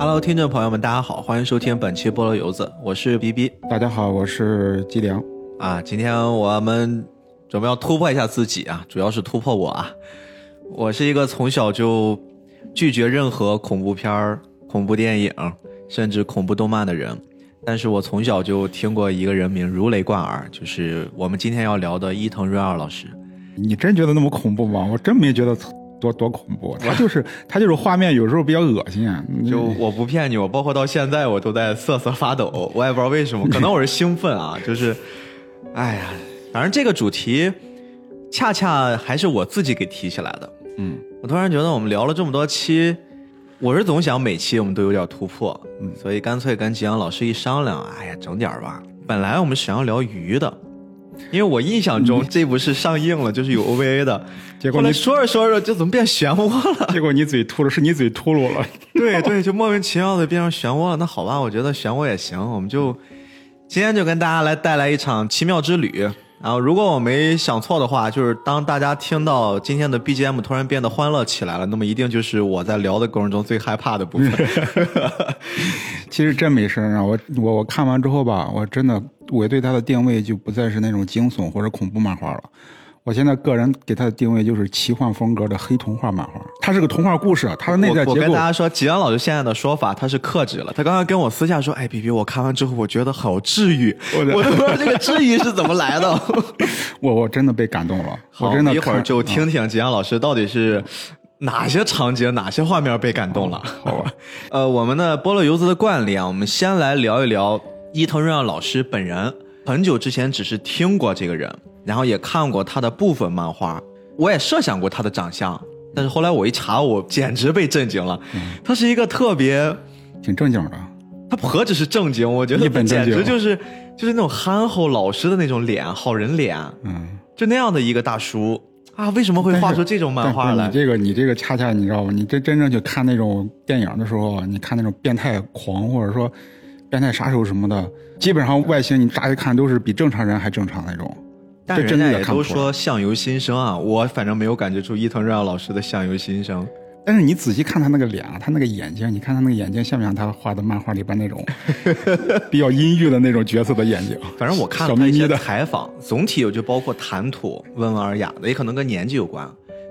Hello，听众朋友们，大家好，欢迎收听本期菠萝油子，我是 B B 大家好，我是吉良。啊。今天我们准备要突破一下自己啊，主要是突破我啊。我是一个从小就拒绝任何恐怖片儿、恐怖电影，甚至恐怖动漫的人。但是我从小就听过一个人名如雷贯耳，就是我们今天要聊的伊藤润二老师。你真觉得那么恐怖吗？我真没觉得多多恐怖。他就是他就是画面有时候比较恶心。啊就我不骗你，我包括到现在我都在瑟瑟发抖，我也不知道为什么，可能我是兴奋啊，就是，哎呀，反正这个主题恰恰还是我自己给提起来的。嗯，我突然觉得我们聊了这么多期，我是总想每期我们都有点突破，嗯所以干脆跟吉阳老师一商量，哎呀，整点儿吧。本来我们想要聊鱼的，因为我印象中这部是上映了，就是有 OVA 的，结果你说着说着就怎么变漩涡了？结果你嘴秃噜，是你嘴秃噜了。对对，就莫名其妙的变成漩涡了。那好吧，我觉得漩涡也行，我们就今天就跟大家来带来一场奇妙之旅。然后，如果我没想错的话，就是当大家听到今天的 BGM 突然变得欢乐起来了，那么一定就是我在聊的过程中最害怕的部分。其实真没事儿啊，我我我看完之后吧，我真的我对它的定位就不再是那种惊悚或者恐怖漫画了。我现在个人给它的定位就是奇幻风格的黑童话漫画，它是个童话故事，它的内在我我结构跟大家说，吉阳老师现在的说法他是克制了。他刚刚跟我私下说：“哎皮皮我看完之后我觉得好治愈。”我我都不知道这个治愈是怎么来的。我我真的被感动了，好，我真的一会儿就听听吉阳老师到底是哪些场景、哪些画面被感动了。好吧。呃，我们的菠萝油子的惯例啊，我们先来聊一聊伊藤润二老师本人。很久之前只是听过这个人，然后也看过他的部分漫画，我也设想过他的长相，但是后来我一查，我简直被震惊了。嗯他是一个特别，挺正经的。他何止是正经，我觉得本简直就是就是那种憨厚老实的那种脸，好人脸，嗯，就那样的一个大叔啊，为什么会画出这种漫画来你？这个你这个恰恰你知道吗？你真真正去看那种电影的时候，你看那种变态狂或者说变态杀手什么的，基本上外形你乍一看都是比正常人还正常那种。但是人家也都说相由心生啊，我反正没有感觉出伊藤润二老师的相由心生。但是你仔细看他那个脸啊，他那个眼睛，你看他那个眼睛像不像他画的漫画里边那种 比较阴郁的那种角色的眼睛？反正我看了他一些采访，总体我就包括谈吐温文尔雅的，也可能跟年纪有关。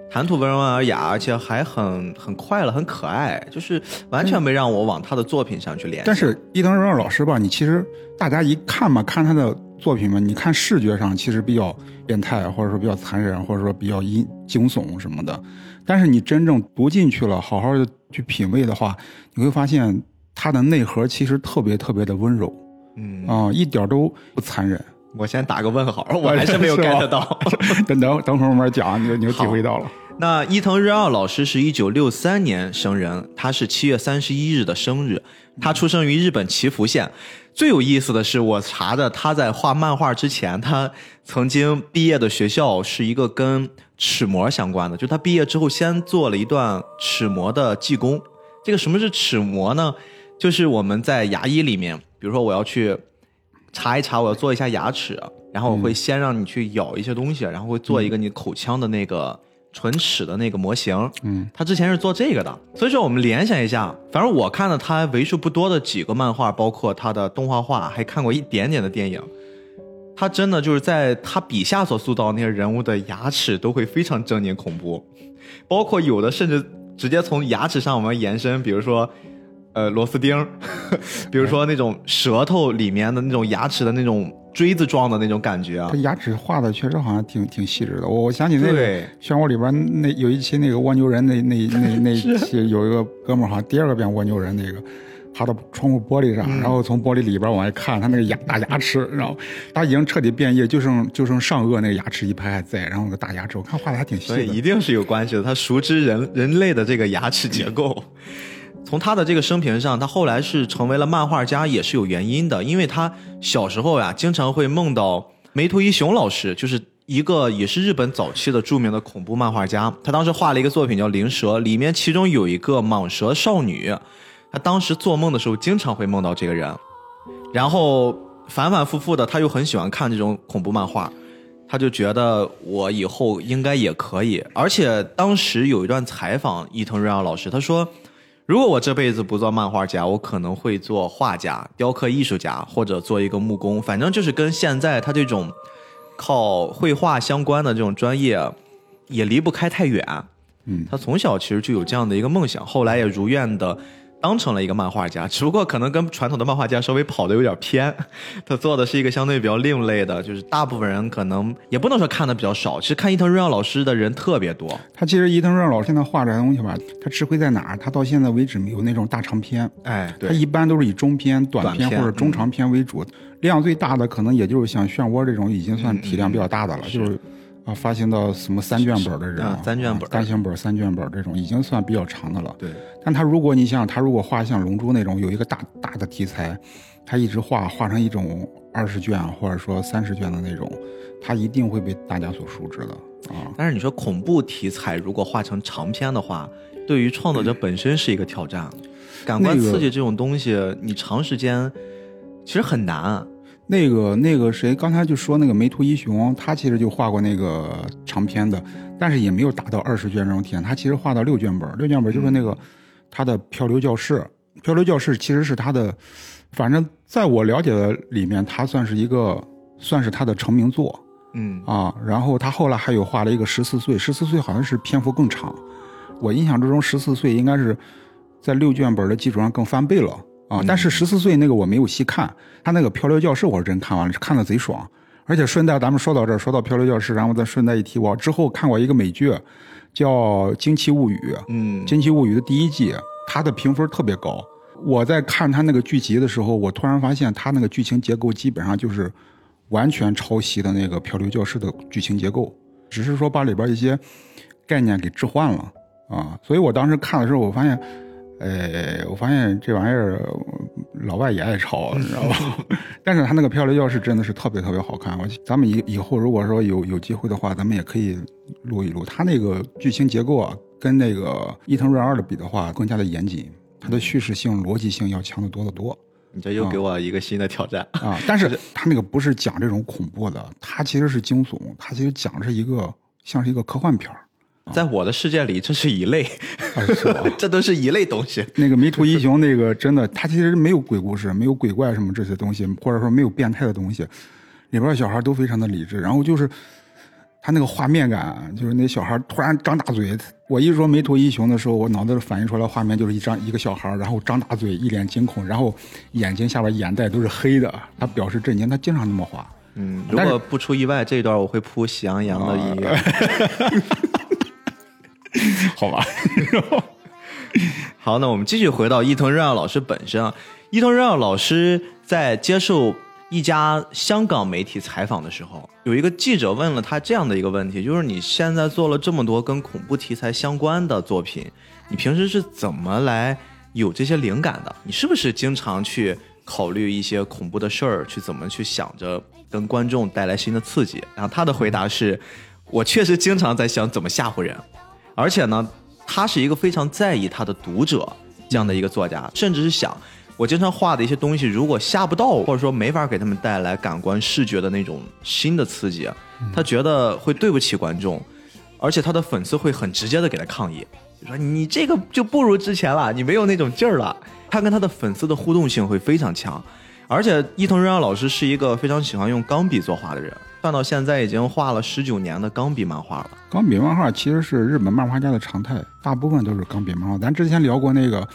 谈吐温文尔雅，而且还很很快乐，很可爱，就是完全没让我往他的作品上去联系。但是伊藤润二老师吧，你其实大家一看嘛，看他的作品嘛，你看视觉上其实比较变态，或者说比较残忍，或者说比较阴惊悚什么的。但是你真正读进去了，好好的去品味的话，你会发现他的内核其实特别特别的温柔嗯，啊、一点都不残忍。我先打个问号，我还是没有 get 到。等等等会儿慢慢讲，你就你就体会到了。那伊藤润二老师是一九六三年生人，他是七月三十一日的生日，他出生于日本岐阜县。最有意思的是，我查的他在画漫画之前，他曾经毕业的学校是一个跟齿模相关的，就他毕业之后先做了一段齿模的技工。这个什么是齿模呢？就是我们在牙医里面，比如说我要去查一查，我要做一下牙齿，然后我会先让你去咬一些东西，然后会做一个你口腔的那个唇齿的那个模型。嗯，他之前是做这个的，所以说我们联想一下，反正我看了他为数不多的几个漫画，包括他的动画画，还看过一点点的电影。他真的就是在他笔下所塑造那些人物的牙齿都会非常狰狞恐怖，包括有的甚至直接从牙齿上我们延伸，比如说。呃，螺丝钉，比如说那种舌头里面的那种牙齿的那种锥子状的那种感觉啊他，牙齿画的确实好像挺挺细致的。我我想起那个对漩涡里边那有一期那个蜗牛人那那那 那一期有一个哥们儿好像第二个变蜗牛人那个。爬到窗户玻璃上，嗯然后从玻璃里边往外看，他那个牙大牙齿，然后他已经彻底变异，就剩就剩上颚那个牙齿一排还在，然后那个大牙齿，我看画的还挺细的。所以一定是有关系的。他熟知人人类的这个牙齿结构。从他的这个生平上，他后来是成为了漫画家，也是有原因的。因为他小时候呀，经常会梦到梅图一雄老师，就是一个也是日本早期的著名的恐怖漫画家。他当时画了一个作品叫《灵蛇》，里面其中有一个蟒蛇少女。他当时做梦的时候，经常会梦到这个人，然后反反复复的，他又很喜欢看这种恐怖漫画。他就觉得我以后应该也可以，而且当时有一段采访伊藤润二老师，他说，如果我这辈子不做漫画家，我可能会做画家、雕刻艺术家，或者做一个木工，反正就是跟现在他这种靠绘画相关的这种专业也离不开太远。嗯，他从小其实就有这样的一个梦想，后来也如愿的当成了一个漫画家，只不过可能跟传统的漫画家稍微跑的有点偏。他做的是一个相对比较另类的，就是大部分人可能也不能说看的比较少，其实看伊藤润二老师的人特别多。他其实伊藤润二老师现在画这东西吧，他吃亏在哪儿？他到现在为止没有那种大长篇，哎，他一般都是以中篇、短篇短篇或者中长篇为主，量最大的可能也就是像漩涡这种，已经算体量比较大的了，就是啊发行到什么三卷本的人啊三卷本单行本、三卷本这种，已经算比较长的了。对，但他如果你想想，他如果画像《龙珠》那种有一个大大的题材，他一直画画成一种二十卷或者说三十卷的那种，他一定会被大家所熟知的啊。但是你说恐怖题材如果画成长篇的话，对于创作者本身是一个挑战。感官刺激这种东西，你长时间其实很难。那个那个谁，刚才就说那个梅图一雄，他其实就画过那个长篇的，但是也没有达到二十卷这种体验。他其实画到六卷本，六卷本就是那个他的漂流教室。漂流教室其实是他的，反正在我了解的里面，他算是一个算是他的成名作嗯，啊。然后他后来还有画了一个十四岁，十四岁好像是篇幅更长。我印象之中，十四岁应该是在六卷本的基础上更翻倍了啊。但是十四岁那个我没有细看，他那个漂流教室我是真看完了，看的贼爽。而且顺带咱们说到这儿，说到漂流教室，然后再顺带一提，我之后看过一个美剧，叫《惊奇物语》。嗯《惊奇物语》的第一季，它的评分特别高。我在看它那个剧集的时候，我突然发现它那个剧情结构基本上就是完全抄袭的那个《漂流教室》的剧情结构，只是说把里边一些概念给置换了啊。所以我当时看的时候，我发现，呃，我发现这玩意儿呃老外也爱抄，你知道吧？但是他那个《漂流教室》真的是特别特别好看。我咱们以以后如果说有有机会的话，咱们也可以录一录。他那个剧情结构啊，跟那个伊藤润二的比的话，更加的严谨，它的叙事性、逻辑性要强得多得多你这又给我一个新的挑战。啊。但是 他那个不是讲这种恐怖的，他其实是惊悚，他其实讲的是一个像是一个科幻片儿。在我的世界里，这是一类，这都是一类东西。那个迷途英雄那个真的，他其实没有鬼故事，没有鬼怪什么这些东西，或者说没有变态的东西，里边的小孩都非常的理智。然后就是他那个画面感，就是那小孩突然张大嘴。我一说迷途英雄的时候，我脑子里反映出来画面就是一张一个小孩，然后张大嘴，一脸惊恐，然后眼睛下边眼袋都是黑的，他表示震惊。他经常那么画。嗯，如果不出意外，这一段我会铺喜羊羊的音乐。好吧，好，那我们继续回到伊藤润二老师本身啊。伊藤润二老师在接受一家香港媒体采访的时候，有一个记者问了他这样的一个问题，就是你现在做了这么多跟恐怖题材相关的作品，你平时是怎么来有这些灵感的？你是不是经常去考虑一些恐怖的事儿，去怎么去想着跟观众带来新的刺激？然后他的回答是：我确实经常在想怎么吓唬人。而且呢，他是一个非常在意他的读者这样的一个作家，甚至是想我经常画的一些东西，如果吓不到，或者说没法给他们带来感官视觉的那种新的刺激，他觉得会对不起观众，而且他的粉丝会很直接的给他抗议，说你这个就不如之前了，你没有那种劲儿了。他跟他的粉丝的互动性会非常强，而且伊藤润二老师是一个非常喜欢用钢笔作画的人，算到现在已经画了十九年的钢笔漫画了。钢笔漫画其实是日本漫画家的常态，大部分都是钢笔漫画。咱之前聊过那个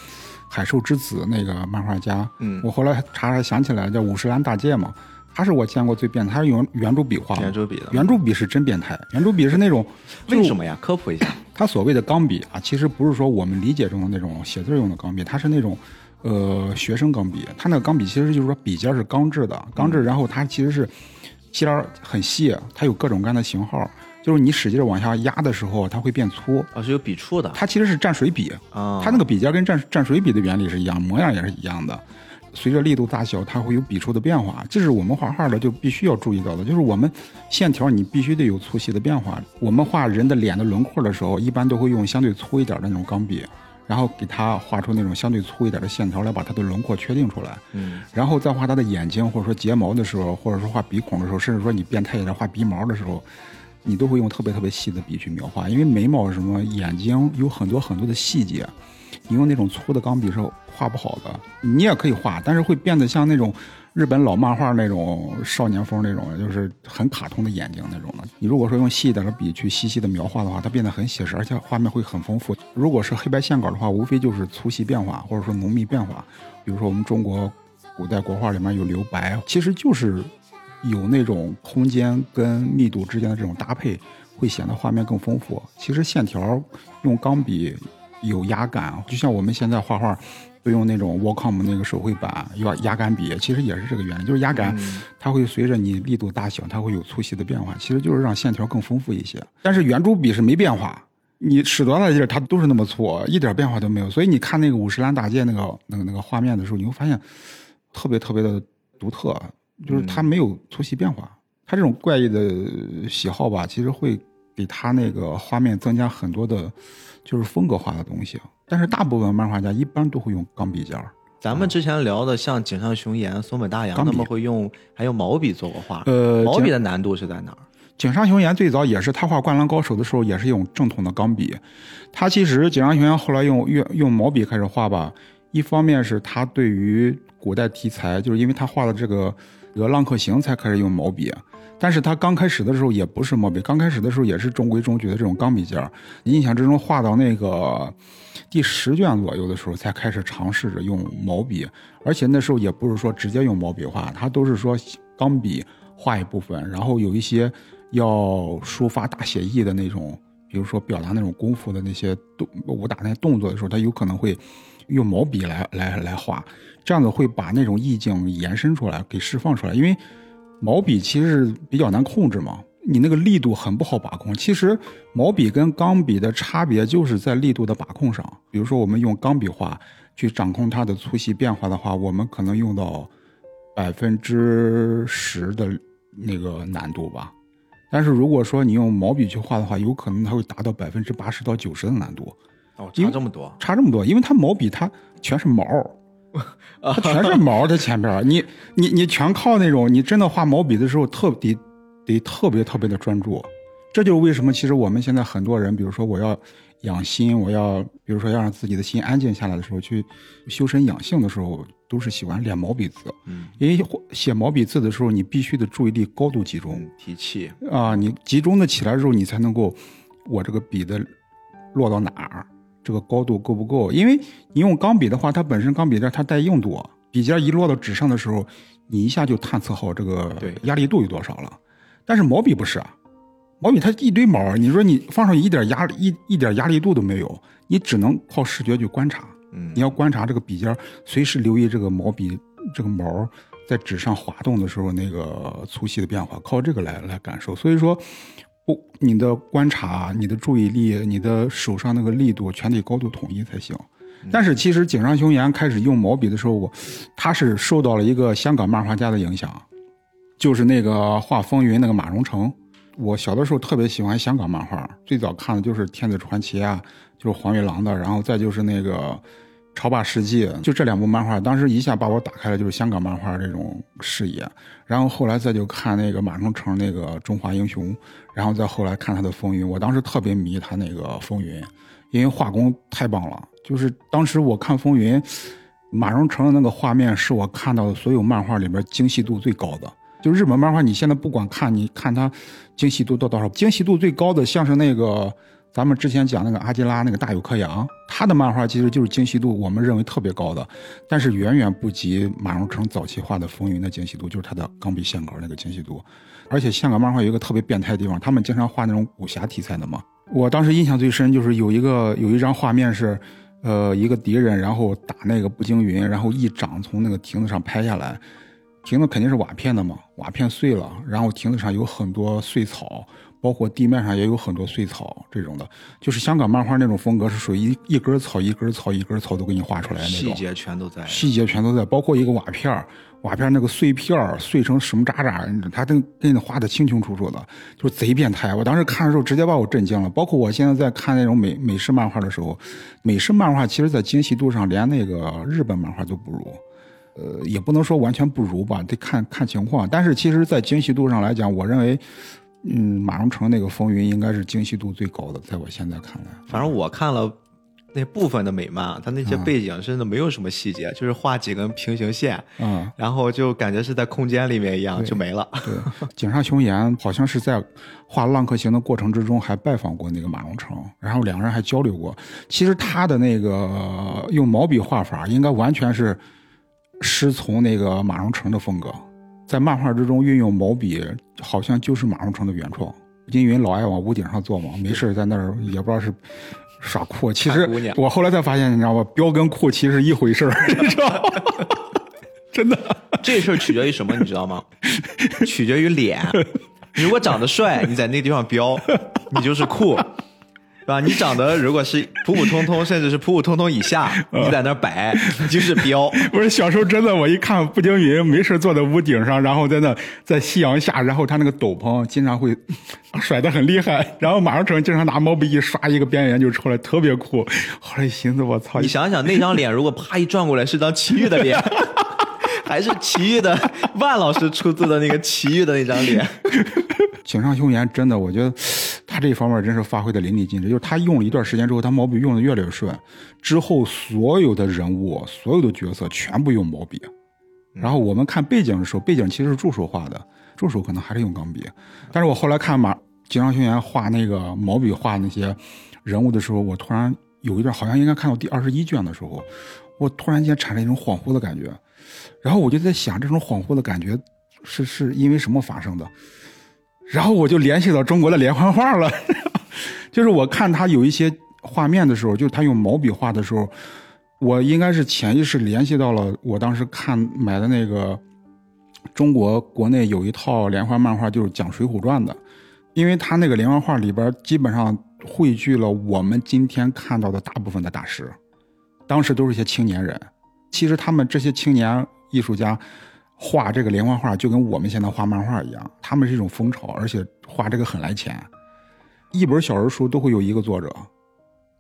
海兽之子那个漫画家，嗯我后来查查想起来叫五十岚大介嘛，他是我见过最变态，他是用圆珠笔画的，圆珠笔的圆珠笔是真变态，圆珠笔是那种 为什么呀？科普一下。他所谓的钢笔啊，其实不是说我们理解中的那种写字用的钢笔，它是那种呃学生钢笔。它那个钢笔其实就是说笔尖是钢制的，钢制，然后它其实是细边儿很细，它有各种各样的型号，就是你使劲往下压的时候，它会变粗。哦，是有笔触的它其实是蘸水笔，啊。它那个笔尖跟蘸蘸水笔的原理是一样，模样也是一样的。随着力度大小，它会有笔触的变化，这是我们画画的就必须要注意到的。就是我们线条你必须得有粗细的变化。我们画人的脸的轮廓的时候，一般都会用相对粗一点的那种钢笔，然后给它画出那种相对粗一点的线条来把它的轮廓确定出来。嗯，然后再画它的眼睛，或者说睫毛的时候，或者说画鼻孔的时候，甚至说你变态一点画鼻毛的时候，你都会用特别特别细的笔去描画，因为眉毛什么眼睛有很多很多的细节。你用那种粗的钢笔是画不好的。你也可以画，但是会变得像那种日本老漫画那种少年风那种，就是很卡通的眼睛那种的。你如果说用细一点的笔去细细的描画的话，它变得很写实，而且画面会很丰富。如果是黑白线稿的话，无非就是粗细变化，或者说浓密变化。比如说我们中国古代国画里面有留白，其实就是有那种空间跟密度之间的这种搭配。会显得画面更丰富。其实线条用钢笔有压感，就像我们现在画画都用那种 Wacom 那个手绘板，压压杆笔，其实也是这个原理，就是压杆，它会随着你力度大小，它会有粗细的变化，其实就是让线条更丰富一些。但是圆珠笔是没变化，你使多大劲儿，它都是那么粗，一点变化都没有。所以你看那个五十岚大街那个那个那个画面的时候，你会发现特别特别的独特，就是它没有粗细变化。它这种怪异的喜好吧，其实会。给它那个画面增加很多的，就是风格化的东西。但是大部分漫画家一般都会用钢笔尖儿。咱们之前聊的像井上雄彦、松本大洋，他们会用还有毛笔做过画。呃，毛笔的难度是在哪儿？井上雄彦最早也是他画《灌篮高手》的时候，也是用正统的钢笔。他其实井上雄彦后来用用用毛笔开始画吧，一方面是他对于古代题材，就是因为他画的这个《个浪客行》才开始用毛笔。但是他刚开始的时候也不是毛笔，刚开始的时候也是中规中矩的这种钢笔尖儿。印象之中画到那个第十卷左右的时候，才开始尝试着用毛笔，而且那时候也不是说直接用毛笔画，他都是说钢笔画一部分，然后有一些要抒发大写意的那种，比如说表达那种功夫的那些动武打那些动作的时候，他有可能会用毛笔来来来画，这样子会把那种意境延伸出来，给释放出来，因为。毛笔其实是比较难控制嘛，你那个力度很不好把控。其实毛笔跟钢笔的差别就是在力度的把控上。比如说我们用钢笔画去掌控它的粗细变化的话，我们可能用到百分之十的那个难度吧。但是如果说你用毛笔去画的话，有可能它会达到百分之八十到九十的难度。哦，差这么多，差这么多，因为它毛笔它全是毛。它全是毛在前边你你你全靠那种，你真的画毛笔的时候，特得得特别特别的专注。这就是为什么，其实我们现在很多人，比如说我要养心，我要比如说要让自己的心安静下来的时候，去修身养性的时候，都是喜欢练毛笔字。嗯，因为写毛笔字的时候，你必须的注意力高度集中，提气啊，你集中的起来之后，你才能够我这个笔的落到哪儿。这个高度够不够？因为你用钢笔的话，它本身钢笔尖它带硬度，笔尖一落到纸上的时候，你一下就探测好这个压力度有多少了。但是毛笔不是啊，毛笔它一堆毛，你说你放上一点压力一一点压力度都没有，你只能靠视觉去观察。嗯，你要观察这个笔尖，随时留意这个毛笔这个毛在纸上滑动的时候那个粗细的变化，靠这个来来感受。所以说。不，你的观察、你的注意力、你的手上那个力度，全得高度统一才行。但是其实井上雄彦开始用毛笔的时候，我他是受到了一个香港漫画家的影响，就是那个画《风云》那个马荣成。我小的时候特别喜欢香港漫画，最早看的就是《天子传奇》啊，就是黄玉郎的，然后再就是那个。《潮霸世纪》就这两部漫画，当时一下把我打开了，就是香港漫画这种视野。然后后来再就看那个马荣成那个《中华英雄》，然后再后来看他的《风云》，我当时特别迷他那个《风云》，因为画工太棒了。就是当时我看《风云》，马荣成的那个画面是我看到的所有漫画里边精细度最高的。就日本漫画，你现在不管看，你看它精细度到多少，精细度最高的像是那个。咱们之前讲那个阿基拉那个大有克洋，他的漫画其实就是精细度，我们认为特别高的，但是远远不及马荣成早期画的风云的精细度，就是他的钢笔线稿那个精细度。而且香港漫画有一个特别变态的地方，他们经常画那种武侠题材的嘛。我当时印象最深就是有一个有一张画面是，呃，一个敌人然后打那个步惊云，然后一掌从那个亭子上拍下来，亭子肯定是瓦片的嘛，瓦片碎了，然后亭子上有很多碎草。包括地面上也有很多碎草，这种的，就是香港漫画那种风格，是属于一一根草一根草一根草都给你画出来那种，细节全都在，细节全都在，包括一个瓦片瓦片那个碎片碎成什么渣渣，他都给你画的清清楚楚的，就是贼变态。我当时看的时候直接把我震惊了。包括我现在在看那种美美式漫画的时候，美式漫画其实在精细度上连那个日本漫画都不如，呃，也不能说完全不如吧，得看看情况。但是其实，在精细度上来讲，我认为。嗯，马荣成那个风云应该是精细度最高的，在我现在看来。反正我看了那部分的美漫，它那些背景真的没有什么细节，就是画几根平行线，嗯，然后就感觉是在空间里面一样就没了。对，井上雄彦好像是在画《浪客行》的过程之中还拜访过那个马荣成，然后两个人还交流过。其实他的那个用毛笔画法，应该完全是师从那个马荣成的风格，在漫画之中运用毛笔，好像就是马荣成的原创。金云老爱往屋顶上坐嘛，没事在那儿也不知道是耍酷。其实我后来才发现，你知道吧，彪跟酷其实是一回事儿，你知道吗？真的。这事儿取决于什么，你知道吗？取决于脸。如果长得帅，你在那地方彪，你就是酷，是吧？你长得如果是普普通通，甚至是普普通通以下，你在那摆，你就是彪。不是小时候真的，我一看步惊云没事坐在屋顶上，然后在那在夕阳下，然后他那个斗篷经常会 甩得很厉害，然后马上成经常拿毛笔一刷一个边缘就出来，特别酷。后来一寻思，我操！你想想，那张脸如果啪一转过来是张奇遇的脸，还是奇遇的 万老师出自的那个奇遇的那张脸，井上雄彦真的，我觉得他这方面真是发挥的淋漓尽致。就是他用了一段时间之后，他毛笔用的越来越顺，之后所有的人物、所有的角色全部用毛笔。然后我们看背景的时候，背景其实是助手画的，助手可能还是用钢笔。但是我后来看马井上雄彦画那个毛笔画那些人物的时候，我突然有一段好像应该看到第二十一卷的时候，我突然间产生一种恍惚的感觉。然后我就在想，这种恍惚的感觉是是因为什么发生的？然后我就联系到中国的连环画了，就是我看他有一些画面的时候，就是他用毛笔画的时候，我应该是潜意识联系到了我当时看买的那个中国国内有一套连环漫画，就是讲《水浒传》的，因为他那个连环画里边基本上汇聚了我们今天看到的大部分的大师，当时都是一些青年人。其实他们这些青年艺术家画这个连环画，就跟我们现在画漫画一样，他们是一种风潮，而且画这个很来钱。一本小人书都会有一个作者，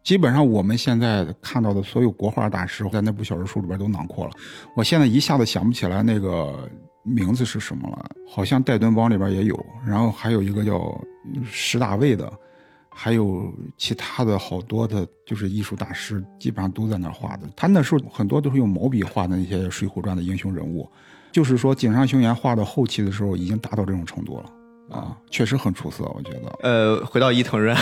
基本上我们现在看到的所有国画大师在那部小人书里边都囊括了。我现在一下子想不起来那个名字是什么了，好像戴敦邦里边也有，然后还有一个叫石大卫的。还有其他的好多的，就是艺术大师，基本上都在那儿画的。他那时候很多都是用毛笔画的那些《水浒传》的英雄人物，就是说井上雄彦画到后期的时候，已经达到这种程度了啊，确实很出色，我觉得。呃，回到伊藤润，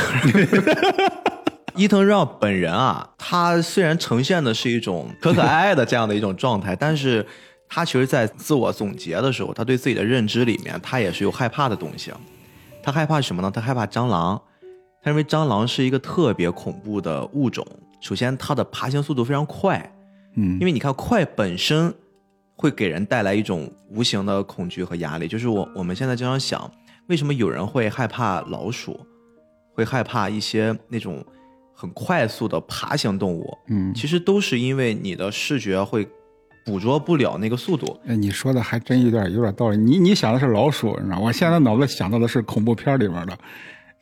伊藤润二本人啊，他虽然呈现的是一种可可爱爱的这样的一种状态，但是他其实在自我总结的时候，他对自己的认知里面，他也是有害怕的东西。他害怕什么呢？他害怕蟑螂。他认为蟑螂是一个特别恐怖的物种。首先，它的爬行速度非常快，嗯，因为你看快本身会给人带来一种无形的恐惧和压力。就是我我们现在经常想，为什么有人会害怕老鼠，会害怕一些那种很快速的爬行动物？嗯，其实都是因为你的视觉会捕捉不了那个速度。哎，你说的还真有点有点道理。你你想的是老鼠，你知道？我现在脑子想到的是恐怖片里面的，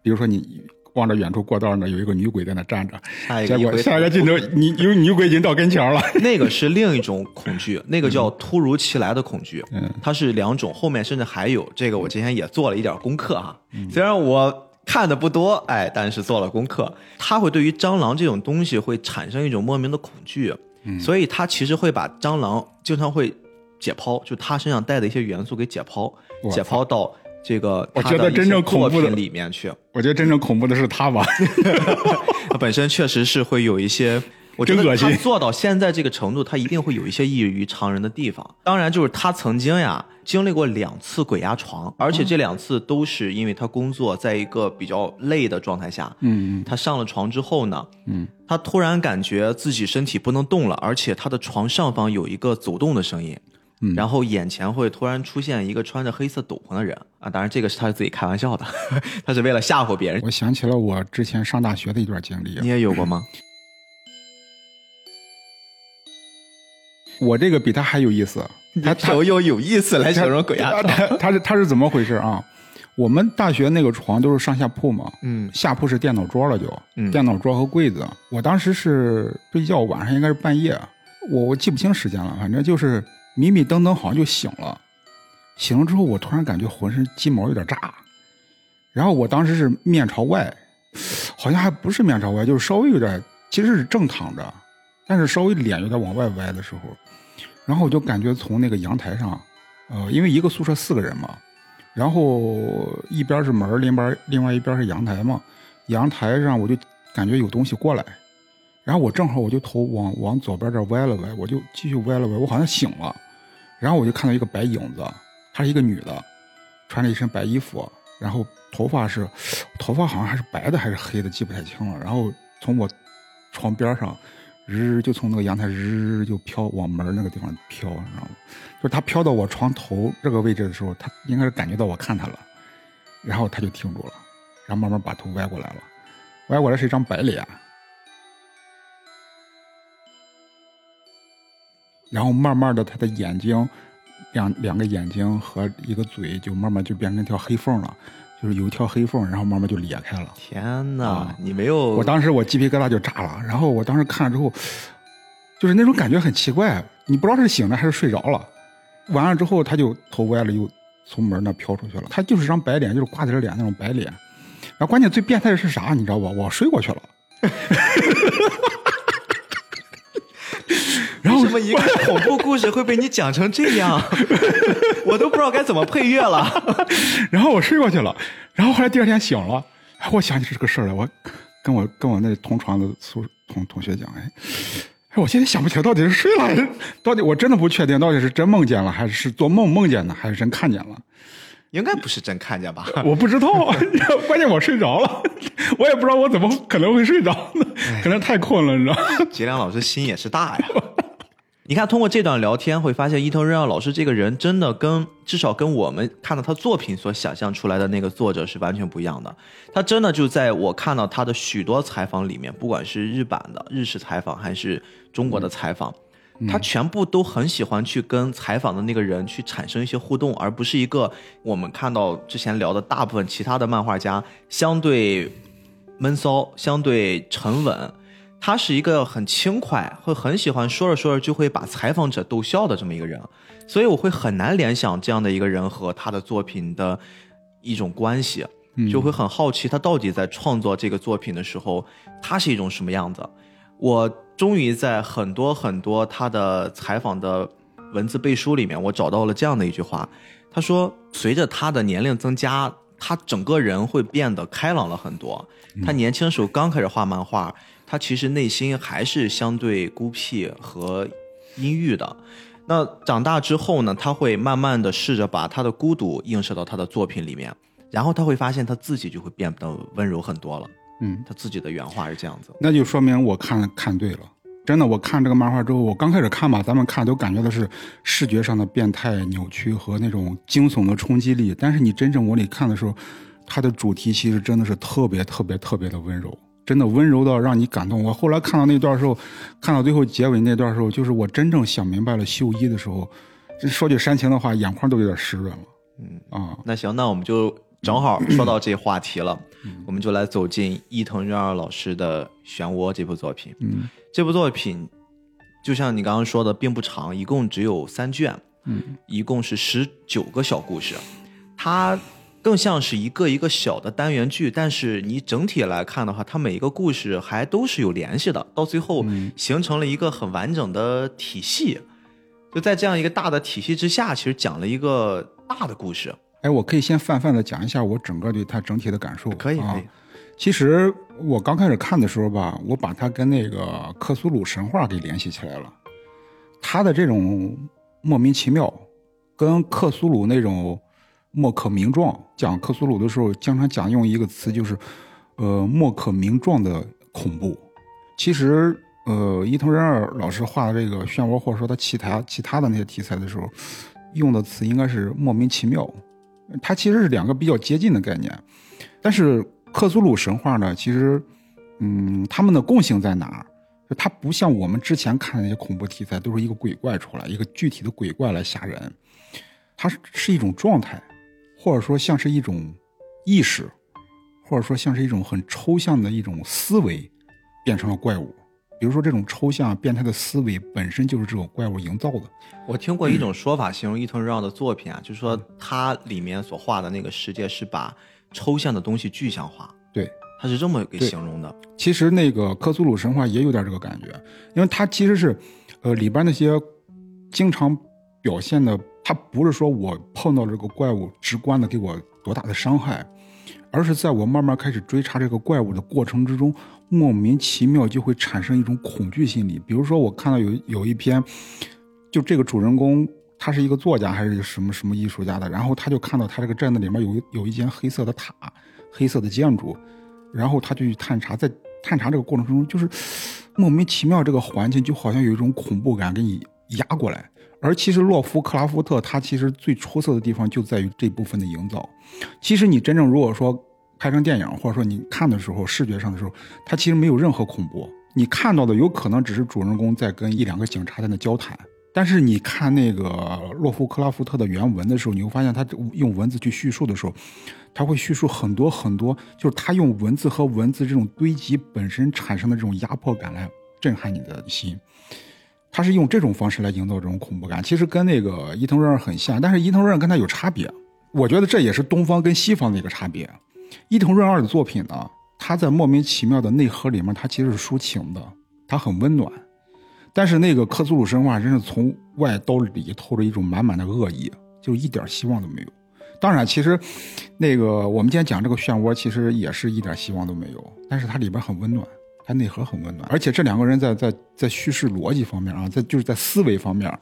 比如说你。望着远处过道那有一个女鬼在那站着，结果下一个镜头，你有女鬼已经到跟前了。那个是另一种恐惧，那个叫突如其来的恐惧。嗯，它是两种，后面甚至还有这个，我今天也做了一点功课哈。虽然我看的不多，哎，但是做了功课。它会对于蟑螂这种东西会产生一种莫名的恐惧，所以它其实会把蟑螂经常会解剖，就它身上带的一些元素给解剖，解剖到。这个我觉得真正恐怖的里面去，我觉得真正恐怖的是他吧。他本身确实是会有一些，我觉得他做到现在这个程度，他一定会有一些异于常人的地方。当然，就是他曾经呀经历过两次鬼压床，而且这两次都是因为他工作在一个比较累的状态下。嗯，他上了床之后呢，嗯，他突然感觉自己身体不能动了，而且他的床上方有一个走动的声音。然后眼前会突然出现一个穿着黑色斗篷的人啊！当然，这个是他自己开玩笑的，他是为了吓唬别人。我想起了我之前上大学的一段经历。你也有过吗？我这个比他还有意思。他他用有意思来形容鬼压床。他是他是怎么回事啊？我们大学那个床都是上下铺嘛，嗯，下铺是电脑桌了，就电脑桌和柜子。我当时是睡觉，晚上应该是半夜，我我记不清时间了，反正就是。迷迷瞪瞪，好像就醒了。醒了之后，我突然感觉浑身鸡毛有点炸。然后我当时是面朝外，好像还不是面朝外，就是稍微有点其实是正躺着，但是稍微脸有点往外歪的时候，然后我就感觉从那个阳台上，呃，因为一个宿舍四个人嘛，然后一边是门，另边另外一边是阳台嘛，阳台上我就感觉有东西过来，然后我正好我就头往往左边这歪了歪，我就继续歪了歪，我好像醒了，然后我就看到一个白影子，她是一个女的，穿着一身白衣服，然后头发是头发好像还是白的还是黑的，记不太清了，然后从我床边上，日就从那个阳台日就飘往门那个地方飘，你知道吗？就是他飘到我床头这个位置的时候，他应该是感觉到我看他了，然后他就停住了，然后慢慢把头歪过来了，歪过来是一张白脸，然后慢慢的他的眼睛，两两个眼睛和一个嘴就慢慢就变成一条黑缝了，就是有一条黑缝，然后慢慢就裂开了。天哪，啊你没有我当时我鸡皮疙瘩就炸了，然后我当时看了之后，就是那种感觉很奇怪，你不知道是醒了还是睡着了。完了之后，他就头歪了，又从门那飘出去了。他就是张白脸，就是瓜子脸那种白脸。然后关键最变态的是啥，你知道吧？我睡过去了。为什么一个恐怖故事会被你讲成这样？我都不知道该怎么配乐了。然后我睡过去了，然后后来第二天醒了，哎，我想起这个事儿来，我跟我跟我那同床的宿同同学讲，哎，哎，我现在想不起来到底是睡了到底，我真的不确定到底是真梦见了，还是做梦梦见的，还是真看见了，应该不是真看见吧？我不知道，关键我睡着了，我也不知道我怎么可能会睡着呢，可能太困了，你知道吗？吉良老师心也是大呀。你看，通过这段聊天，会发现伊藤润二老师这个人真的跟至少跟我们看到他作品所想象出来的那个作者是完全不一样的。他真的就在我看到他的许多采访里面，不管是日版的日式采访还是中国的采访，他全部都很喜欢去跟采访的那个人去产生一些互动，而不是一个我们看到之前聊的大部分其他的漫画家相对闷骚、相对沉稳。他是一个很轻快，会很喜欢说着说着就会把采访者逗笑的这么一个人，所以我会很难联想这样的一个人和他的作品的一种关系，就会很好奇他到底在创作这个作品的时候，他是一种什么样子。我终于在很多很多他的采访的文字背书里面，我找到了这样的一句话，他说，随着他的年龄增加，他整个人会变得开朗了很多。他年轻的时候刚开始画漫画。他其实内心还是相对孤僻和阴郁的。那长大之后呢，他会慢慢的试着把他的孤独映射到他的作品里面，然后他会发现他自己就会变得温柔很多了。嗯，他自己的原话是这样子。那就说明我看看对了。真的，我看这个漫画之后，我刚开始看吧，咱们看都感觉到是视觉上的变态、扭曲和那种惊悚的冲击力。但是你真正往里看的时候，它的主题其实真的是特别特别特别的温柔。真的温柔到让你感动。我后来看到那段时候，看到最后结尾那段时候，就是我真正想明白了秀一的时候，这说句煽情的话，眼眶都有点湿润了。嗯啊，那行，那我们就正好说到这话题了，我们就来走进伊藤润二老师的《漩涡》这部作品。嗯这部作品就像你刚刚说的，并不长，一共只有三卷，嗯一共是十九个小故事，它。更像是一个一个小的单元剧，但是你整体来看的话，它每一个故事还都是有联系的，到最后形成了一个很完整的体系。就在这样一个大的体系之下，其实讲了一个大的故事。哎，我可以先泛泛的讲一下我整个对它整体的感受。可以，啊可以。其实我刚开始看的时候吧，我把它跟那个克苏鲁神话给联系起来了。它的这种莫名其妙，跟克苏鲁那种。莫可名状，讲克苏鲁的时候，经常讲用一个词，就是，呃，莫可名状的恐怖。其实，呃，伊藤润二老师画的这个漩涡，或者说他其他其他的那些题材的时候，用的词应该是莫名其妙。它其实是两个比较接近的概念。但是克苏鲁神话呢，其实，嗯，他们的共性在哪儿？就它不像我们之前看的那些恐怖题材，都是一个鬼怪出来，一个具体的鬼怪来吓人。它是是一种状态。或者说像是一种意识，或者说像是一种很抽象的一种思维，变成了怪物。比如说这种抽象变态的思维本身就是这种怪物营造的。我听过一种说法，形容伊藤润二的作品啊，就是说他里面所画的那个世界是把抽象的东西具象化。对，他是这么给形容的。其实那个克苏鲁神话也有点这个感觉，因为它其实是，呃，里边那些经常表现的，它不是说我碰到这个怪物直观的给我多大的伤害，而是在我慢慢开始追查这个怪物的过程之中，莫名其妙就会产生一种恐惧心理。比如说，我看到有有一篇，就这个主人公他是一个作家还是什么什么艺术家的，然后他就看到他这个镇子里面有有一间黑色的塔，黑色的建筑，然后他就去探查，在探查这个过程中，就是莫名其妙这个环境就好像有一种恐怖感给你压过来。而其实洛夫克拉夫特他其实最出色的地方就在于这部分的营造。其实你真正如果说拍成电影，或者说你看的时候视觉上的时候，它其实没有任何恐怖。你看到的有可能只是主人公在跟一两个警察在那交谈。但是你看那个洛夫克拉夫特的原文的时候，你会发现他用文字去叙述的时候，他会叙述很多很多，就是他用文字和文字这种堆积本身产生的这种压迫感来震撼你的心。他是用这种方式来营造这种恐怖感，其实跟那个伊藤润二很像，但是伊藤润二跟他有差别。我觉得这也是东方跟西方的一个差别。伊藤润二的作品呢，他在莫名其妙的内核里面，他其实是抒情的，他很温暖。但是那个克苏鲁神话真是从外到里透着一种满满的恶意，就一点希望都没有。当然，其实那个我们今天讲这个漩涡，其实也是一点希望都没有。但是它里边很温暖，它内核很温暖。而且这两个人在在在叙事逻辑方面啊，在就是在思维方面，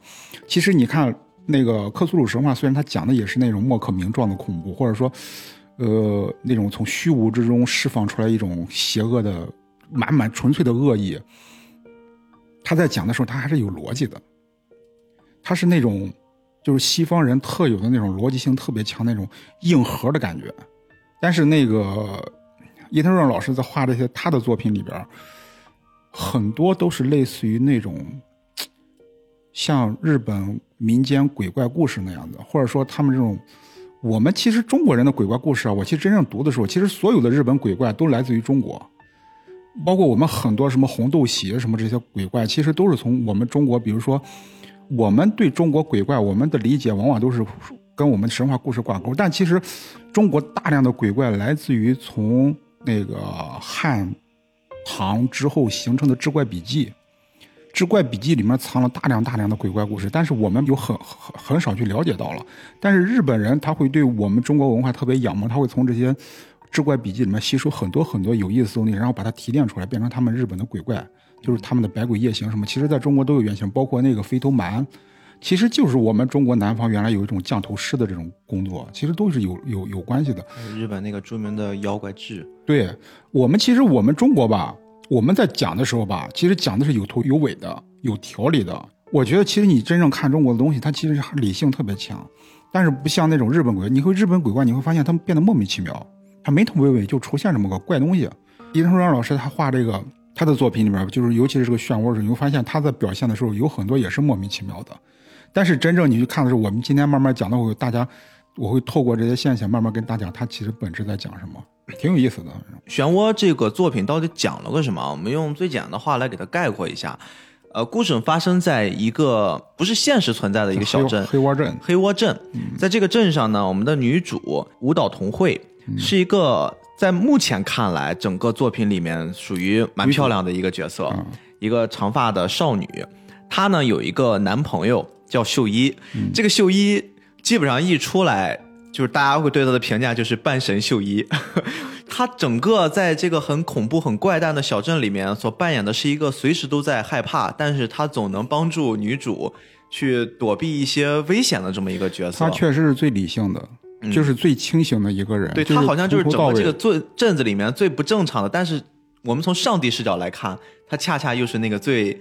其实你看那个克苏鲁神话，虽然他讲的也是那种莫可名状的恐怖，或者说，呃，那种从虚无之中释放出来一种邪恶的、满满纯粹的恶意。他在讲的时候，他还是有逻辑的，他是那种就是西方人特有的那种逻辑性特别强那种硬核的感觉。但是那个伊藤润老师在画这些他的作品里边，很多都是类似于那种像日本民间鬼怪故事那样的，或者说他们这种我们其实中国人的鬼怪故事啊，我其实真正读的时候，其实所有的日本鬼怪都来自于中国。包括我们很多什么红豆鞋什么这些鬼怪，其实都是从我们中国，比如说，我们对中国鬼怪，我们的理解往往都是跟我们神话故事挂钩。但其实，中国大量的鬼怪来自于从那个汉唐之后形成的志怪笔记，志怪笔记里面藏了大量大量的鬼怪故事，但是我们有很很很少去了解到了。但是日本人他会对我们中国文化特别仰慕，他会从这些。志怪笔记里面吸收很多很多有意思的东西，然后把它提炼出来，变成他们日本的鬼怪，就是他们的百鬼夜行什么。其实在中国都有原型，包括那个飞头蛮，其实就是我们中国南方原来有一种降头师的这种工作，其实都是有有有关系的。日本那个著名的妖怪志，对我们其实我们中国吧，我们在讲的时候吧，其实讲的是有头有尾的，有条理的。我觉得其实你真正看中国的东西，它其实理性特别强，但是不像那种日本鬼，你会日本鬼怪，你会发现他们变得莫名其妙。他没头没尾就出现这么个怪东西。伊藤润二老师他画这个他的作品里面，就是尤其是这个漩涡时，你会发现他在表现的时候有很多也是莫名其妙的。但是真正你去看的时候，我们今天慢慢讲的我，大家我会透过这些现象慢慢跟大家讲，他其实本质在讲什么，挺有意思的。漩涡这个作品到底讲了个什么？我们用最简单的话来给它概括一下。呃，故事发生在一个不是现实存在的一个小镇——黑窝镇。黑窝镇，在这个镇上呢，我们的女主舞蹈同惠。是一个在目前看来，整个作品里面属于蛮漂亮的一个角色，一个长发的少女。她呢有一个男朋友叫秀一，这个秀一基本上一出来，就是大家会对她的评价就是半神秀一。他整个在这个很恐怖、很怪诞的小镇里面所扮演的是一个随时都在害怕，但是他总能帮助女主去躲避一些危险的这么一个角色。他确实是最理性的。就是最清醒的一个人，对他好像就是整个这个镇镇子里面最不正常的。但是我们从上帝视角来看，他恰恰又是那个最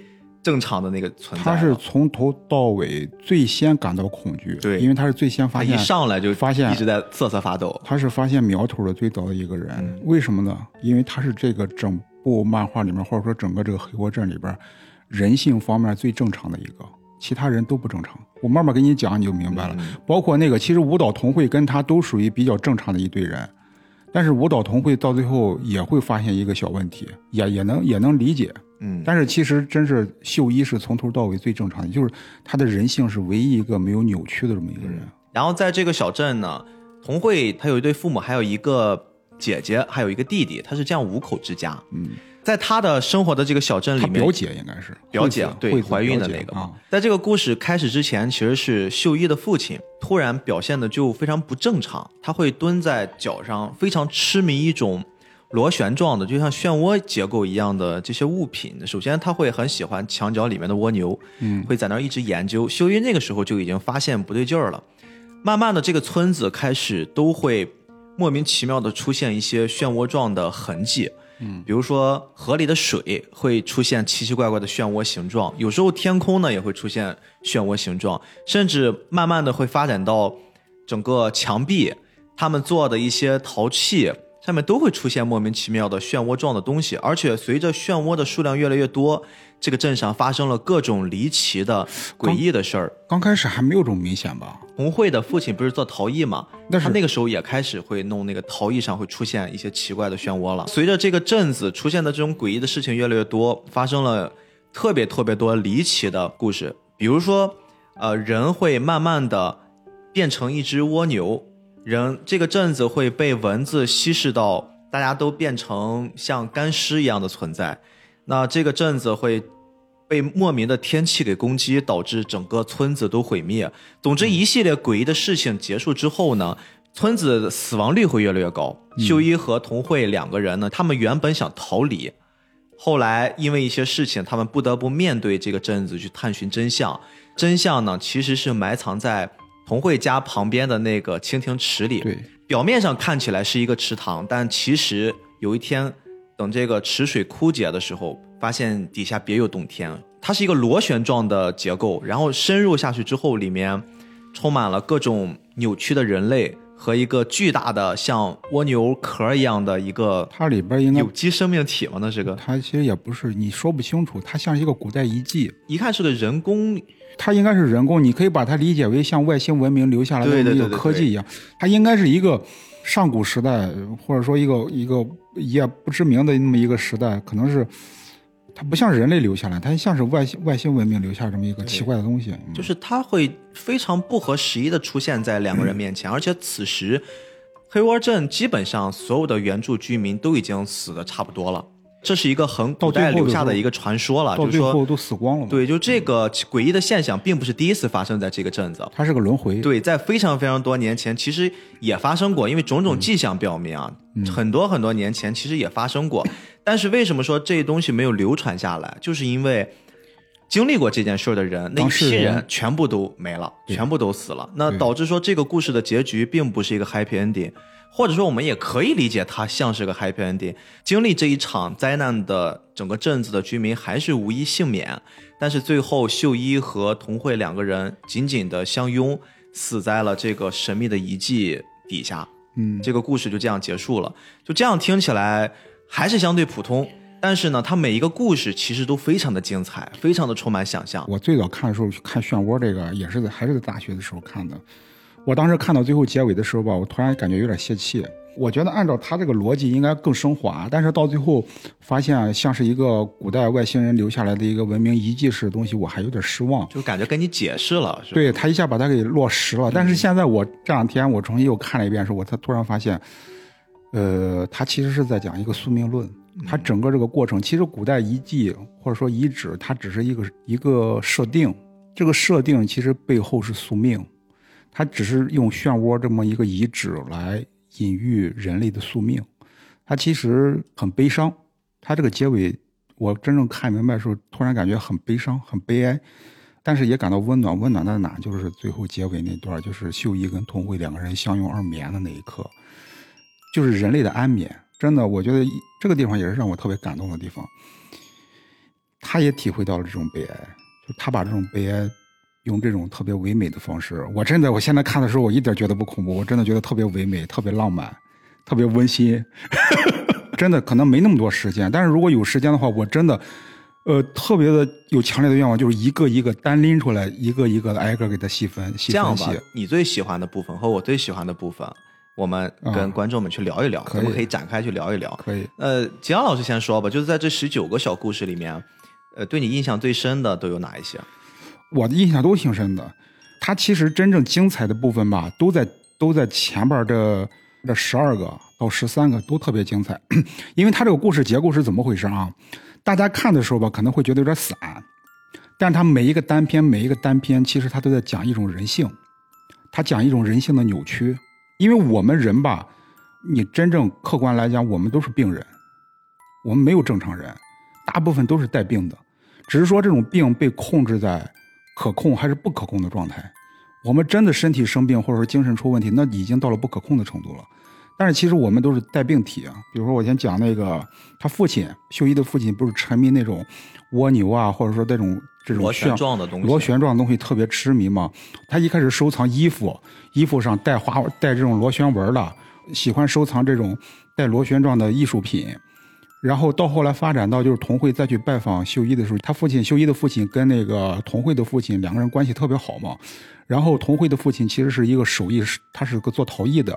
正常的那个存在。他是从头到尾最先感到恐惧，对，因为他是最先发现，一上来就发现一直在瑟瑟发抖。他是发现苗头的最早的一个人，为什么呢？因为他是这个整部漫画里面，或者说整个这个黑锅镇里边人性方面最正常的一个。其他人都不正常，我慢慢给你讲，你就明白了。包括那个，其实舞蹈同会跟他都属于比较正常的一堆人，但是舞蹈同会到最后也会发现一个小问题，也也能也能理解。嗯，但是其实真是秀一是从头到尾最正常的，就是他的人性是唯一一个没有扭曲的这么一个人。然后在这个小镇呢，同会他有一对父母，还有一个姐姐，还有一个弟弟，他是这样五口之家。嗯，在他的生活的这个小镇里面，表姐应该是表姐对怀孕的那个嘛啊，在这个故事开始之前，其实是秀一的父亲突然表现的就非常不正常，他会蹲在脚上，非常痴迷一种螺旋状的，就像漩涡结构一样的这些物品。首先，他会很喜欢墙角里面的蜗牛，嗯会在那儿一直研究。秀一那个时候就已经发现不对劲儿了，慢慢的，这个村子开始都会莫名其妙的出现一些漩涡状的痕迹。嗯，比如说河里的水会出现奇奇怪怪的漩涡形状，有时候天空呢也会出现漩涡形状，甚至慢慢的会发展到整个墙壁，他们做的一些陶器上面都会出现莫名其妙的漩涡状的东西，而且随着漩涡的数量越来越多，这个镇上发生了各种离奇的诡异的事儿。刚开始还没有这么明显吧？红慧的父亲不是做陶艺吗？但是他那个时候也开始会弄那个陶艺上会出现一些奇怪的漩涡了。随着这个镇子出现的这种诡异的事情越来越多，发生了特别特别多离奇的故事，比如说，呃，人会慢慢的变成一只蜗牛，人这个镇子会被蚊子稀释到，大家都变成像干尸一样的存在。那这个镇子会被莫名的天气给攻击，导致整个村子都毁灭。总之，一系列诡异的事情结束之后呢，村子死亡率会越来越高。秀一和童慧两个人呢，他们原本想逃离，后来因为一些事情，他们不得不面对这个镇子去探寻真相。真相呢，其实是埋藏在童慧家旁边的那个蜻蜓池里。对，表面上看起来是一个池塘，但其实有一天，等这个池水枯竭的时候，发现底下别有洞天。它是一个螺旋状的结构，然后深入下去之后，里面充满了各种扭曲的人类和一个巨大的像蜗牛壳一样的一个它里边应该有机生命体吗？那是个，它其实也不是，你说不清楚，它像是一个古代遗迹，一看是个人工它应该是人工，你可以把它理解为像外星文明留下来的对对一个科技一样，它应该是一个上古时代，或者说一个一个也不知名的那么一个时代，可能是它不像人类留下来，它像是外星外星文明留下这么一个奇怪的东西，就是它会非常不合时宜的出现在两个人面前，而且此时黑窝镇基本上所有的原住居民都已经死的差不多了，这是一个很古代留下的一个传说了，就是说，都死光了嘛。，对，就这个诡异的现象并不是第一次发生在这个镇子。它是个轮回。对，在非常非常多年前，其实也发生过，因为种种迹象表明啊，很多很多年前其实也发生过。但是为什么说这东西没有流传下来？就是因为经历过这件事儿的人，那一批人全部都没了，全部都死了。那导致说这个故事的结局并不是一个 happy ending，或者说我们也可以理解它像是个 happy ending。经历这一场灾难的整个镇子的居民还是无一幸免，但是最后秀一和童慧两个人紧紧的相拥，死在了这个神秘的遗迹底下。嗯，这个故事就这样结束了。就这样听起来还是相对普通，但是呢，它每一个故事其实都非常的精彩，非常的充满想象。我最早看的时候看漩涡这个也是在还是在大学的时候看的。我当时看到最后结尾的时候吧，我突然感觉有点泄气。我觉得按照他这个逻辑应该更升华，但是到最后发现像是一个古代外星人留下来的一个文明遗迹式的东西，我还有点失望。就感觉跟你解释了，是？对他一下把它给落实了。但是现在我这两天我重新又看了一遍的时候，我才突然发现，呃，他其实是在讲一个宿命论。它整个这个过程，其实古代遗迹或者说遗址，它只是一个一个设定，这个设定其实背后是宿命，它只是用漩涡这么一个遗址来隐喻人类的宿命。它其实很悲伤，它这个结尾我真正看明白的时候，突然感觉很悲伤、很悲哀。但是也感到温暖，温暖在哪？就是最后结尾那段，就是秀一跟童慧两个人相拥而眠的那一刻，就是人类的安眠。真的，我觉得这个地方也是让我特别感动的地方。他也体会到了这种悲哀，就他把这种悲哀用这种特别唯美的方式。我真的，我现在看的时候，我一点觉得不恐怖，我真的觉得特别唯美、特别浪漫、特别温馨。真的可能没那么多时间，但是如果有时间的话，我真的。呃，特别的有强烈的愿望，就是一个一个单拎出来，一个一个的挨个给它细分细这样吧分析。，你最喜欢的部分和我最喜欢的部分，我们跟啊观众们去聊一聊，咱们可以展开去聊一聊。可以，呃，吉阳老师先说吧，就是在这十九个小故事里面，呃，对你印象最深的都有哪一些？我的印象都挺深的。它其实真正精彩的部分吧，都在都在前边的这十二个到十三个都特别精彩，因为他这个故事结构是怎么回事啊？大家看的时候吧，可能会觉得有点散，但是他每一个单篇每一个单篇，其实他都在讲一种人性，他讲一种人性的扭曲。因为我们人吧，你真正客观来讲，我们都是病人，我们没有正常人，大部分都是带病的，只是说这种病被控制在可控还是不可控的状态。我们真的身体生病或者说精神出问题，那已经到了不可控的程度了。但是其实我们都是带病体啊。比如说我先讲那个他父亲秀一的父亲，不是沉迷那种蜗牛啊，或者说这种这种螺旋状的东西，螺旋状的东西特别痴迷嘛。他一开始收藏衣服，衣服上带花带这种螺旋纹的，喜欢收藏这种带螺旋状的艺术品。然后到后来发展到就是童慧再去拜访秀一的时候，他父亲秀一的父亲跟那个童慧的父亲两个人关系特别好嘛。然后童慧的父亲其实是一个手艺，他是个做陶艺的。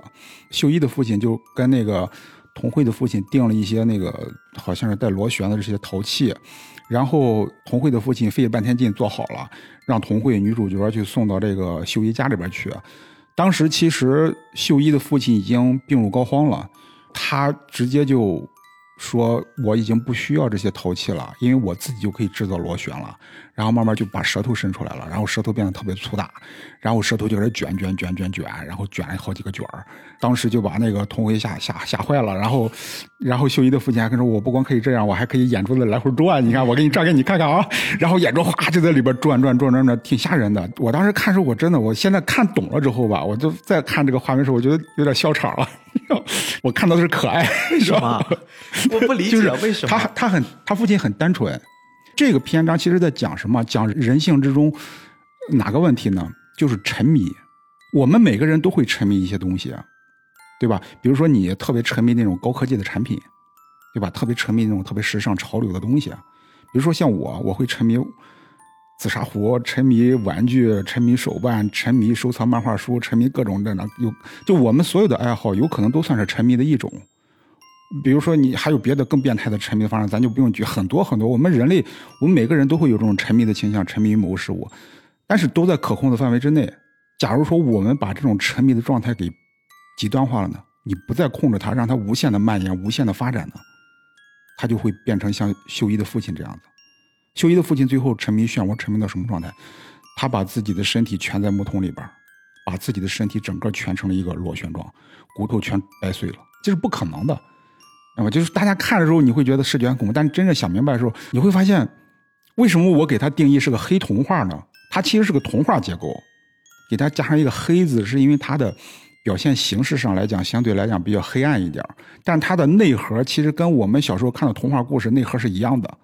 秀一的父亲就跟那个童慧的父亲订了一些那个好像是带螺旋的这些陶器。然后童慧的父亲费了半天劲做好了，让童慧女主角去送到这个秀一家里边去。当时其实秀一的父亲已经病入膏肓了，他直接就。说我已经不需要这些陶器了，因为我自己就可以制造螺旋了。然后慢慢就把舌头伸出来了，然后舌头变得特别粗大，然后舌头就开始卷卷卷卷卷，然后卷了好几个卷儿。当时就把那个童辉吓吓吓坏了。然后，然后秀一的父亲还跟说：“我不光可以这样，我还可以眼珠子来回转。你看，我给你转给你看看啊。”然后眼珠哗就在里边转转转转转，挺吓人的。我当时看时候，我真的，我现在看懂了之后吧，我就再看这个画面时候，我觉得有点笑场了。我看到的是可爱，为什么？我不理解为什么。他他很他父亲很单纯。这个篇章其实在讲什么？讲人性之中哪个问题呢？就是沉迷。我们每个人都会沉迷一些东西，对吧？比如说你特别沉迷那种高科技的产品，对吧？特别沉迷那种特别时尚潮流的东西。比如说像我，我会沉迷紫砂壶，沉迷玩具，沉迷手办，沉迷收藏漫画书，沉迷各种的那有。就我们所有的爱好，有可能都算是沉迷的一种。比如说，你还有别的更变态的沉迷的方式，咱就不用举很多很多。我们人类，我们每个人都会有这种沉迷的倾向，沉迷于某个事物，但是都在可控的范围之内。假如说我们把这种沉迷的状态给极端化了呢？你不再控制它，让它无限的蔓延、无限的发展呢？它就会变成像秀一的父亲这样子。秀一的父亲最后沉迷漩涡，沉迷到什么状态？他把自己的身体蜷在木桶里边，把自己的身体整个蜷成了一个螺旋状，骨头全掰碎了，这是不可能的。那么就是大家看的时候，你会觉得视觉很恐怖，但真正想明白的时候，你会发现，为什么我给它定义是个黑童话呢？它其实是个童话结构，给它加上一个黑字，是因为它的表现形式上来讲，相对来讲比较黑暗一点但它的内核其实跟我们小时候看的童话故事内核是一样的，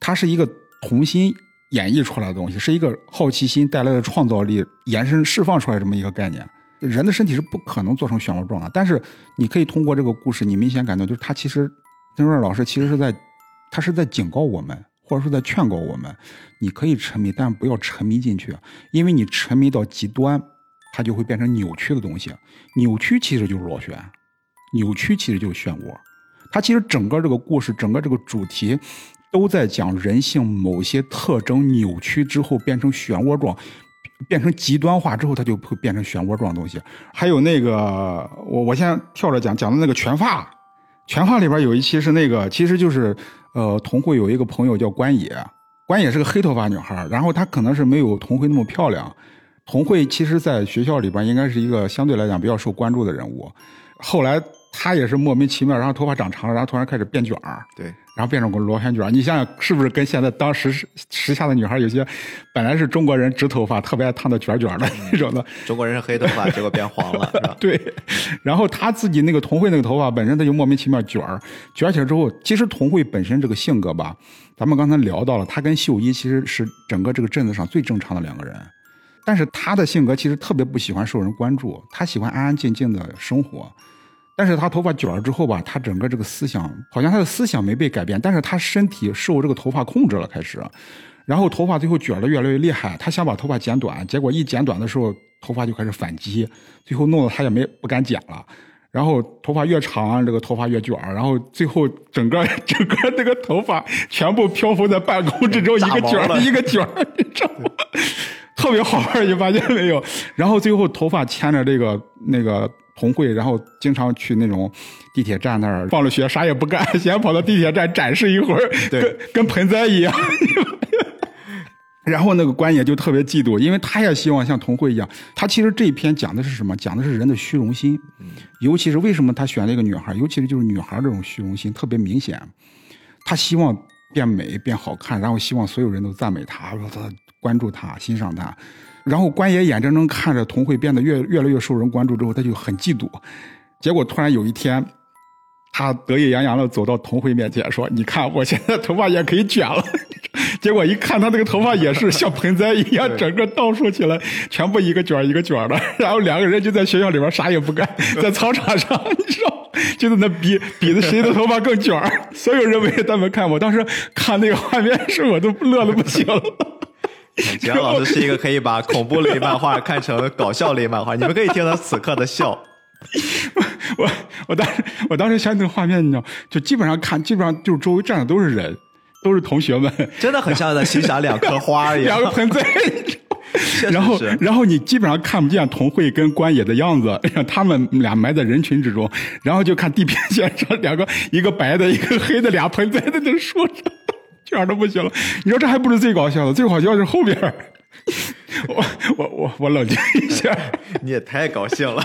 它是一个童心演绎出来的东西，是一个好奇心带来的创造力延伸释放出来这么一个概念。人的身体是不可能做成漩涡状的，但是你可以通过这个故事，你明显感到就是他其实，曾润老师其实是在，他是在警告我们，或者说在劝告我们，你可以沉迷，但不要沉迷进去，因为你沉迷到极端，它就会变成扭曲的东西。扭曲其实就是螺旋，扭曲其实就是漩涡。它其实整个这个故事，整个这个主题，都在讲人性某些特征扭曲之后变成漩涡状。变成极端化之后，它就会变成漩涡状的东西。还有那个，我我先跳着讲，讲的那个全发，全发里边有一期是那个，其实就是，呃，童慧有一个朋友叫关野，关野是个黑头发女孩，然后她可能是没有童慧那么漂亮。童慧其实在学校里边应该是一个相对来讲比较受关注的人物，后来。她也是莫名其妙，然后头发长长了，然后突然开始变卷儿，对，然后变成个螺旋卷你想想，是不是跟现在当时时下的女孩有些，本来是中国人直头发，特别爱烫的卷卷的 那种的，中国人是黑头发，结果变黄了，是吧？对。然后他自己那个童慧那个头发本身他就莫名其妙卷儿，卷起来之后，其实童慧本身这个性格吧，咱们刚才聊到了，他跟秀一其实是整个这个镇子上最正常的两个人，但是他的性格其实特别不喜欢受人关注，他喜欢安安静静的生活。但是他头发卷了之后吧，他整个这个思想好像他的思想没被改变，但是他身体受这个头发控制了，开始，然后头发最后卷的越来越厉害，他想把头发剪短，结果一剪短的时候，头发就开始反击，最后弄得他也没不敢剪了，然后头发越长，这个头发越卷，然后最后整个 整个那个头发全部漂浮在半空之中，一个卷一个卷，你知道吗？特别好玩，你发现没有？然后最后头发牵着这个那个。童慧，然后经常去那种地铁站那儿放了学啥也不干，先跑到地铁站展示一会儿，对跟跟盆栽一样。然后那个官爷就特别嫉妒，因为他也希望像童慧一样。他其实这一篇讲的是什么？讲的是人的虚荣心，尤其是为什么他选了一个女孩，尤其是就是女孩这种虚荣心特别明显。他希望变美变好看，然后希望所有人都赞美他关注他欣赏他。然后官爷眼睁睁看着童慧变得越越来越受人关注之后，他就很嫉妒。结果突然有一天，他得意洋洋的走到童慧面前说：“你看，我现在头发也可以卷了。” 结果一看，他那个头发也是像盆栽一样，整个倒竖起来，全部一个卷一个卷的。然后两个人就在学校里边啥也不干，在操场上，你知道，就在那比比的谁的头发更卷儿。所有人围着他们看，我当时看那个画面是，我都乐的不行了。吉阳老师是一个可以把恐怖类漫画看成搞笑类漫画，你们可以听到此刻的笑。我我当时我当时想那个画面，你知道，就基本上看，基本上就是周围站的都是人，都是同学们，真的很像在欣赏两棵花一样，两个盆栽。然后，然后你基本上看不见童慧跟关野的样子，让他们俩埋在人群之中。然后就看地平线上两个，一个白的，一个黑的，俩盆栽在那说着，卷的不行了。你说这还不是最搞笑的，最搞笑是后边。我我我我冷静一下，你也太高兴了，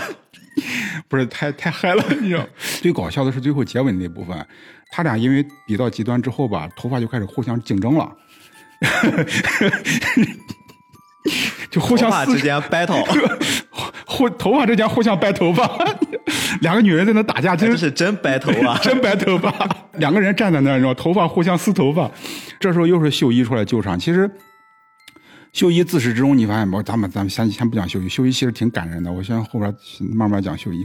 不是太太嗨了，你知道？最搞笑的是最后结尾那部分，他俩因为比到极端之后吧，头发就开始互相竞争了。就互相之间 battle，互头发之间互相掰头发，两个女人在那打架，真是真白头发，真白头发。两个人站在那儿，你知道，头发互相撕头发。这时候又是秀一出来救场。其实秀一自始至终，你发现没？咱们咱们先先不讲秀一，秀一其实挺感人的。我先后边慢慢讲秀一。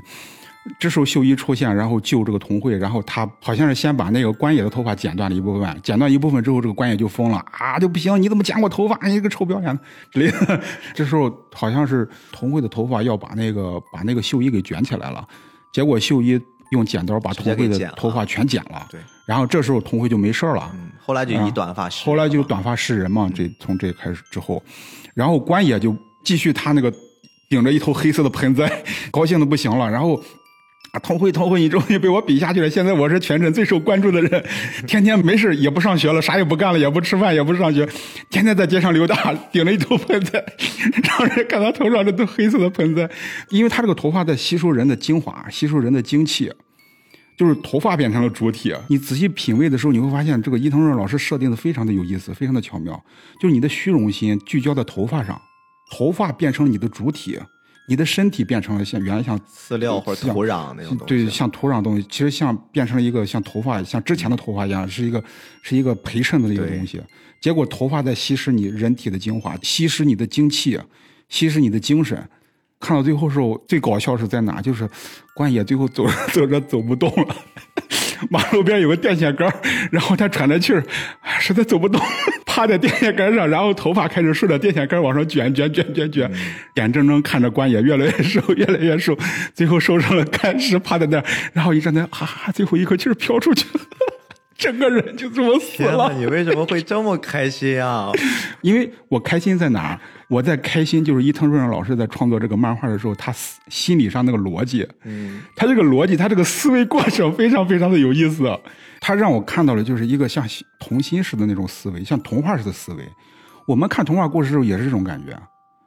这时候秀一出现，然后救这个童慧，然后他好像是先把那个关野的头发剪断了一部分，剪断一部分之后，这个关野就疯了啊，就不行，你怎么剪我头发？你个臭不要脸的之类的。这时候好像是童慧的头发要把那个把那个秀一给卷起来了，结果秀一用剪刀把童慧的头发全剪了。对，然后这时候童慧就没事了。嗯，后来就以短发示。后来就短发示人嘛，这从这开始之后，然后关野就继续他那个顶着一头黑色的盆栽，高兴的不行了，然后。啊，童慧，童慧，你终于被我比下去了！现在我是全镇最受关注的人，天天没事也不上学了，啥也不干了，也不吃饭，也不上学，天天在街上溜达，顶着一头盆栽，让人看他头上这都黑色的盆栽，因为他这个头发在吸收人的精华，吸收人的精气，就是头发变成了主体。你仔细品味的时候，你会发现这个伊藤润老师设定的非常的有意思，非常的巧妙，就是你的虚荣心聚焦在头发上，头发变成了你的主体。你的身体变成了像原来像饲料或者土壤那种东西，对，像土壤东西，其实像变成了一个像头发，像之前的头发一样，是一个是一个陪衬的一个东西。结果头发在吸食你人体的精华，吸食你的精气，吸食你的精神。看到最后时候，最搞笑是在哪？就是关野最后走着 走着走不动了。马路边有个电线杆然后他喘着气儿，实在走不动，趴在电线杆上，然后头发开始顺着电线杆往上卷卷卷卷卷，眼睁睁看着官爷越来越瘦，越来越瘦，最后瘦成了干尸，趴在那儿，然后一站那，哈哈，最后一口气儿飘出去了，整个人就这么死了。你为什么会这么开心啊？因为我开心在哪儿？我在开心，就是伊藤润二老师在创作这个漫画的时候，他心理上那个逻辑，嗯，他这个逻辑，他这个思维过程非常非常的有意思。他让我看到了，就是一个像童心似的那种思维，像童话似的思维。我们看童话故事的时候也是这种感觉。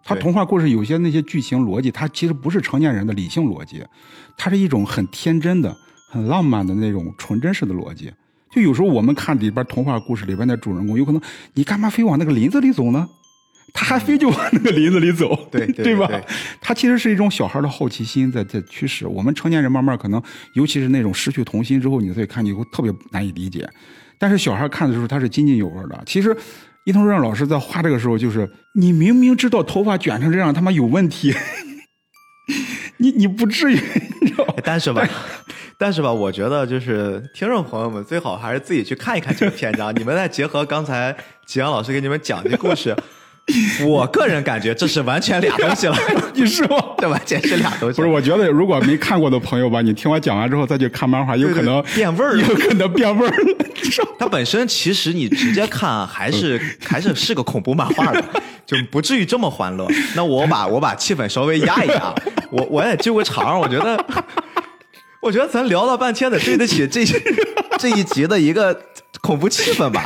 他童话故事有些那些剧情逻辑，它其实不是成年人的理性逻辑，它是一种很天真的、很浪漫的那种纯真式的逻辑。就有时候我们看里边童话故事里边的主人公，有可能你干嘛非往那个林子里走呢？他还非就往那个林子里走，对 对吧？他其实是一种小孩的好奇心在在驱使我们成年人，慢慢可能，尤其是那种失去童心之后，你再看，你会特别难以理解。但是小孩看的时候，他是津津有味的。其实伊藤润二老师在画这个时候，就是你明明知道头发卷成这样他妈有问题，你你不至于，你知道？但是吧，但是吧，我觉得就是听众朋友们最好还是自己去看一看这个篇章，你们再结合刚才吉阳老师给你们讲的故事。我个人感觉这是完全俩东西了，你说这完全是俩东西。不是？我觉得如果没看过的朋友吧，你听我讲完之后再去看漫画，有可能变味儿，有可能变味儿。它本身其实你直接看还是 还是是个恐怖漫画的，就不至于这么欢乐。那我把我把气氛稍微压一压，我我也救个场，我觉得。我觉得咱聊了半天得对得起这这一集的一个恐怖气氛吧。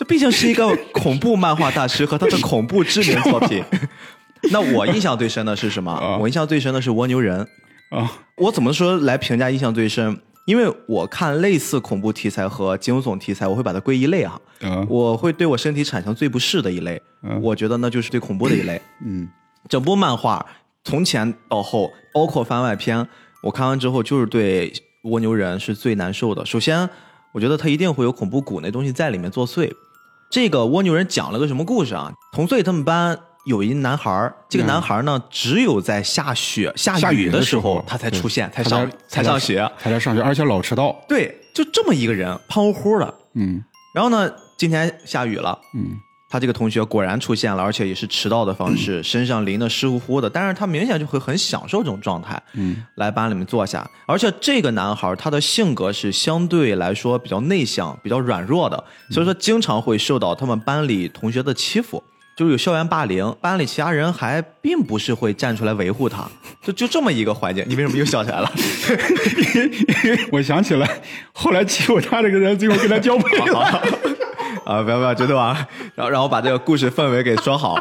这毕竟是一个恐怖漫画大师和他的恐怖知名作品。那我印象最深的是什么？我印象最深的是蜗牛人啊。我怎么说来评价印象最深？因为我看类似恐怖题材和惊悚题材，我会把它归一类哈。我会对我身体产生最不适的一类。我觉得那就是最恐怖的一类。嗯。整部漫画从前到后，包括番外篇。我看完之后，就是对蜗牛人是最难受的。首先，我觉得他一定会有恐怖谷那东西在里面作祟。这个蜗牛人讲了个什么故事啊？同岁他们班有一男孩这个男孩呢，只有在下雪下雨的时候他才出现，才上才上学，才来上学，而且老迟到。对，就这么一个人，胖乎乎的。嗯。然后呢，今天下雨了。嗯。他这个同学果然出现了，而且也是迟到的方式，身上淋得湿乎乎的，但是他明显就会很享受这种状态，嗯，来班里面坐下。而且这个男孩他的性格是相对来说比较内向、比较软弱的，所以说经常会受到他们班里同学的欺负，就是有校园霸凌，班里其他人还并不是会站出来维护他，就就这么一个环境。你为什么又笑起来了？我想起来，后来欺负他这个人最后跟他交配了。啊，不要不要，觉得啊，然后然后把这个故事氛围给说好。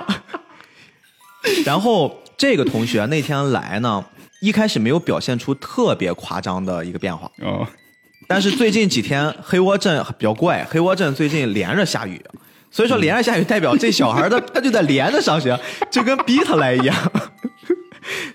然后这个同学那天来呢，一开始没有表现出特别夸张的一个变化。哦。但是最近几天黑窝镇比较怪，黑窝镇最近连着下雨，所以说连着下雨代表这小孩他 他就在连着上学，就跟逼他来一样。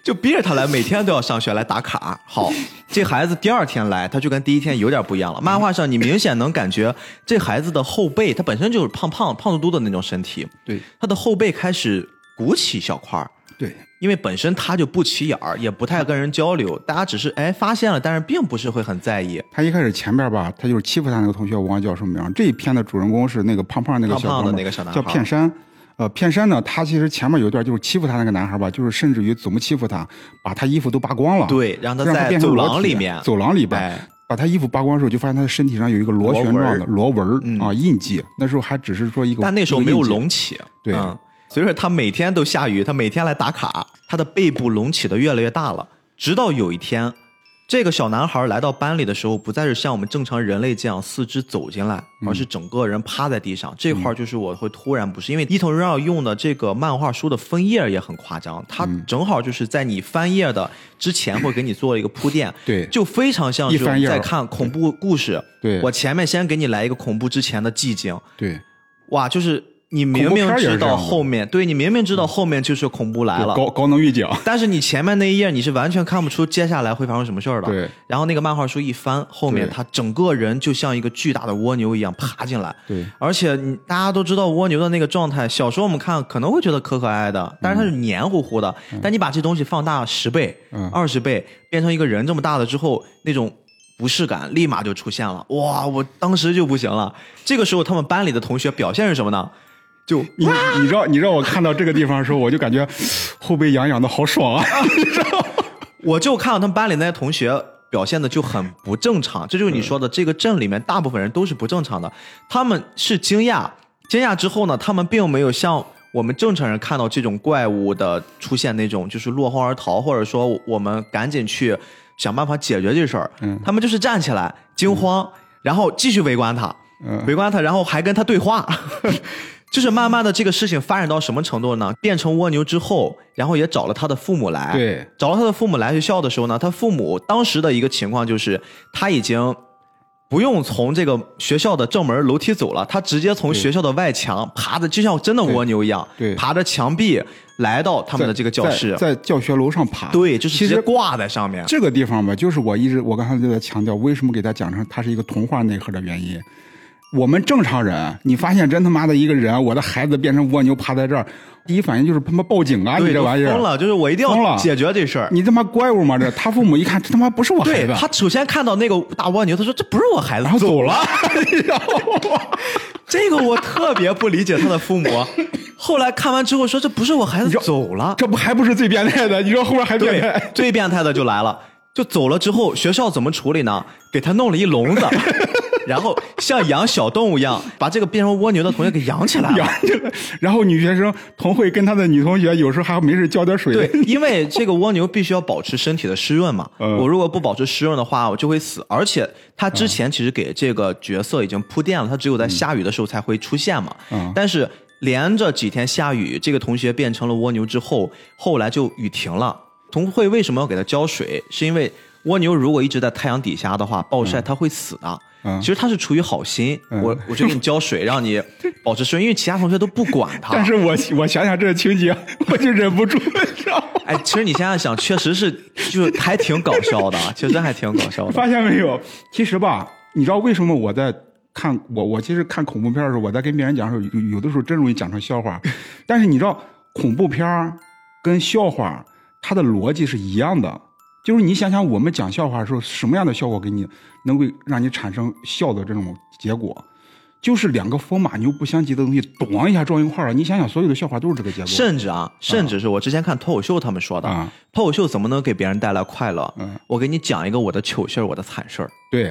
就逼着他来，每天都要上学来打卡。好，这孩子第二天来，他就跟第一天有点不一样了。漫画上你明显能感觉这孩子的后背，他本身就是胖胖胖嘟嘟的那种身体。对，他的后背开始鼓起小块儿。对，因为本身他就不起眼儿，也不太跟人交流，大家只是哎发现了，但是并不是会很在意。他一开始前边吧，他就是欺负他那个同学，我忘叫什么名。这一篇的主人公是那个胖胖那个小胖的那个小男孩，叫片山。呃，片山呢，他其实前面有一段就是欺负他那个男孩吧，就是甚至于怎么欺负他，把他衣服都扒光了。对，让他在走廊里面，走廊里边，把他衣服扒光的时候，就发现他的身体上有一个螺旋状的螺纹啊印记。那时候还只是说一个，但那时候没有隆起。对，所以说他每天都下雨，他每天来打卡，他的背部隆起的越来越大了，直到有一天。这个小男孩来到班里的时候，不再是像我们正常人类这样四肢走进来，而是整个人趴在地上。这块就是我会突然不适，因为伊藤润二用的这个漫画书的分页也很夸张，他正好就是在你翻页的之前会给你做一个铺垫，对，就非常像是在看恐怖故事。对，我前面先给你来一个恐怖之前的寂静。对，哇，就是。你明明知道后面，对你明明知道后面就是恐怖来了，高高能预警。但是你前面那一页你是完全看不出接下来会发生什么事儿的。对。然后那个漫画书一翻，后面他整个人就像一个巨大的蜗牛一样爬进来。对。而且你大家都知道蜗牛的那个状态，小时候我们看可能会觉得可可爱的，但是它是黏糊糊的。但你把这东西放大十倍、二十倍，变成一个人这么大了之后，那种不适感立马就出现了。哇！我当时就不行了。这个时候他们班里的同学表现是什么呢？就 你你知道你让我看到这个地方的时候，我就感觉后背痒痒的好爽啊！我就看到他们班里那些同学表现的就很不正常，这就是你说的这个镇里面大部分人都是不正常的。他们是惊讶，惊讶之后呢，他们并没有像我们正常人看到这种怪物的出现那种就是落荒而逃，或者说我们赶紧去想办法解决这事儿。嗯，他们就是站起来惊慌，然后继续围观他，围观他，然后还跟他对话。就是慢慢的这个事情发展到什么程度呢？变成蜗牛之后，然后也找了他的父母来。对，找了他的父母来学校的时候呢，他父母当时的一个情况就是他已经不用从这个学校的正门楼梯走了，他直接从学校的外墙爬的，就像真的蜗牛一样，对，爬着墙壁来到他们的这个教室，在教学楼上爬。对，就是直接挂在上面。这个地方吧，就是我一直我刚才就在强调，为什么给他讲成它是一个童话内核的原因。我们正常人，你发现真他妈的一个人，我的孩子变成蜗牛趴在这儿，第一反应就是他妈报警啊！你这玩意儿疯了，就是我一定要解决这事儿。你他妈怪物吗？这他父母一看，这他妈不是我孩子。他首先看到那个大蜗牛，他说这不是我孩子，然后走了。这个我特别不理解他的父母。后来看完之后说这不是我孩子走了，这不还不是最变态的？你说后面还变对态？，最变态的就来了，就走了之后，学校怎么处理呢？给他弄了一笼子，然后像养小动物一样，把这个变成蜗牛的同学给养起来了。养着了。然后女学生童慧跟她的女同学有时候还没事浇点水。对，因为这个蜗牛必须要保持身体的湿润嘛。嗯我如果不保持湿润的话，我就会死。而且他之前其实给这个角色已经铺垫了，他只有在下雨的时候才会出现嘛。嗯但是连着几天下雨，这个同学变成了蜗牛之后，后来就雨停了。童慧为什么要给他浇水？是因为蜗牛如果一直在太阳底下的话，暴晒它会死的。嗯其实他是出于好心，嗯我我就给你浇水，让你保持湿润，因为其他同学都不管他。但是我我想想这个情节，我就忍不住，你知道吗？哎，其实你现在想，确实是，就是还挺搞笑的，其实还挺搞笑的。发现没有？其实吧，你知道为什么我在看我我其实看恐怖片的时候，我在跟别人讲的时候，有有的时候真容易讲成笑话。但是你知道，恐怖片儿跟笑话它的逻辑是一样的。就是你想想，我们讲笑话的时候，什么样的效果给你能够让你产生笑的这种结果？就是两个风马牛不相及的东西，咣一下撞一块了。你想想，所有的笑话都是这个结果。甚至啊，甚至是我之前看脱口秀他们说的，啊脱口秀怎么能给别人带来快乐？嗯我给你讲一个我的糗事儿，我的惨事儿，对，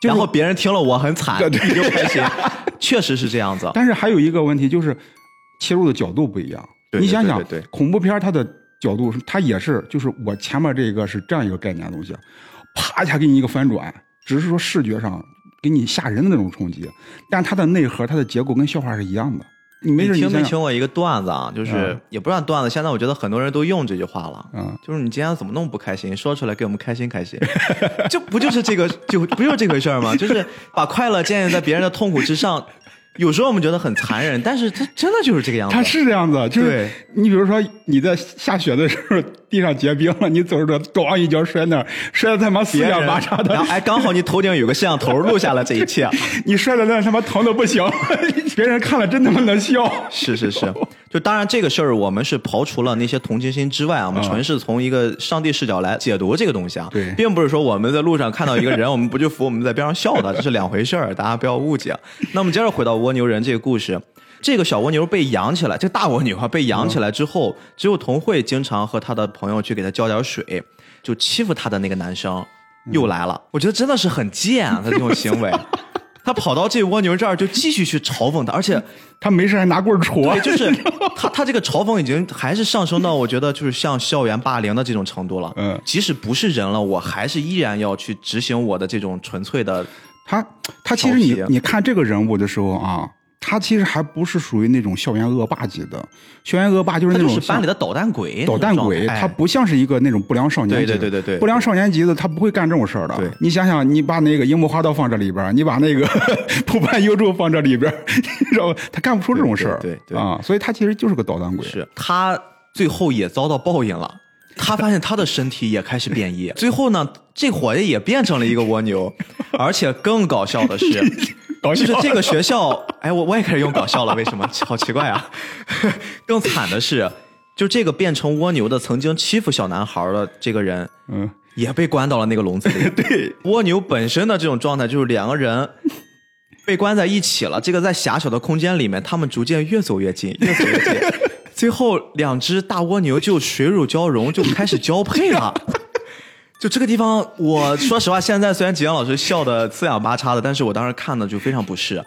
就是然后别人听了我很惨，对对你就开心，确实是这样子。但是还有一个问题就是，切入的角度不一样。对你想想，对对对恐怖片它的角度是，它也是，就是我前面这个是这样一个概念的东西，啪一下给你一个翻转，只是说视觉上给你吓人的那种冲击，但它的内核、它的结构跟笑话是一样的。你没你听没听过一个段子啊？就是、嗯也不算段子，现在我觉得很多人都用这句话了。嗯，就是你今天怎么那么不开心？说出来给我们开心开心，这不就是这个就不就是这回事儿吗？就是把快乐建立在别人的痛苦之上。有时候我们觉得很残忍，但是它真的就是这个样子。它是这样子，就是对你比如说你在下雪的时候，地上结冰了，你走着咣一脚摔那儿，摔的他妈四仰八叉的然，后哎，刚好你头顶有个摄像头录下了这一切。你摔的那他妈疼的不行，别人看了真他妈能笑。是是是，就当然这个事儿我们是刨除了那些同情心之外啊，我们啊纯是从一个上帝视角来解读这个东西啊，对并不是说我们在路上看到一个人，我们不就扶，我们在边上笑的，这是两回事儿，大家不要误解。那我们接着回到蜗牛人这个故事。这个小蜗牛被养起来，这个大蜗牛啊被养起来之后，只有童慧经常和他的朋友去给他浇点水，就欺负他的那个男生又来了。我觉得真的是很贱啊，他这种行为。他跑到这蜗牛这儿就继续去嘲讽他，而且他没事还拿棍儿戳对，，就是他他这个嘲讽已经还是上升到我觉得就是像校园霸凌的这种程度了。嗯即使不是人了，我还是依然要去执行我的这种纯粹的。他他其实你你看这个人物的时候啊，他其实还不是属于那种校园恶霸级的，校园恶霸就是那种班里的捣蛋鬼，捣蛋鬼，他不像是一个那种不良少年级的。对对对对对不良少年级的他不会干这种事儿的。你想想，你把那个樱木花道放这里边儿，你把那个 浦畔幽助放这里边儿，你知道吧？他干不出这种事儿。对啊，所以他其实就是个捣蛋鬼。是他最后也遭到报应了。他发现他的身体也开始变异，最后呢，这伙计也变成了一个蜗牛，而且更搞笑的是，搞笑就是这个学校，哎，我我也开始用搞笑了，为什么？好奇怪啊！更惨的是，就这个变成蜗牛的，曾经欺负小男孩的这个人，嗯，也被关到了那个笼子里。对，蜗牛本身的这种状态就是两个人被关在一起了，这个在狭小的空间里面，他们逐渐越走越近，越走越近，最后两只大蜗牛就水乳交融，就开始交配了。就这个地方，我说实话，现在虽然吉阳老师笑的四仰八叉的，但是我当时看的就非常不适。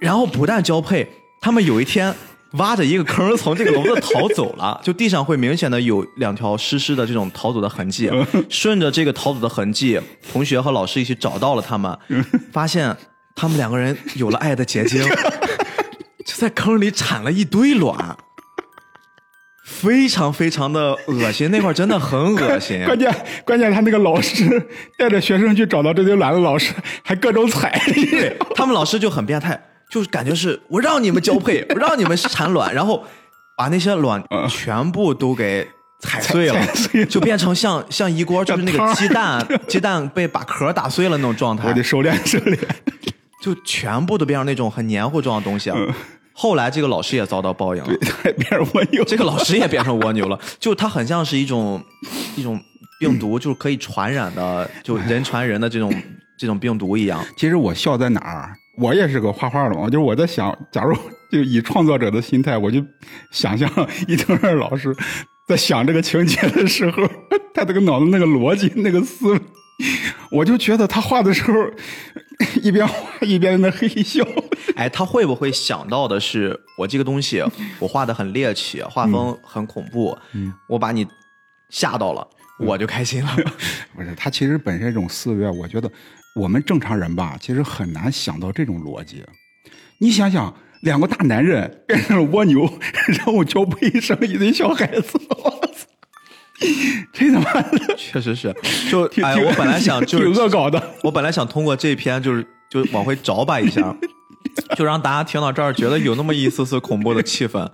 然后不但交配，他们有一天挖着一个坑从这个笼子逃走了，就地上会明显的有两条湿湿的这种逃走的痕迹。顺着这个逃走的痕迹，同学和老师一起找到了他们，发现他们两个人有了爱的结晶，就在坑里产了一堆卵。非常非常的恶心，那块儿真的很恶心。关键关键他那个老师带着学生去找到这堆卵的老师，还各种踩。对他们老师就很变态，就是感觉是我让你们交配，我让你们产卵，然后把那些卵全部都给踩碎了，碎了就变成像像一锅就是那个鸡蛋鸡蛋被把壳打碎了那种状态我得，收敛收敛。就全部都变成那种很黏糊状的东西啊。后来这个老师也遭到报应了，对变成蜗牛。这个老师也变成蜗牛了，就他很像是一种一种病毒，就是可以传染的，就人传人的这种这种病毒一样。其实我笑在哪儿？我也是个画画的嘛，就是我在想，假如就以创作者的心态，我就想象伊藤润老师在想这个情节的时候，他这个脑子那个逻辑、那个思维，我就觉得他画的时候 一边画一边在那嘿嘿笑。哎，他会不会想到的是，我这个东西我画的很猎奇，画风很恐怖，我把你吓到了，我就开心了。不是，他其实本身这种思维啊，我觉得我们正常人吧，其实很难想到这种逻辑。你想想，两个大男人变成了蜗牛，然后交配生一堆小孩子，我操！这他妈 确实是，就哎，我本来想 就挺是恶搞的。我本来想通过这篇就是就往回找吧一下，就让大家听到这儿觉得有那么一丝丝恐怖的气氛。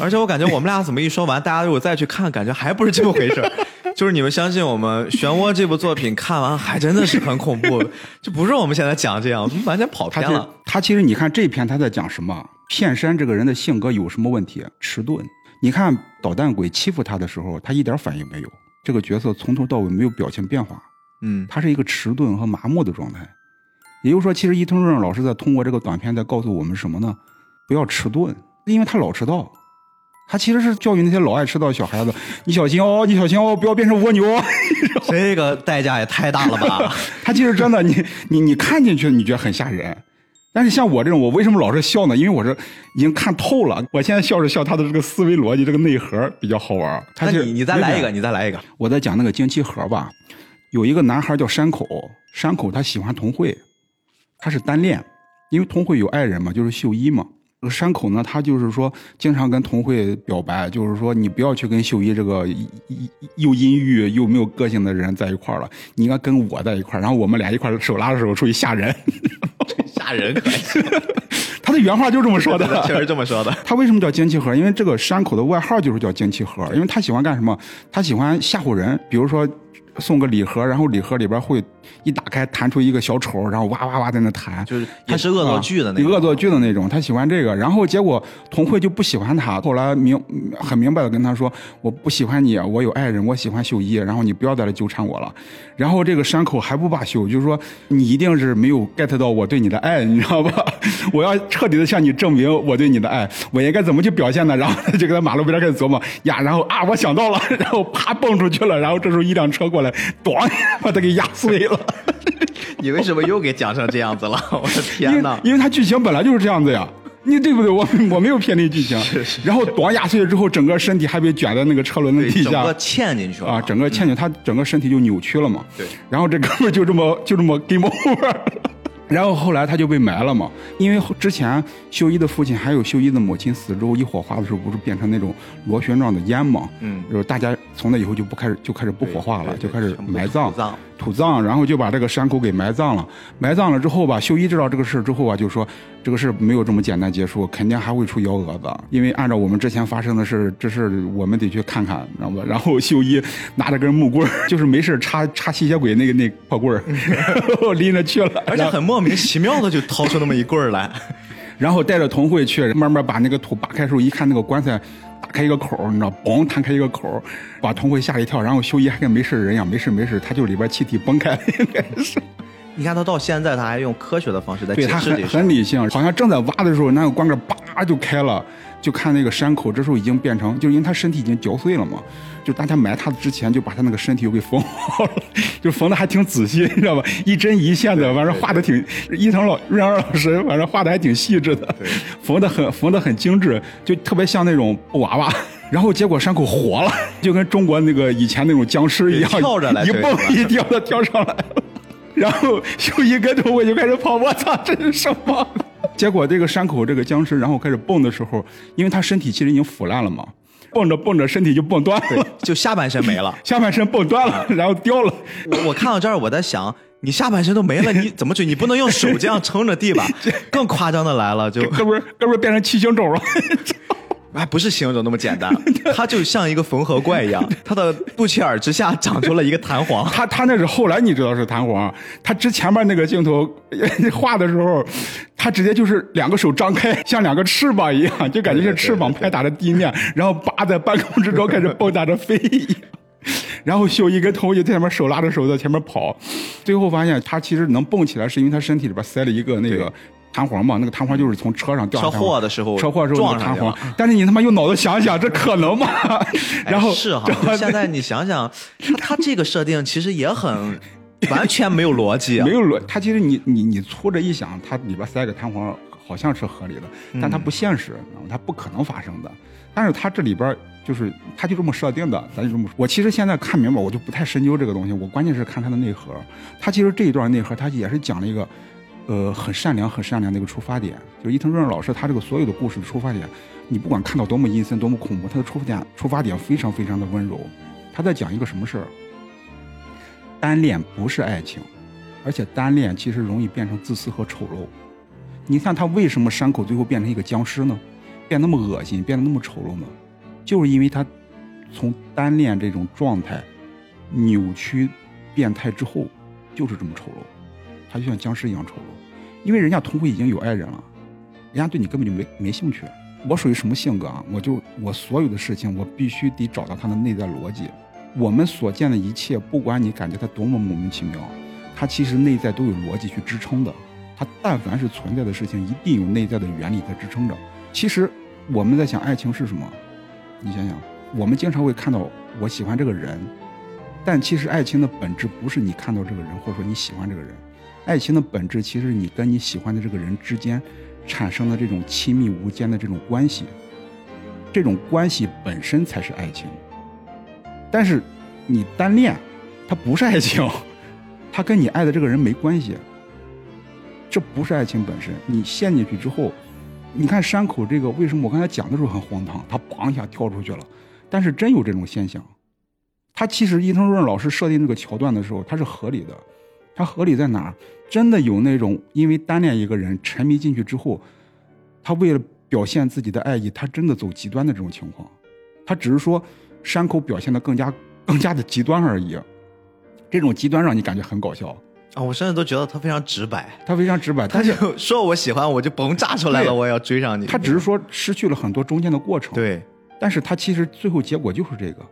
而且我感觉我们俩怎么一说完，大家如果再去看，感觉还不是这么回事儿。就是你们相信我们《漩涡》这部作品看完还真的是很恐怖，就不是我们现在讲这样，我们完全跑偏了。他其实你看这篇他在讲什么？片山这个人的性格有什么问题？迟钝。你看捣蛋鬼欺负他的时候，他一点反应没有。这个角色从头到尾没有表情变化，嗯，他是一个迟钝和麻木的状态。也就是说，其实伊藤润老师在通过这个短片在告诉我们什么呢？不要迟钝，因为他老迟到。他其实是教育那些老爱迟到的小孩子，你小心哦，你小心哦，不要变成蜗牛哦。这个代价也太大了吧？他其实真的，你你你看进去，你觉得很吓人。但是像我这种，我为什么老是笑呢？因为我是已经看透了。我现在笑是笑他的这个思维逻辑，这个内核比较好玩。他是那你你再来一个，你再来一个。我在讲那个经期盒吧，有一个男孩叫山口，山口他喜欢童慧，他是单恋，因为童慧有爱人嘛，就是秀一嘛。这个山口呢，他就是说经常跟童慧表白，就是说你不要去跟秀一这个又阴郁又没有个性的人在一块儿了，你应该跟我在一块儿，然后我们俩一块儿手拉着手出去吓人。吓人可以，他的原话就这么说的。确实这么说的。他为什么叫精气盒？因为这个山口的外号就是叫精气盒，因为他喜欢干什么？他喜欢吓唬人，比如说送个礼盒，然后礼盒里边会一打开弹出一个小丑，然后哇哇哇在那弹，就是他是恶作剧的那种啊恶作剧的那种。他喜欢这个，然后结果童慧就不喜欢他，后来明很明白的跟他说：“我不喜欢你，我有爱人，我喜欢秀一，然后你不要再来纠缠我了。”然后这个山口还不罢休，就是说你一定是没有 get 到我对你的爱，你知道吧？我要彻底的向你证明我对你的爱，我应该怎么去表现呢？然后他就搁在马路边开始琢磨呀，然后啊，我想到了，然后啪蹦出去了，然后这时候一辆车过来，咣 把他给压碎了。你为什么又给讲成这样子了？我的天哪！为因为它剧情本来就是这样子呀。你对不对？我 我没有偏离剧情，然后短压碎了之后，整个身体还被卷在那个车轮的底下整个嵌进去了啊，整个嵌进，他整个身体就扭曲了嘛。对，然后这哥们就这么就这么 game over 了。然后后来他就被埋了嘛，因为之前秀一的父亲还有秀一的母亲死之后，一火化的时候不是变成那种螺旋状的烟嘛？嗯就是大家从那以后就不开始就开始不火化了，就开始埋葬土葬，然后就把这个山口给埋葬了。埋葬了之后吧，秀一知道这个事儿之后啊，就说这个事儿没有这么简单结束，肯定还会出幺蛾子。因为按照我们之前发生的事，这事儿我们得去看看，知道吧？然后秀一拿着根木棍儿，就是没事插插吸血鬼那个那破棍儿，然后拎着去了，而且很莫名其妙的就掏出那么一棍儿来，然后带着童慧去，慢慢把那个土扒开的时候，一看那个棺材打开一个口，你知道，嘣弹开一个口，把童慧吓一跳。然后修一还跟没事人一样，没事没事，他就里边气体崩开了，应该是。你看他到现在他还用科学的方式在对他很解释这事。很理性，好像正在挖的时候，那个棺盖叭就开了，就看那个山口，这时候已经变成，就因为他身体已经嚼碎了嘛，就大家埋他之前就把他那个身体又给缝好了，就缝的还挺仔细，你知道吧？一针一线的，反正画的挺，伊藤老瑞阳老师反正画的还挺细致的，缝的很缝的很精致，就特别像那种布娃娃。然后结果山口活了，就跟中国那个以前那种僵尸一样，跳着来一蹦一跳的跳上来了。然后秀一跟头我就开始跑，我操，这是什么？结果这个山口这个僵尸，然后开始蹦的时候，因为他身体其实已经腐烂了嘛，蹦着蹦着身体就蹦断了，就下半身没了。下半身蹦断了，然后掉了。我我看到这儿，我在想，你下半身都没了，你怎么追？你不能用手这样撑着地吧？更夸张的来了，就哥们儿，哥们儿变成七星肘了。还不是形容那么简单，他就像一个缝合怪一样，他的肚脐眼之下长出了一个弹簧。他他那是后来你知道是弹簧，他之前面那个镜头 画的时候，他直接就是两个手张开，像两个翅膀一样，就感觉是翅膀拍打着地面，然后扒在半空之中开始蹦跶着飞一样。然后秀一跟童一在前面手拉着手在前面跑，最后发现他其实能蹦起来，是因为他身体里边塞了一个那个弹簧嘛，那个弹簧就是从车上掉下车祸的时候车祸的时候撞弹簧。，但是你他妈用脑子想想，这可能吗？然后哎是哈 现在你想想，他他这个设定其实也很 完全没有逻辑啊，没有逻，它其实你你你粗着一想，它里边塞个弹簧好像是合理的，但它不现实，你知道吗它不可能发生的。但是它这里边就是它就这么设定的，咱就这么说。我其实现在看明白，我就不太深究这个东西，我关键是看它的内核。它其实这一段内核，它也是讲了一个。呃，很善良、很善良的一个出发点，就是伊藤润二老师他这个所有的故事的出发点，你不管看到多么阴森、多么恐怖，他的出发点出发点非常非常的温柔。他在讲一个什么事儿？单恋不是爱情，而且单恋其实容易变成自私和丑陋。你看他为什么山口最后变成一个僵尸呢？变那么恶心，变得那么丑陋呢？就是因为他从单恋这种状态扭曲、变态之后，就是这么丑陋。他就像僵尸一样丑陋，因为人家同辉已经有爱人了，人家对你根本就没没兴趣。我属于什么性格啊？我就我所有的事情，我必须得找到它的内在逻辑。我们所见的一切，不管你感觉它多么莫名其妙，它其实内在都有逻辑去支撑的。它但凡是存在的事情，一定有内在的原理在支撑着。其实我们在想爱情是什么？你想想，我们经常会看到我喜欢这个人，但其实爱情的本质不是你看到这个人，或者说你喜欢这个人。爱情的本质其实你跟你喜欢的这个人之间产生的这种亲密无间的这种关系，这种关系本身才是爱情。但是你单恋，它不是爱情，它跟你爱的这个人没关系，这不是爱情本身。你陷进去之后，你看山口这个为什么我刚才讲的时候很荒唐，他梆一下跳出去了，但是真有这种现象。他其实伊藤润老师设定这个桥段的时候，他是合理的。它合理在哪儿？真的有那种因为单恋一个人沉迷进去之后，他为了表现自己的爱意，他真的走极端的这种情况。他只是说山口表现的更加更加的极端而已。这种极端让你感觉很搞笑，啊，我甚至都觉得他非常直白，他非常直白，他就说我喜欢我就甭炸出来了，我也要追上你。他只是说失去了很多中间的过程。对，但是他其实最后结果就是这个。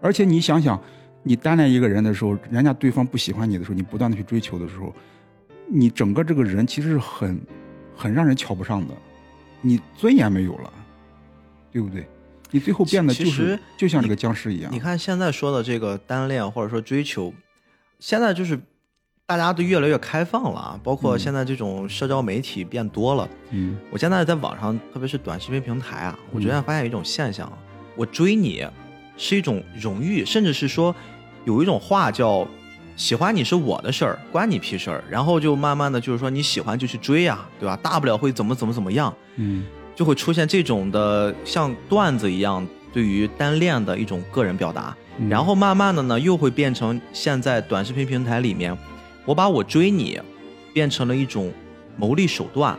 而且你想想，你单恋一个人的时候，人家对方不喜欢你的时候，你不断的去追求的时候，你整个这个人其实是很很让人瞧不上的，你尊严没有了，对不对？你最后变得就其实是就像这个僵尸一样你。看现在说的这个单恋或者说追求，现在就是大家都越来越开放了啊，包括嗯现在这种社交媒体变多了。嗯我现在在网上，特别是短视频平台啊，我逐渐发现一种现象，我追你是一种荣誉，甚至是说有一种话叫“喜欢你是我的事儿，关你屁事儿”，然后就慢慢的就是说你喜欢就去追呀、对吧？大不了会怎么怎么怎么样，嗯就会出现这种的像段子一样对于单恋的一种个人表达，嗯然后慢慢的呢又会变成现在短视频平台里面，我把我追你变成了一种牟利手段。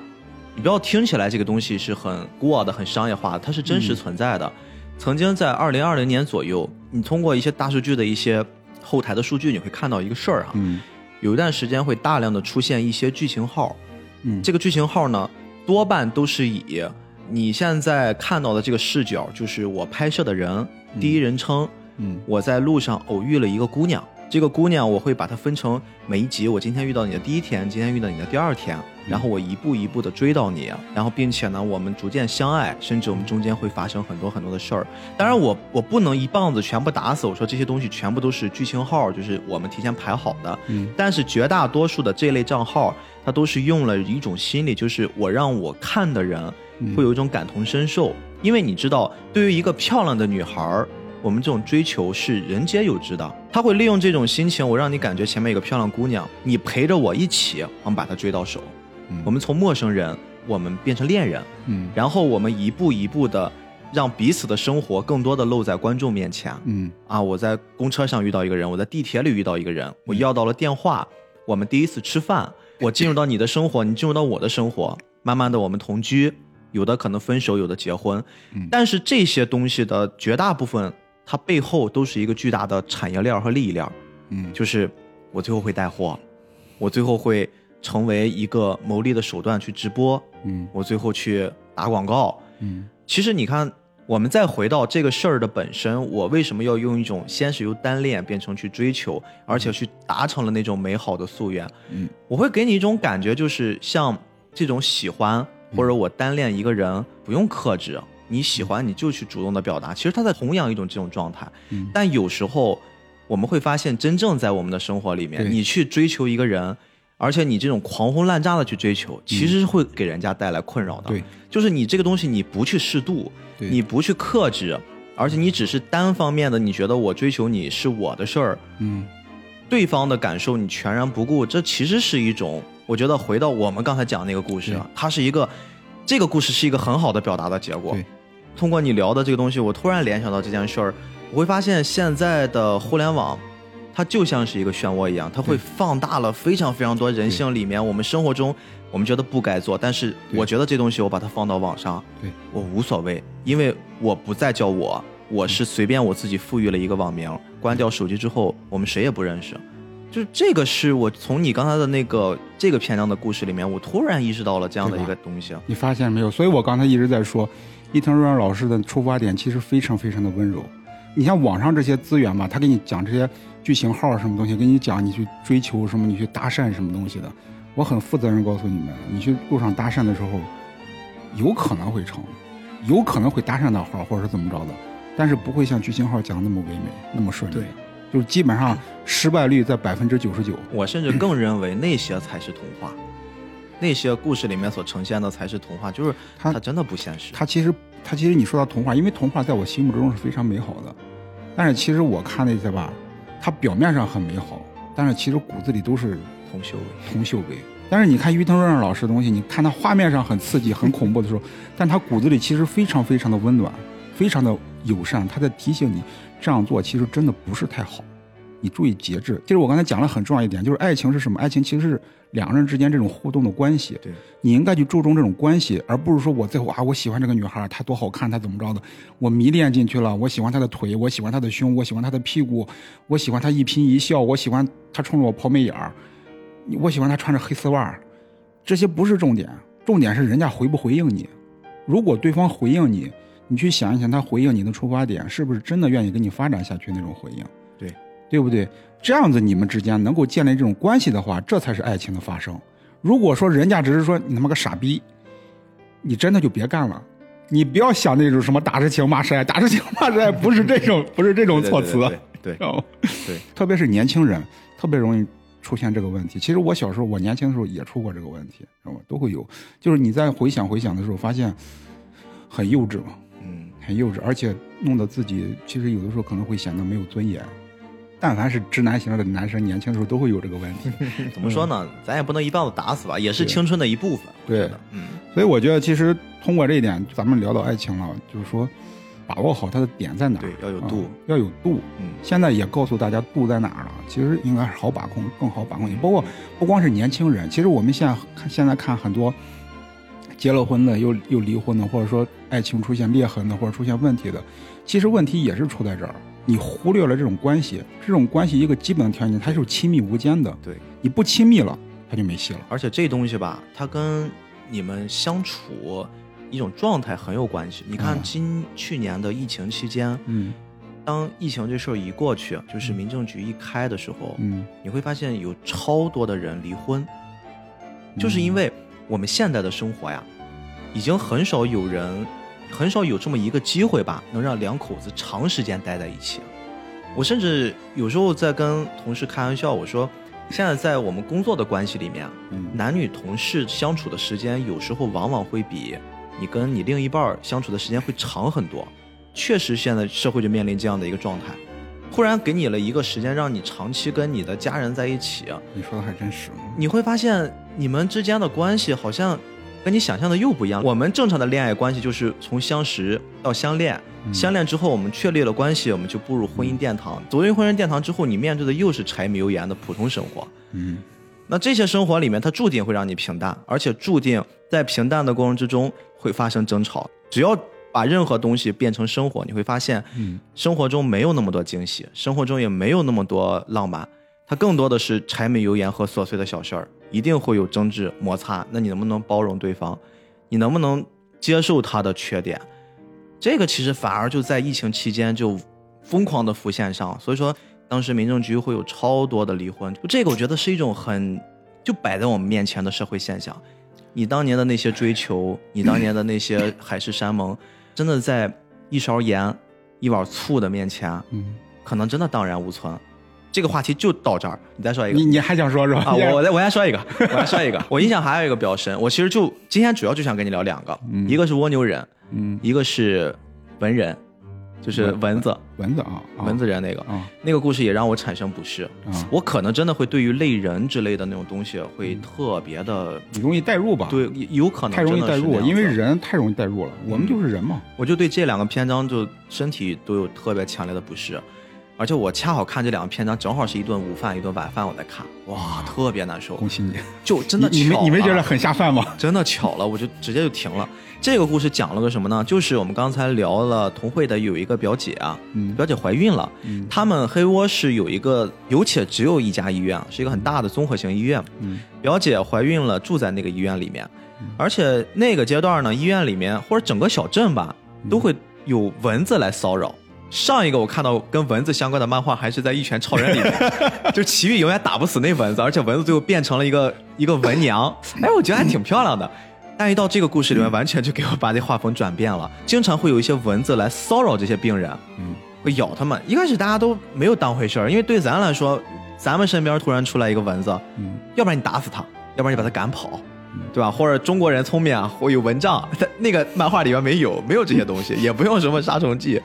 你不要听起来这个东西是很孤傲的、很商业化的，它是真实存在的。曾经在二零二零年左右，你通过一些大数据的一些后台的数据，你会看到一个事儿啊，嗯。有一段时间会大量的出现一些剧情号，嗯，这个剧情号呢，多半都是以你现在看到的这个视角，就是我拍摄的人第一人称，嗯。我在路上偶遇了一个姑娘，这个姑娘我会把它分成每一集，我今天遇到你的第一天，今天遇到你的第二天，然后我一步一步的追到你，然后并且呢，我们逐渐相爱，甚至我们中间会发生很多很多的事儿。当然我，我不能一棒子全部打死，我说这些东西全部都是剧情号，就是我们提前排好的。嗯但是绝大多数的这类账号，它都是用了一种心理，就是我让我看的人嗯会有一种感同身受，因为你知道，对于一个漂亮的女孩儿，我们这种追求是人皆有之的。他会利用这种心情，我让你感觉前面有个漂亮姑娘，你陪着我一起，我们把她追到手。嗯我们从陌生人，我们变成恋人，嗯然后我们一步一步的让彼此的生活更多的露在观众面前。嗯啊，我在公车上遇到一个人，我在地铁里遇到一个人，我要到了电话，我们第一次吃饭，我进入到你的生活，你进入到我的生活，慢慢的我们同居，有的可能分手，有的结婚，嗯但是这些东西的绝大部分，它背后都是一个巨大的产业链和利益链，嗯。就是我最后会带货，我最后会成为一个牟利的手段去直播，嗯。我最后去打广告，嗯。其实你看，我们再回到这个事儿的本身，我为什么要用一种先是由单恋变成去追求，而且去达成了那种美好的夙愿？嗯。我会给你一种感觉，就是像这种喜欢或者我单恋一个人不用克制，你喜欢你就去主动的表达，其实他在弘扬一种这种状态。嗯。但有时候我们会发现，真正在我们的生活里面，你去追求一个人，而且你这种狂轰滥炸的去追求，其实是会给人家带来困扰的。对，就是你这个东西你不去适度，对你不去克制，而且你只是单方面的，你觉得我追求你是我的事儿，嗯，对方的感受你全然不顾，这其实是一种，我觉得回到我们刚才讲那个故事啊，它是一个，这个故事是一个很好的表达的结果对。通过你聊的这个东西，我突然联想到这件事儿，我会发现现在的互联网，它就像是一个漩涡一样，它会放大了非常非常多人性里面我们生活中我们觉得不该做，但是我觉得这东西我把它放到网上，对我无所谓，因为我不再叫我，我是随便我自己赋予了一个网名，关掉手机之后，我们谁也不认识。就是这个是我从你刚才的那个这个篇章的故事里面，我突然意识到了这样的一个东西。你发现没有？所以我刚才一直在说，伊藤润二老师的出发点其实非常非常的温柔。你像网上这些资源吧，他给你讲这些剧情号什么东西，给你讲你去追求什么，你去搭讪什么东西的。我很负责任告诉你们，你去路上搭讪的时候，有可能会成，有可能会搭讪到号，或者是怎么着的，但是不会像剧情号讲的那么唯美，那么顺利。对，就是基本上失败率在百分之九十九。我甚至更认为那些才是童话，那些故事里面所呈现的才是童话，就是它它真的不现实。它其实它其实你说到童话，因为童话在我心目中是非常美好的，但是其实我看那些吧，它表面上很美好，但是其实骨子里都是童修为，铜锈味。但是你看于腾润老师的东西，你看他画面上很刺激、很恐怖的时候，但他骨子里其实非常非常的温暖，非常的友善。他在提醒你这样做其实真的不是太好，你注意节制。其实我刚才讲了很重要一点，就是爱情是什么？爱情其实是两个人之间这种互动的关系。对，你应该去注重这种关系，而不是说我最后啊，我喜欢这个女孩，她多好看，她怎么着的，我迷恋进去了，我喜欢她的腿，我喜欢她的胸，我喜欢她的屁股，我喜欢她一颦一笑，我喜欢她冲着我抛媚眼儿，我喜欢她穿着黑丝袜儿，这些不是重点，重点是人家回不回应你。如果对方回应你，你去想一想，他回应你的出发点是不是真的愿意跟你发展下去那种回应，对对不对？这样子你们之间能够建立这种关系的话，这才是爱情的发生。如果说人家只是说你他妈个傻逼，你真的就别干了。你不要想那种什么打是情骂是爱，打是情骂是爱不是这种 不是这种措辞，对对 特别是年轻人，特别容易出现这个问题。其实我小时候，我年轻的时候也出过这个问题，知道吗？都会有。就是你在回想回想的时候，发现很幼稚嘛，嗯，很幼稚，而且弄得自己其实有的时候可能会显得没有尊严。但凡是直男型的男生，年轻的时候都会有这个问题。怎么说呢？咱也不能一棒子打死吧，也是青春的一部分。我对，嗯，所以我觉得，其实通过这一点，咱们聊到爱情了，就是说，把握好它的点在哪儿，对要有度啊要有度。嗯现在也告诉大家度在哪儿了，其实应该是好把控，更好把控。包括不光是年轻人，其实我们现在看现在看很多结了婚的又又离婚的，或者说爱情出现裂痕的，或者出现问题的，其实问题也是出在这儿。你忽略了这种关系，这种关系一个基本的条件，它就是亲密无间的。对，你不亲密了，它就没戏了。而且这东西吧，它跟你们相处一种状态很有关系。你看嗯今去年的疫情期间，嗯当疫情这事儿一过去，就是民政局一开的时候，嗯，你会发现有超多的人离婚，就是因为我们现在的生活呀，已经很少有人，很少有这么一个机会吧，能让两口子长时间待在一起。我甚至有时候在跟同事开玩笑，我说，现在在我们工作的关系里面，嗯男女同事相处的时间，有时候往往会比你跟你另一半相处的时间会长很多。确实，现在社会就面临这样的一个状态，忽然给你了一个时间，让你长期跟你的家人在一起，你说的还真是。你会发现你们之间的关系好像跟你想象的又不一样。我们正常的恋爱关系就是从相识到相恋，嗯相恋之后我们确立了关系，我们就步入婚姻殿堂。走进婚姻殿堂之后，你面对的又是柴米油盐的普通生活。嗯那这些生活里面，它注定会让你平淡，而且注定在平淡的过程之中会发生争吵。只要把任何东西变成生活，你会发现，嗯生活中没有那么多惊喜，生活中也没有那么多浪漫，它更多的是柴米油盐和琐碎的小事儿，一定会有争执摩擦。那你能不能包容对方？你能不能接受他的缺点？这个其实反而就在疫情期间就疯狂的浮现上，所以说当时民政局会有超多的离婚，这个我觉得是一种很就摆在我们面前的社会现象。你当年的那些追求，你当年的那些海誓山盟，真的在一勺盐、一碗醋的面前，嗯，可能真的荡然无存。这个话题就到这儿，你再说一个你。你还想说是吧？啊，我我再我先说一个，我先说一个。我印象还有一个比较深，我其实就今天主要就想跟你聊两个，一个是蜗牛人，嗯，一个是文人，就是蚊子，蚊子啊，啊蚊子人那个。啊那个故事也让我产生不适，啊，我可能真的会对于类人之类的那种东西会特别的，容易代入吧？，对，有可能太容易代入，因为人太容易代入了，我们就是人嘛。我就对这两个篇章就身体都有特别强烈的不适，而且我恰好看这两个篇章，正好是一顿午饭一顿晚饭我在看，哇，特别难受，恭喜你，就真的你你没巧你没觉得很下饭吗？真的巧了，我就直接就停了。这个故事讲了个什么呢？就是我们刚才聊了同会的有一个表姐啊，嗯。表姐怀孕了，嗯。他们黑窝是有一个有且只有一家医院，是一个很大的综合性医院。嗯。表姐怀孕了，住在那个医院里面，而且那个阶段呢，医院里面或者整个小镇吧，都会有蚊子来骚扰。上一个我看到跟蚊子相关的漫画还是在《一拳超人》里面，就奇遇永远打不死那蚊子，而且蚊子最后变成了一个一个蚊娘，哎，我觉得还挺漂亮的。但一到这个故事里面，完全就给我把这画风转变了，经常会有一些蚊子来骚扰这些病人，嗯会咬他们。一开始大家都没有当回事儿，因为对咱来说，咱们身边突然出来一个蚊子，嗯要不然你打死它，要不然你把它赶跑嗯，对吧？或者中国人聪明啊，会有蚊帐，他那个漫画里面没有，没有这些东西，也不用什么杀虫剂，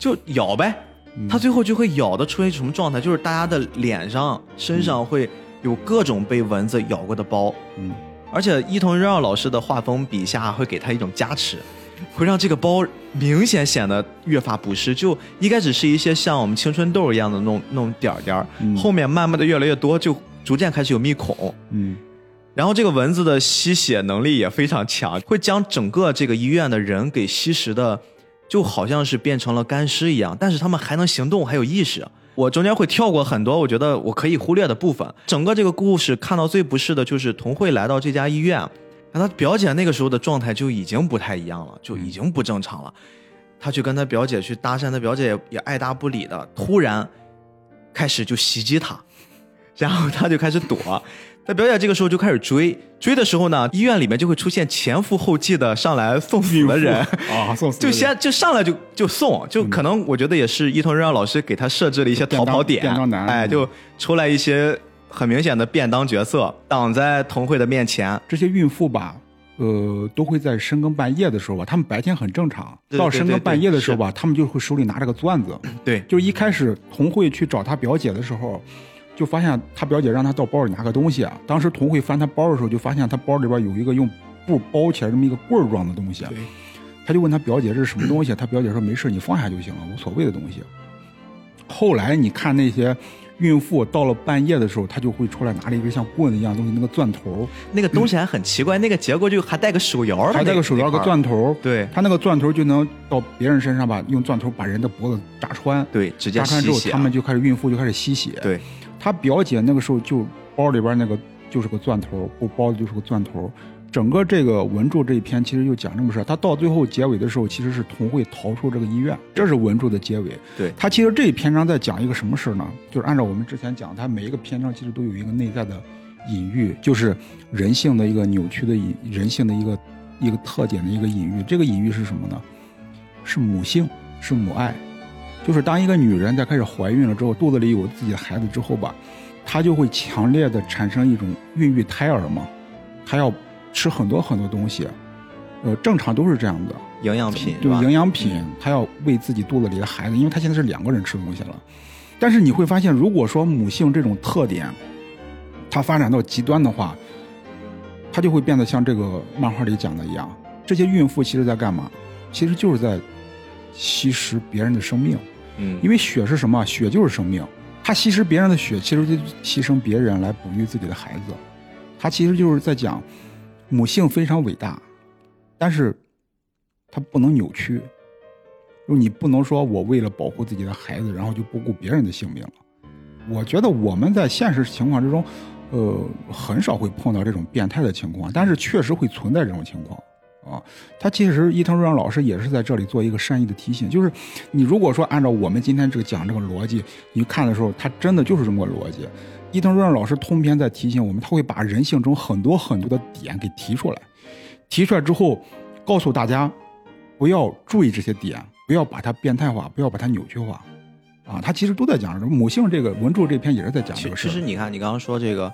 就咬呗。嗯它最后就会咬的出现什么状态？就是大家的脸上、身上会有各种被蚊子咬过的包，嗯而且伊藤润二老师的画风笔下会给他一种加持，会让这个包明显显得越发不适。就一开始是一些像我们青春痘一样的那种那种点儿点儿，嗯后面慢慢的越来越多，就逐渐开始有密孔。嗯然后这个蚊子的吸血能力也非常强，会将整个这个医院的人给吸食的，就好像是变成了干尸一样。但是他们还能行动，还有意识。我中间会跳过很多我觉得我可以忽略的部分。整个这个故事看到最不适的就是童慧来到这家医院，那他表姐那个时候的状态就已经不太一样了，就已经不正常了。他去跟他表姐去搭讪，他表姐也也爱答不理的，突然开始就袭击他，然后他就开始躲。他表姐这个时候就开始追，追的时候呢，医院里面就会出现前赴后继的上来送死的人，啊，送死 就先就上来就就送，就可能我觉得也是伊藤润二老师给他设置了一些逃跑点，哎，嗯。就出来一些很明显的便当角色挡在童慧的面前，这些孕妇吧，呃，都会在深更半夜的时候吧，他们白天很正常，到深更半夜的时候吧，他们就会手里拿着个钻子，对，就是一开始童慧去找她表姐的时候，就发现他表姐让他到包里拿个东西啊。当时童慧翻他包的时候，就发现他包里边有一个用布包起来这么一个棍儿状的东西。对，她就问他表姐这是什么东西，他表姐说没事，你放下就行了，无所谓的东西。后来你看那些孕妇到了半夜的时候，她就会出来拿了一个像棍子一样东西，那个钻头，那个东西还很奇怪，那个结果就还带个手摇的，还带个手摇个钻头。对他那个钻头就能到别人身上吧，用钻头把人的脖子扎穿。对，直接扎穿之后，他们就开始孕妇就开始吸血。对，她表姐那个时候就包里边那个就是个钻头，不包的就是个钻头。整个这个文柱这一篇其实就讲这么事儿，他到最后结尾的时候，其实是童慧逃出这个医院，这是文柱的结尾。对他其实这一篇章在讲一个什么事儿呢？就是按照我们之前讲，它每一个篇章其实都有一个内在的隐喻，就是人性的一个扭曲的隐，人性的一个一个特点的一个隐喻。这个隐喻是什么呢？是母性，是母爱。就是当一个女人在开始怀孕了之后，肚子里有自己的孩子之后吧，她就会强烈的产生一种孕育胎儿嘛，她要吃很多很多东西，呃，正常都是这样的，营养品对吧？营养品，她要喂自己肚子里的孩子，因为她现在是两个人吃东西了。但是你会发现，如果说母性这种特点，它发展到极端的话，它就会变得像这个漫画里讲的一样，这些孕妇其实在干嘛？其实就是在吸食别人的生命。嗯，因为血是什么？血就是生命。他吸食别人的血，其实就牺牲别人来哺育自己的孩子。他其实就是在讲母性非常伟大，但是他不能扭曲。就你不能说我为了保护自己的孩子，然后就不顾别人的性命了。我觉得我们在现实情况之中，呃，很少会碰到这种变态的情况，但是确实会存在这种情况。啊，他其实伊藤润二老师也是在这里做一个善意的提醒，就是你如果说按照我们今天这个讲这个逻辑，你看的时候，他真的就是这么个逻辑。伊藤润二老师通篇在提醒我们，他会把人性中很多很多的点给提出来，提出来之后，告诉大家不要注意这些点，不要把它变态化，不要把它扭曲化，啊，他其实都在讲母性这个文柱这篇也是在讲这个事其实你看，你刚刚说这个，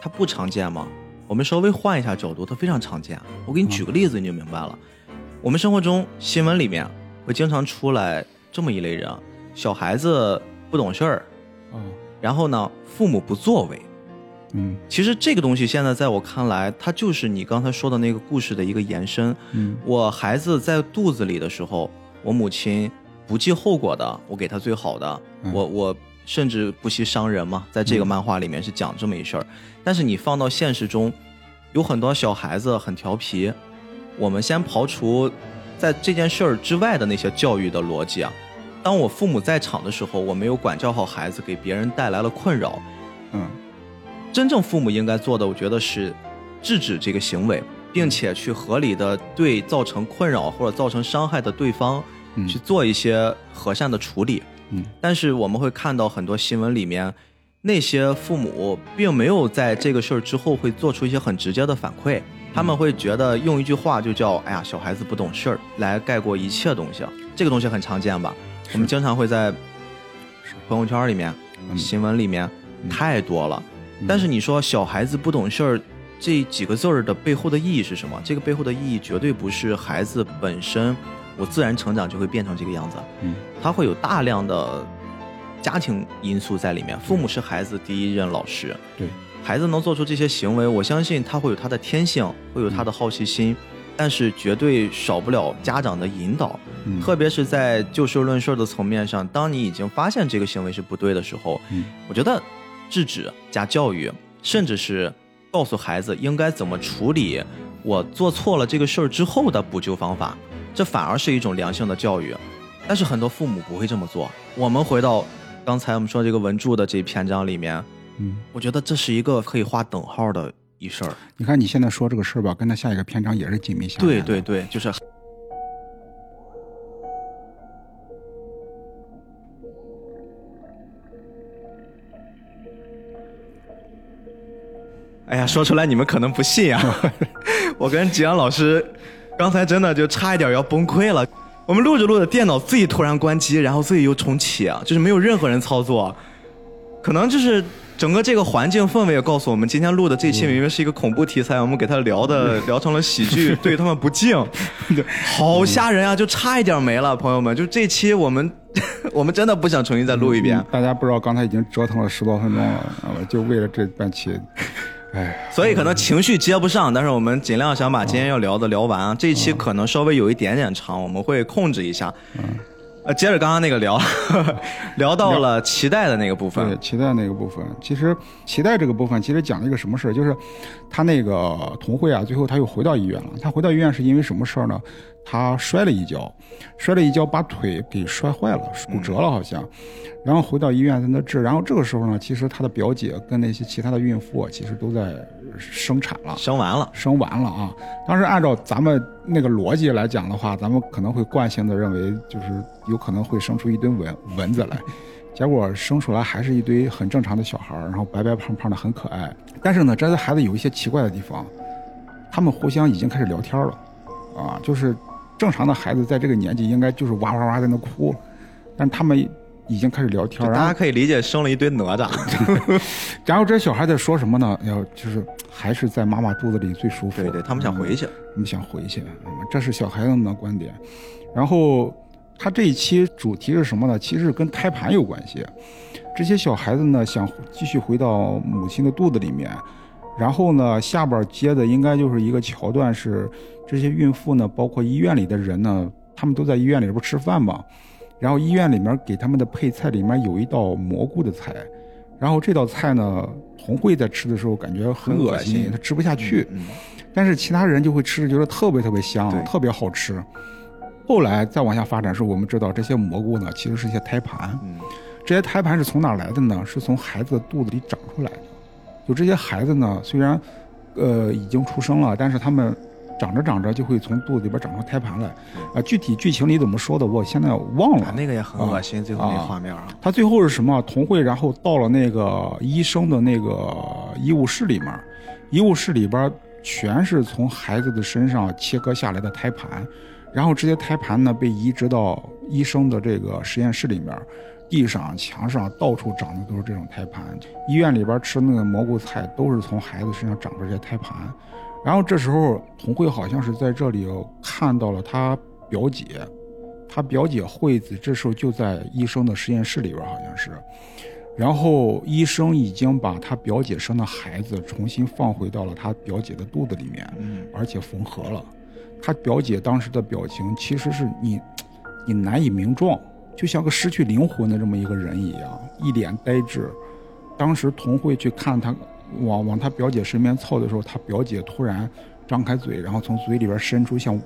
它不常见吗？我们稍微换一下角度，它非常常见。我给你举个例子，你就明白了。我们生活中新闻里面会经常出来这么一类人：小孩子不懂事儿，嗯然后呢，父母不作为。嗯其实这个东西现在在我看来，它就是你刚才说的那个故事的一个延伸。嗯我孩子在肚子里的时候，我母亲不计后果的，我给他最好的，嗯我我甚至不惜伤人嘛，在这个漫画里面是讲这么一事儿。但是你放到现实中，有很多小孩子很调皮，我们先刨除在这件事儿之外的那些教育的逻辑啊。当我父母在场的时候，我没有管教好孩子，给别人带来了困扰。嗯真正父母应该做的，我觉得是制止这个行为，并且去合理的对造成困扰或者造成伤害的对方嗯去做一些和善的处理。嗯但是我们会看到很多新闻里面，那些父母并没有在这个事儿之后会做出一些很直接的反馈，他们会觉得用一句话就叫“哎呀，小孩子不懂事儿”来概括一切东西。这个东西很常见吧？我们经常会在朋友圈里面、嗯新闻里面嗯太多了。但是你说小孩子不懂事儿，这几个字儿的背后的意义是什么？这个背后的意义绝对不是孩子本身，我自然成长就会变成这个样子，嗯他会有大量的家庭因素在里面。父母是孩子第一任老师，对，孩子能做出这些行为，我相信他会有他的天性，会有他的好奇心，但是绝对少不了家长的引导。嗯特别是在就事论事的层面上，当你已经发现这个行为是不对的时候，嗯我觉得制止加教育，甚至是告诉孩子应该怎么处理我做错了这个事儿之后的补救方法，这反而是一种良性的教育。但是很多父母不会这么做。我们回到刚才我们说这个文著的这一篇章里面，嗯，我觉得这是一个可以划等号的一事儿。你看你现在说这个事儿吧，跟他下一个篇章也是紧密相连。对对对，就是。哎呀，说出来你们可能不信啊！我跟吉阳老师刚才真的就差一点要崩溃了。我们录着录着，电脑自己突然关机，然后自己又重启啊，就是没有任何人操作，可能就是整个这个环境氛围也告诉我们，今天录的这期明明是一个恐怖题材，我们给他聊的 聊成了喜剧，对他们不敬，好吓人啊！就差一点没了，朋友们，就这期我们 我们真的不想重新再录一遍嗯，大家不知道刚才已经折腾了十多分钟了，啊，就为了这半期，哎，所以可能情绪接不上，但是我们尽量想把今天要聊的聊完啊。这一期可能稍微有一点点长，我们会控制一下。呃，接着刚刚那个聊，聊到了脐带的那个部分对。脐带那个部分，其实脐带这个部分其实讲了一个什么事儿，就是他那个童慧啊，最后他又回到医院了。他回到医院是因为什么事儿呢？他摔了一跤，摔了一跤把腿给摔坏了，骨折了好像。然后回到医院在那治。然后这个时候呢，其实他的表姐跟那些其他的孕妇啊，其实都在生产了。生完了，生完了啊！当时按照咱们那个逻辑来讲的话，咱们可能会惯性的认为，就是有可能会生出一堆蚊蚊子来，结果生出来还是一堆很正常的小孩儿，然后白白胖胖的，很可爱。但是呢，这些孩子有一些奇怪的地方，他们互相已经开始聊天了，啊，就是正常的孩子在这个年纪应该就是哇哇哇在那哭，但他们已经开始聊天，大家可以理解生了一堆哪吒。然后这些小孩在说什么呢？要就是还是在妈妈肚子里最舒服。对对，他们想回去。他们想回去，嗯这是小孩子们的观点。然后他这一期主题是什么呢？其实是跟胎盘有关系。这些小孩子呢想继续回到母亲的肚子里面，然后呢下边接的应该就是一个桥段是这些孕妇呢，包括医院里的人呢，他们都在医院里边吃饭嘛。然后医院里面给他们的配菜里面有一道蘑菇的菜，然后这道菜呢，红慧在吃的时候感觉很恶心心，她吃不下去。嗯，但是其他人就会吃，觉得特别特别香，特别好吃。后来再往下发展，是我们知道这些蘑菇呢，其实是一些胎盘。嗯这些胎盘是从哪儿来的呢？是从孩子的肚子里长出来的。就这些孩子呢，虽然呃已经出生了，但是他们长着长着就会从肚子里边长出胎盘来。啊，具体剧情里怎么说的，我现在忘了。那个也很恶心，最后那画面啊。他最后是什么？童慧然后到了那个医生的那个医务室里面，医务室里边全是从孩子的身上切割下来的胎盘，然后这些胎盘呢被移植到医生的这个实验室里面。地上、墙上到处长的都是这种胎盘。医院里边吃那个蘑菇菜，都是从孩子身上长出这些胎盘。然后这时候，童慧好像是在这里看到了他表姐，他表姐惠子这时候就在医生的实验室里边，好像是。然后医生已经把他表姐生的孩子重新放回到了他表姐的肚子里面，嗯，而且缝合了。他表姐当时的表情，其实是你，你难以名状。就像个失去灵魂的这么一个人一样，一脸呆滞。当时童慧去看他，往往他表姐身边凑的时候，他表姐突然张开嘴，然后从嘴里边伸出像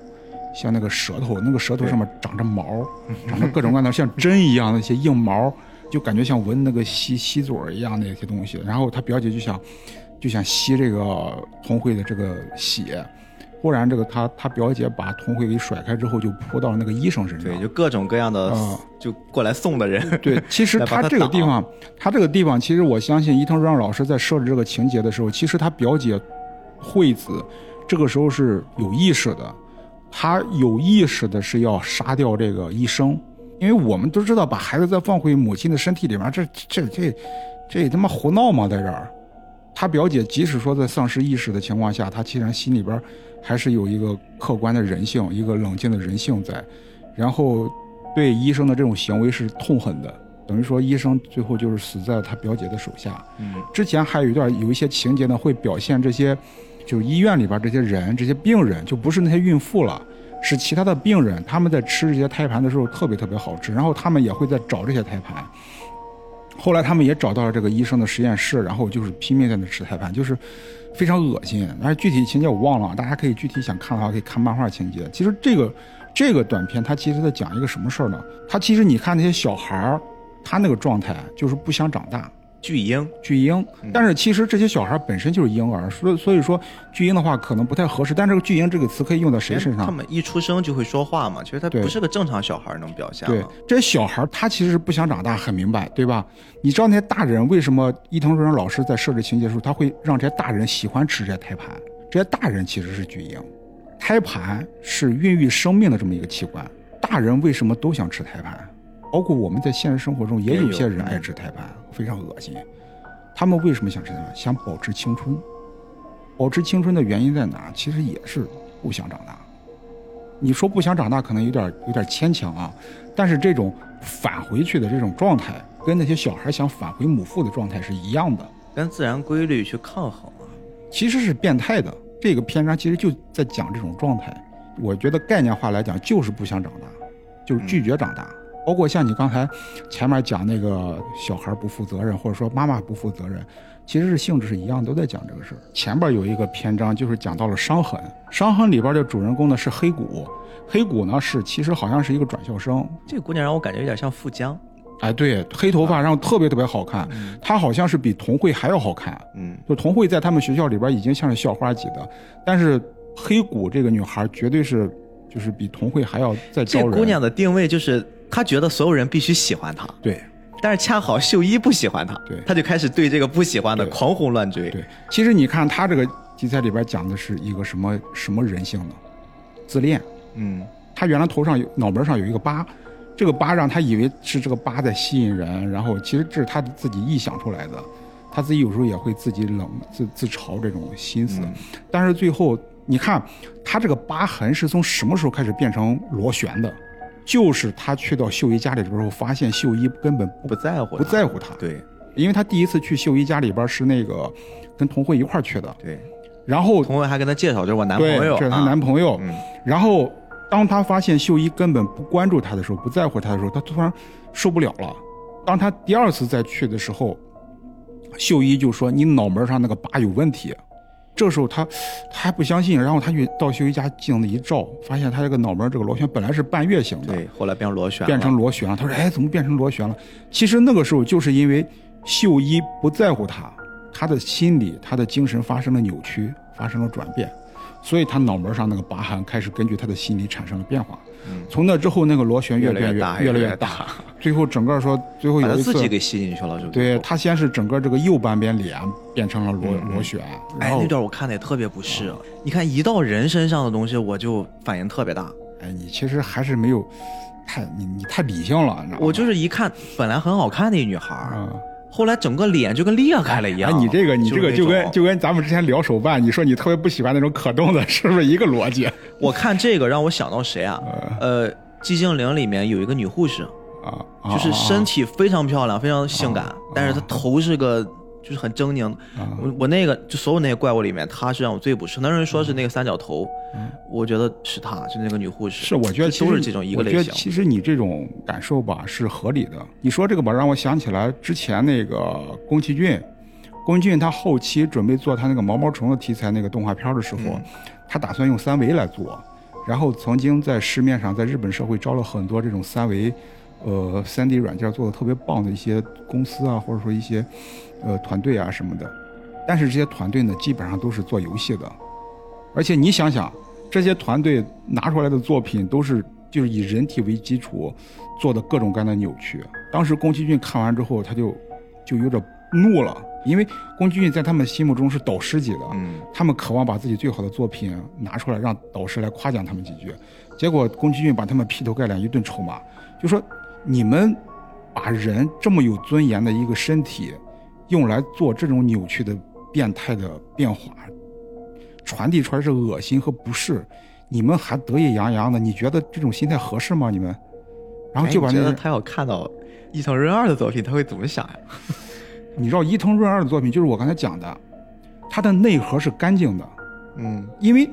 像那个舌头，那个舌头上面长着毛，长着各种各样的像针一样的一些硬毛，就感觉像闻那个吸吸嘴一样那些东西。然后他表姐就想就想吸这个童慧的这个血。忽然，这个他他表姐把童慧给甩开之后，就扑到了那个医生身上。对，就各种各样的，就过来送的人。对，其实 他这个地方，他这个地方，其实我相信伊藤润二老师在设置这个情节的时候，其实他表姐惠子这个时候是有意识的，他有意识的是要杀掉这个医生，因为我们都知道，把孩子再放回母亲的身体里面，这这这这他妈胡闹吗？在这儿，他表姐即使说在丧失意识的情况下，他其实心里边。还是有一个客观的人性，一个冷静的人性在，然后对医生的这种行为是痛恨的，等于说医生最后就是死在了他表姐的手下。嗯，之前还有一段有一些情节呢，会表现这些，就是医院里边这些人，这些病人就不是那些孕妇了，是其他的病人，他们在吃这些胎盘的时候特别特别好吃，然后他们也会在找这些胎盘。后来他们也找到了这个医生的实验室，然后就是拼命在那吃胎盘，就是非常恶心。但是具体情节我忘了，大家可以具体想看的话可以看漫画情节。其实这个这个短片它其实在讲一个什么事儿呢？它其实你看那些小孩儿，他那个状态就是不想长大。巨婴，巨婴，但是其实这些小孩本身就是婴儿，所以所以说巨婴的话可能不太合适。但这个巨婴这个词可以用到谁身上？他们一出生就会说话嘛，其实他不是个正常小孩能表现。对，这些小孩他其实是不想长大，很明白，对吧？你知道那些大人为什么伊藤润二老师在设置情节的时候，他会让这些大人喜欢吃这些胎盘？这些大人其实是巨婴，胎盘是孕育生命的这么一个器官，大人为什么都想吃胎盘？包括我们在现实生活中也有些人爱吃胎盘，非常恶心。他们为什么想吃胎盘？想保持青春。保持青春的原因在哪？其实也是不想长大。你说不想长大，可能有点有点牵强啊。但是这种返回去的这种状态，跟那些小孩想返回母腹的状态是一样的，跟自然规律去抗衡啊。其实是变态的。这个篇章其实就在讲这种状态。我觉得概念化来讲，就是不想长大，就是拒绝长大。包括像你刚才前面讲那个小孩不负责任，或者说妈妈不负责任，其实是性质是一样，都在讲这个事儿。前边有一个篇章就是讲到了伤痕，伤痕里边的主人公呢是黑谷，黑谷呢是其实好像是一个转校生。这个姑娘让我感觉有点像富江，哎，对，黑头发，然后特别特别好看，她好像是比童慧还要好看。嗯，就童慧在他们学校里边已经像是校花级的，但是黑谷这个女孩绝对是就是比童慧还要再招人。这姑娘的定位就是。他觉得所有人必须喜欢他，对，但是恰好秀一不喜欢他，对，他就开始对这个不喜欢的狂轰乱追。对，其实你看他这个题材里边讲的是一个什么什么人性呢？自恋。嗯，他原来头上有脑门上有一个疤，这个疤让他以为是这个疤在吸引人，然后其实这是他自己臆想出来的，他自己有时候也会自己冷自自嘲这种心思，但是最后你看他这个疤痕是从什么时候开始变成螺旋的？就是他去到秀一家里的时候，发现秀一根本不在乎，不在乎他。对，因为他第一次去秀一家里边是那个跟童慧一块去的。对，然后童慧还跟他介绍这是我男朋友，这是他男朋友。嗯，然后当他发现秀一根本不关注他的时候，不在乎他的时候，他突然受不了了。当他第二次再去的时候，秀一就说：“你脑门上那个疤有问题。”这时候他，他还不相信，然后他去到秀一家镜子一照，发现他这个脑门这个螺旋本来是半月形的，对，后来变成螺旋，变成螺旋了。他说：“哎，怎么变成螺旋了？”其实那个时候就是因为秀一不在乎他，他的心理、他的精神发生了扭曲，发生了转变，所以他脑门上那个疤痕开始根据他的心理产生了变化。从那之后，那个螺旋越来越来大，越来越大，最后整个说，最后有一次自己给吸进去了，就对他先是整个这个右半边脸变成了螺螺旋。哎，那段我看的也特别不适。你看一到人身上的东西，我就反应特别大。哎，你其实还是没有太你你太理性了，你知道吗？我就是一看本来很好看的一女孩。后来整个脸就跟裂开了一样。哎，你这个你这个就跟就跟咱们之前聊手办，你说你特别不喜欢那种可动的，是不是一个逻辑？我看这个让我想到谁啊？呃，寂静岭里面有一个女护士啊，就是身体非常漂亮，非常性感，但是她头是个。就是很狰狞，我我那个就所有那些怪物里面，他是让我最不适。很多人说是那个三角头，我觉得是他，就那个女护士。是，我觉得都是这种一个类型。其实你这种感受吧是合理的。你说这个吧，让我想起来之前那个宫崎骏，宫崎骏他后期准备做他那个毛毛虫的题材那个动画片的时候，他打算用三维来做，然后曾经在市面上在日本社会招了很多这种三维，呃，三 D 软件做的特别棒的一些公司啊，或者说一些。呃，团队啊什么的，但是这些团队呢，基本上都是做游戏的，而且你想想，这些团队拿出来的作品都是就是以人体为基础做的各种各样的扭曲。当时宫崎骏看完之后，他就就有点怒了，因为宫崎骏在他们心目中是导师级的，他们渴望把自己最好的作品拿出来让导师来夸奖他们几句，结果宫崎骏把他们劈头盖脸一顿臭骂，就说你们把人这么有尊严的一个身体。用来做这种扭曲的、变态的变化，传递出来是恶心和不适。你们还得意洋洋的，你觉得这种心态合适吗？你们？然后就把那个他要看到伊藤润二的作品，他会怎么想呀？你知道伊藤润二的作品，就是我刚才讲的，他的内核是干净的。嗯，因为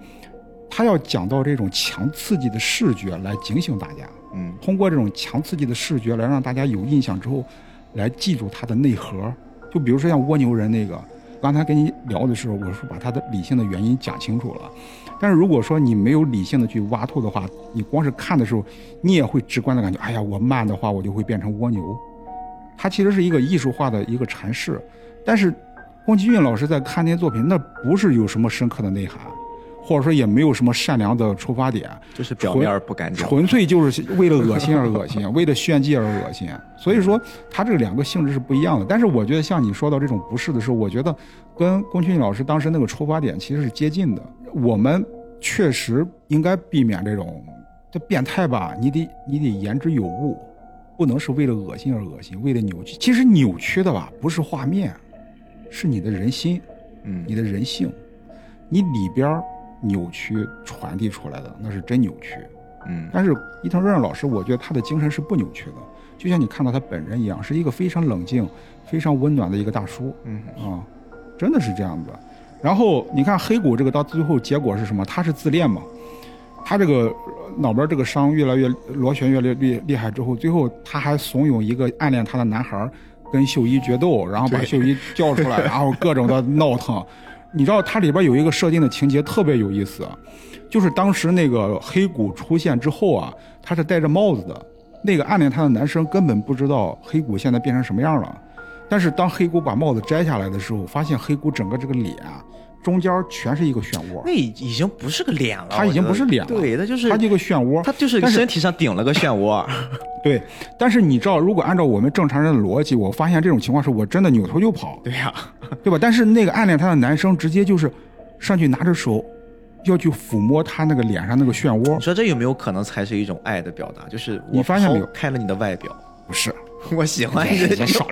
他要讲到这种强刺激的视觉来警醒大家。嗯，通过这种强刺激的视觉来让大家有印象之后，来记住它的内核。就比如说像蜗牛人那个，刚才跟你聊的时候，我是把他的理性的原因讲清楚了。但是如果说你没有理性的去挖透的话，你光是看的时候，你也会直观的感觉，哎呀，我慢的话我就会变成蜗牛。它其实是一个艺术化的一个阐释。但是宫崎骏老师在看那些作品，那不是有什么深刻的内涵。或者说也没有什么善良的出发点，就是表面不干净，纯粹就是为了恶心而恶心，为了炫技而恶心。所以说，他这两个性质是不一样的。但是我觉得，像你说到这种不适的时候，我觉得跟龚俊老师当时那个出发点其实是接近的。我们确实应该避免这种这变态吧？你得你得言之有物，不能是为了恶心而恶心，为了扭曲。其实扭曲的吧，不是画面，是你的人心，嗯，你的人性，你里边扭曲传递出来的那是真扭曲，嗯，但是伊藤润二老师，我觉得他的精神是不扭曲的，就像你看到他本人一样，是一个非常冷静、非常温暖的一个大叔，嗯啊，真的是这样子。然后你看黑谷这个到最后结果是什么？他是自恋嘛，他这个脑门这个伤越来越螺旋越来越厉厉害之后，最后他还怂恿一个暗恋他的男孩跟秀一决斗，然后把秀一叫出来，然后各种的闹腾。你知道它里边有一个设定的情节特别有意思，就是当时那个黑谷出现之后啊，他是戴着帽子的，那个暗恋他的男生根本不知道黑谷现在变成什么样了，但是当黑谷把帽子摘下来的时候，发现黑谷整个这个脸。中间全是一个漩涡，那已已经不是个脸了，它已经不是脸了，对，它就是它这个漩涡，它就是身体上顶了个漩涡。对，但是你知道，如果按照我们正常人的逻辑，我发现这种情况是我真的扭头就跑，对呀，对吧？但是那个暗恋他的男生直接就是上去拿着手要去抚摸他那个脸上那个漩涡。你说这有没有可能才是一种爱的表达？就是你发现没有，开了你的外表，不是。我喜欢你，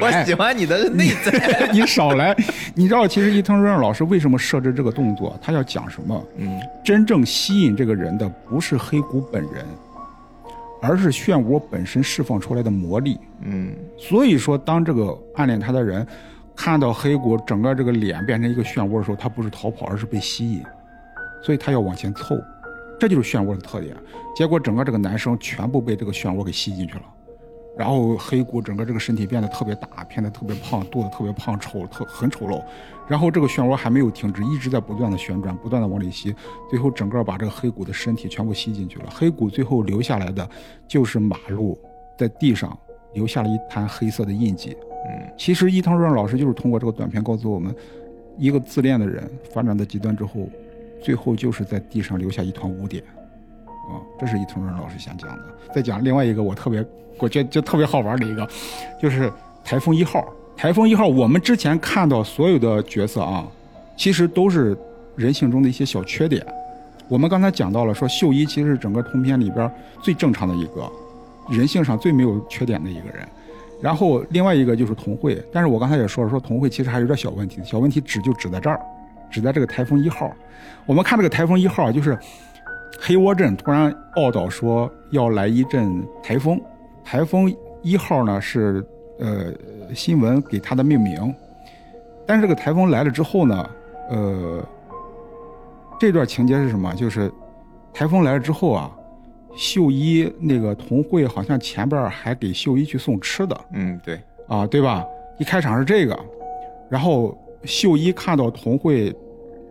我喜欢你的 内在。你少来，你知道其实伊藤润二老师为什么设置这个动作？他要讲什么？嗯，真正吸引这个人的不是黑谷本人，而是漩涡本身释放出来的魔力。嗯，所以说，当这个暗恋他的人看到黑谷整个这个脸变成一个漩涡的时候，他不是逃跑，而是被吸引，所以他要往前凑，这就是漩涡的特点。结果整个这个男生全部被这个漩涡给吸进去了。然后黑谷整个这个身体变得特别大，变得特别胖，肚子特别胖，丑特很丑陋。然后这个漩涡还没有停止，一直在不断的旋转，不断的往里吸，最后整个把这个黑谷的身体全部吸进去了。黑谷最后留下来的就是马路，在地上留下了一滩黑色的印记。嗯，其实伊藤润二老师就是通过这个短片告诉我们，一个自恋的人发展到极端之后，最后就是在地上留下一团污点。啊、这是伊藤润老师想讲的。再讲另外一个我特别，我觉得就特别好玩的一个，就是台风一号。台风一号，我们之前看到所有的角色啊，其实都是人性中的一些小缺点。我们刚才讲到了，说秀一其实是整个通篇里边最正常的一个，人性上最没有缺点的一个人。然后另外一个就是童慧，但是我刚才也说了，说童慧其实还有点小问题，小问题指就指在这儿，指在这个台风一号。我们看这个台风一号，就是黑窝镇突然报道说要来一阵台风，台风一号呢是呃新闻给它的命名，但是这个台风来了之后呢，呃，这段情节是什么？就是台风来了之后啊，秀一那个童慧好像前边还给秀一去送吃的，嗯，对，啊，对吧？一开场是这个，然后秀一看到童慧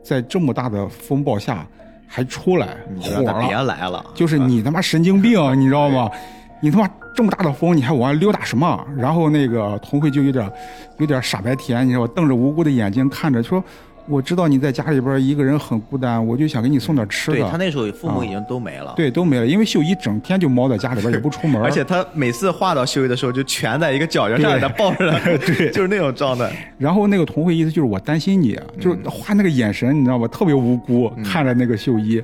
在这么大的风暴下还出来，火让他别，来了，就是你他妈神经病，你知道吗？你他妈这么大的风，你还往外溜达什么？然后那个童慧就有点有点傻白甜，你知道吧？瞪着无辜的眼睛看着说。我知道你在家里边一个人很孤单，我就想给你送点吃的。对他那时候父母啊已经都没了，对都没了，因为秀一整天就猫在家里边也不出门，而且他每次画到秀一的时候，就蜷在一个角角上，给他 抱着，对就是那种状态。然后那个童慧意思就是我担心你，就是画那个眼神，你知道吧？特别无辜，看着那个秀一，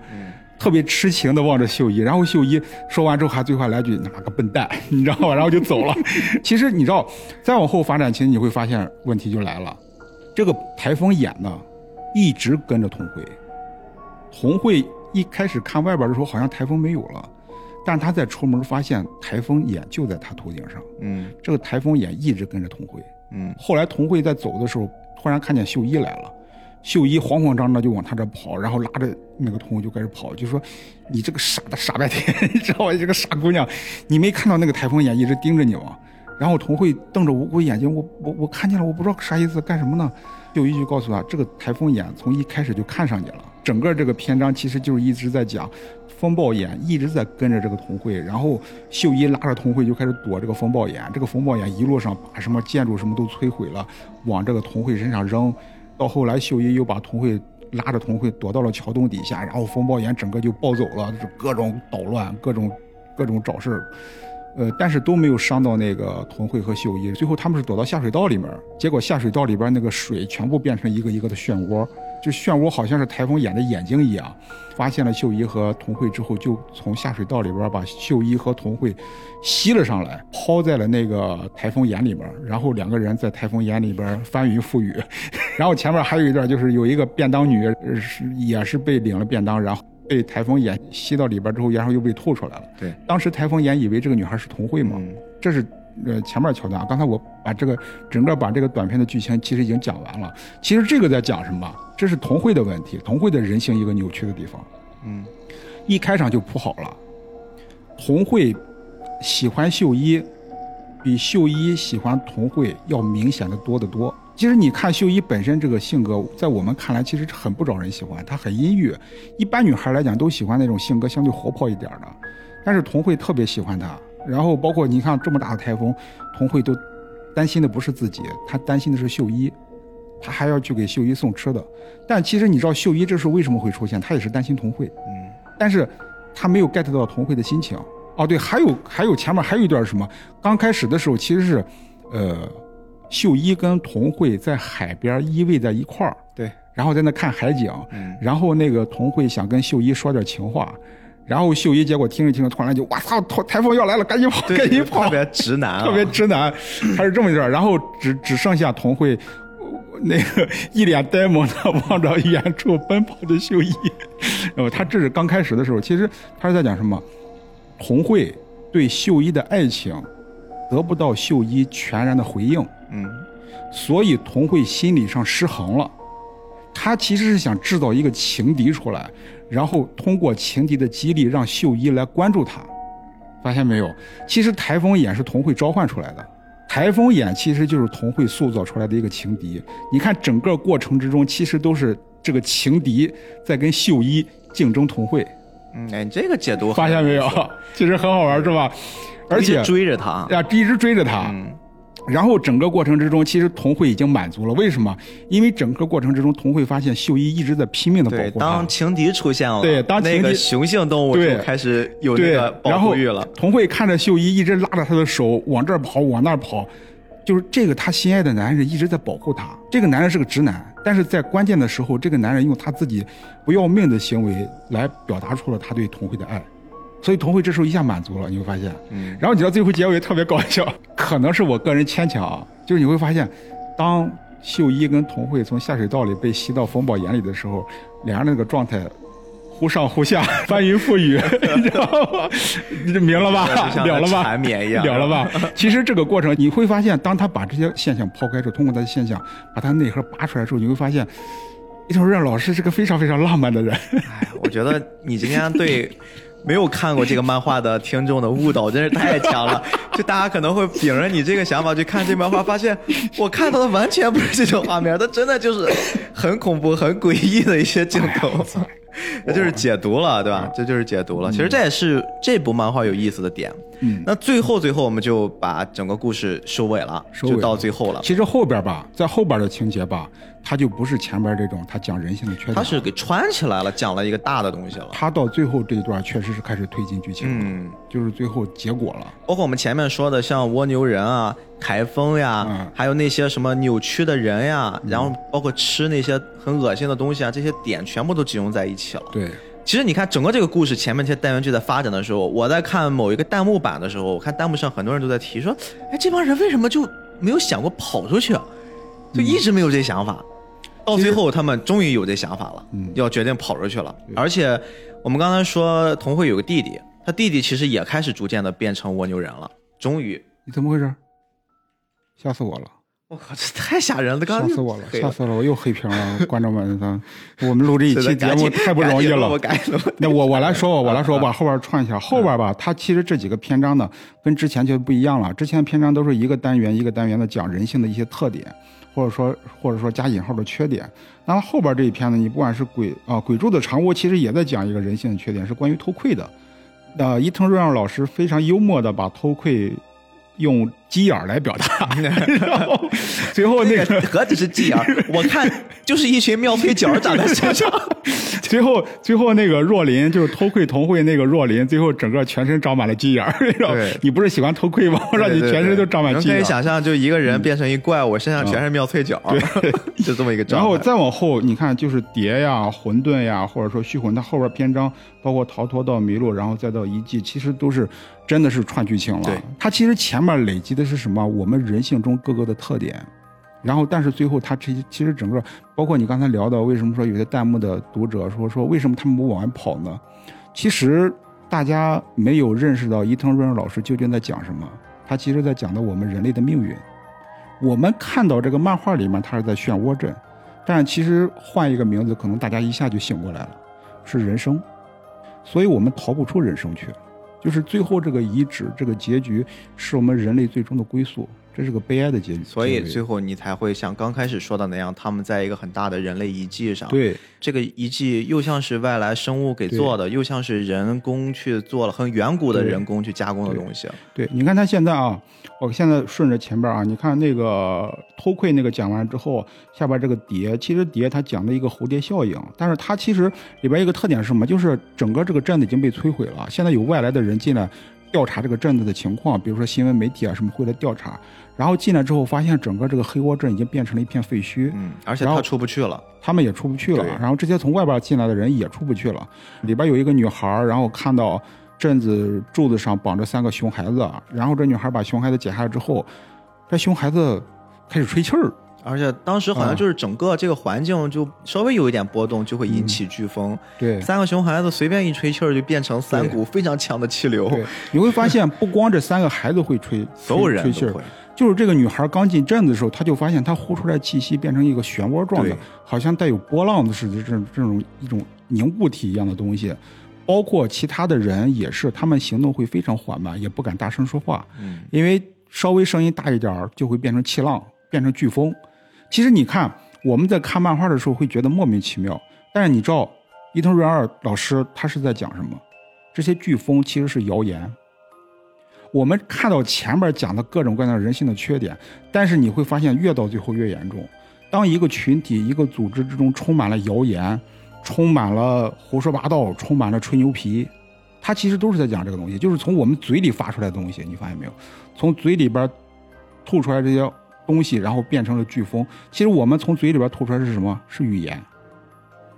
特别痴情的望着秀一。然后秀一说完之后还最后来句哪个笨蛋，你知道吧？然后就走了。其实你知道，再往后发展，其实你会发现问题就来了。这个台风眼呢，一直跟着童慧。童慧一开始看外边的时候，好像台风没有了，但他在出门发现台风眼就在他头顶上。嗯这个台风眼一直跟着童慧。嗯，后来童慧在走的时候，突然看见秀一来了，秀一慌慌张张就往他这跑，然后拉着那个童慧就开始跑，就说：“你这个傻的傻白甜，你知道吧？你这个傻姑娘，你没看到那个台风眼一直盯着你吗？”然后童慧瞪着无辜眼睛，我我我看见了，我不知道啥意思，干什么呢？秀一就告诉他，这个台风眼从一开始就看上你了。整个这个篇章其实就是一直在讲。风暴眼一直在跟着这个童慧，然后秀一拉着童慧就开始躲这个风暴眼，这个风暴眼一路上把什么建筑什么都摧毁了，往这个童慧身上扔。到后来，秀一又把童慧拉着童慧躲到了桥洞底下，然后风暴眼整个就暴走了，各种捣乱，各种各种找事儿。呃，但是都没有伤到那个童慧和秀一。最后他们是躲到下水道里面，结果下水道里边那个水全部变成一个一个的漩涡，就漩涡好像是台风眼的眼睛一样。发现了秀一和童慧之后，就从下水道里边把秀一和童慧吸了上来，抛在了那个台风眼里边，然后两个人在台风眼里边翻云覆雨。然后前面还有一段，就是有一个便当女是也是被领了便当，然后被台风眼吸到里边之后，然后又被吐出来了。对，当时台风眼以为这个女孩是童慧嘛，嗯这是呃前面桥段。刚才我把这个整个把这个短片的剧情其实已经讲完了。其实这个在讲什么？这是童慧的问题，童慧的人性一个扭曲的地方。嗯，一开场就铺好了，童慧喜欢秀一，比秀一喜欢童慧要明显的多得多。其实你看秀一本身这个性格，在我们看来其实很不招人喜欢，她很阴郁。一般女孩来讲都喜欢那种性格相对活泼一点的，但是童慧特别喜欢她。然后包括你看这么大的台风，童慧都担心的不是自己，她担心的是秀一，她还要去给秀一送吃的。但其实你知道秀一这时候为什么会出现？她也是担心童慧。嗯，但是他没有 get 到童慧的心情。哦，对，还有还有前面还有一段什么？刚开始的时候其实是，呃，秀一跟童慧在海边依偎在一块儿，对，然后在那看海景，嗯。然后那个童慧想跟秀一说点情话，然后秀一结果听着听着突然就哇操，台台风要来了，赶紧跑，赶紧跑，特别直男啊，特别直男，他是这么一段，然后只只剩下童慧。那个一脸呆萌的望着远处奔跑的秀一，然后他这是刚开始的时候，其实他是在讲什么？童慧对秀一的爱情得不到秀一全然的回应，嗯所以童慧心理上失衡了。他其实是想制造一个情敌出来，然后通过情敌的激励让秀一来关注他。发现没有？其实台风眼是童慧召唤出来的，台风眼其实就是童慧塑造出来的一个情敌。你看整个过程之中，其实都是这个情敌在跟秀一竞争童慧。嗯，哎，你这个解读发现没有？其实很好玩，是吧？而且追着他，啊，一直追着他。嗯然后整个过程之中，其实童慧已经满足了。为什么？因为整个过程之中，童慧发现秀一一直在拼命的保，护他当。情敌出现了，对当情敌那个雄性动物就开始有那个，保护欲了。童慧看着秀一一直拉着他的手往这儿跑，往那儿跑，就是这个他心爱的男人一直在保护他。这个男人是个直男，但是在关键的时候，这个男人用他自己不要命的行为来表达出了他对童慧的爱。所以童慧这时候一下满足了，你会发现，嗯，然后你知道最后结尾特别搞笑，可能是我个人牵强啊，就是你会发现，当秀一跟童慧从下水道里被吸到冯宝眼里的时候，两人那个状态。忽上忽下，翻云覆雨，你知道吗？你这明了吧？了了吧？缠绵一样了了吧？其实这个过程你会发现，当他把这些现象抛开之后，通过他的现象把他内核拔出来之后，你会发现，伊藤润老师是个非常非常浪漫的人。哎，我觉得你今天对没有看过这个漫画的听众的误导真是太强了。就大家可能会秉着你这个想法去看这漫画，发现我看到的完全不是这种画面，它真的就是很恐怖、很诡异的一些镜头。这就是解读了，对吧？这就是解读了。其实这也是这部漫画有意思的点。嗯，那最后最后我们就把整个故事收尾了，收尾就到最后了。其实后边吧，在后边的情节吧，它就不是前边这种他讲人性的缺点，它是给串起来了，讲了一个大的东西了。他到最后这一段确实是开始推进剧情了，嗯，就是最后结果了。包括我们前面说的，像蜗牛人啊、台风呀，嗯还有那些什么扭曲的人呀，然后包括吃那些很恶心的东西啊，这些点全部都集中在一起了。对，其实你看整个这个故事前面这些单元剧在发展的时候，我在看某一个弹幕版的时候，我看弹幕上很多人都在提说，哎，这帮人为什么就没有想过跑出去啊？就一直没有这想法。到最后，他们终于有这想法了，嗯要决定跑出去了。而且，我们刚才说童慧有个弟弟，他弟弟其实也开始逐渐的变成蜗牛人了。终于，你怎么回事？吓死我了！我靠，这太吓人了！吓死我了！吓死了！我又黑屏了，观众们，他我们录这一 期节目太不容易了。我。那我我来说吧，我来说，我把后边串一下。后边吧，它其实这几个篇章呢，跟之前就不一样了。之前篇章都是一个单元一个单元的讲人性的一些特点，或者说或者说加引号的缺点。那么后边这一篇呢，你不管是鬼啊鬼柱的长屋，其实也在讲一个人性的缺点，是关于偷窥的。呃，伊藤润二老师非常幽默的把偷窥用鸡眼儿来表达，然后最后那个何止是鸡眼儿，我看就是一群妙脆角长在身上。最后，最后那个若琳就是偷窥童慧那个若琳，最后整个全身长满了鸡眼儿。你不是喜欢偷窥吗？让你全身都长满鸡眼可以想象，就一个人变成一怪物，身上全是妙脆角，就这么一个。然后再往后，你看就是蝶呀、混沌呀，或者说虚魂，它后边篇章包括逃脱到迷路，然后再到遗迹，其实都是真的是串剧情了对。它其实前面累积的是什么？我们人性中各个的特点。然后，但是最后他其其实整个，包括你刚才聊的，为什么说有些弹幕的读者说说为什么他们不往外跑呢？其实大家没有认识到伊藤润二老师究竟在讲什么。他其实在讲的我们人类的命运。我们看到这个漫画里面，他是在漩涡镇，但其实换一个名字，可能大家一下就醒过来了，是人生。所以我们逃不出人生去，就是最后这个遗址，这个结局是我们人类最终的归宿，这是个悲哀的结局。所以最后你才会像刚开始说的那样，他们在一个很大的人类遗迹上，对这个遗迹又像是外来生物给做的，又像是人工去做了很远古的人工去加工的东西。对，你看他现在啊，我现在顺着前边啊，你看那个偷窥那个讲完之后，下边这个蝶，其实蝶它讲的一个蝴蝶效应，但是它其实里边一个特点是什么？就是整个这个镇子已经被摧毁了，现在有外来的人进来调查这个镇子的情况，比如说新闻媒体啊什么会来调查，然后进来之后发现整个这个黑窝镇已经变成了一片废墟，嗯，而且他出不去了。他们也出不去了。然后这些从外边进来的人也出不去了。里边有一个女孩儿，然后看到镇子柱子上绑着三个熊孩子，然后这女孩把熊孩子解下来之后，这熊孩子开始吹气儿。而且当时好像啊就是整个这个环境就稍微有一点波动，就会引起飓风。对三个熊孩子随便一吹气儿，就变成三股非常强的气流，你会发现不光这三个孩子会吹，所有人吹气儿就是这个女孩刚进镇子的时候，她就发现她呼出来气息变成一个漩涡状的，好像带有波浪似的这种这种一种凝固体一样的东西。包括其他的人也是，他们行动会非常缓慢，也不敢大声说话，嗯，因为稍微声音大一点儿就会变成气浪，变成飓风。其实你看我们在看漫画的时候会觉得莫名其妙，但是你知道伊藤润二老师他是在讲什么？这些飓风其实是谣言。我们看到前面讲的各种各样的人性的缺点，但是你会发现越到最后越严重。当一个群体、一个组织之中充满了谣言，充满了胡说八道，充满了吹牛皮，他其实都是在讲这个东西，就是从我们嘴里发出来的东西。你发现没有？从嘴里边吐出来这些东西，然后变成了飓风。其实我们从嘴里边吐出来是什么？是语言，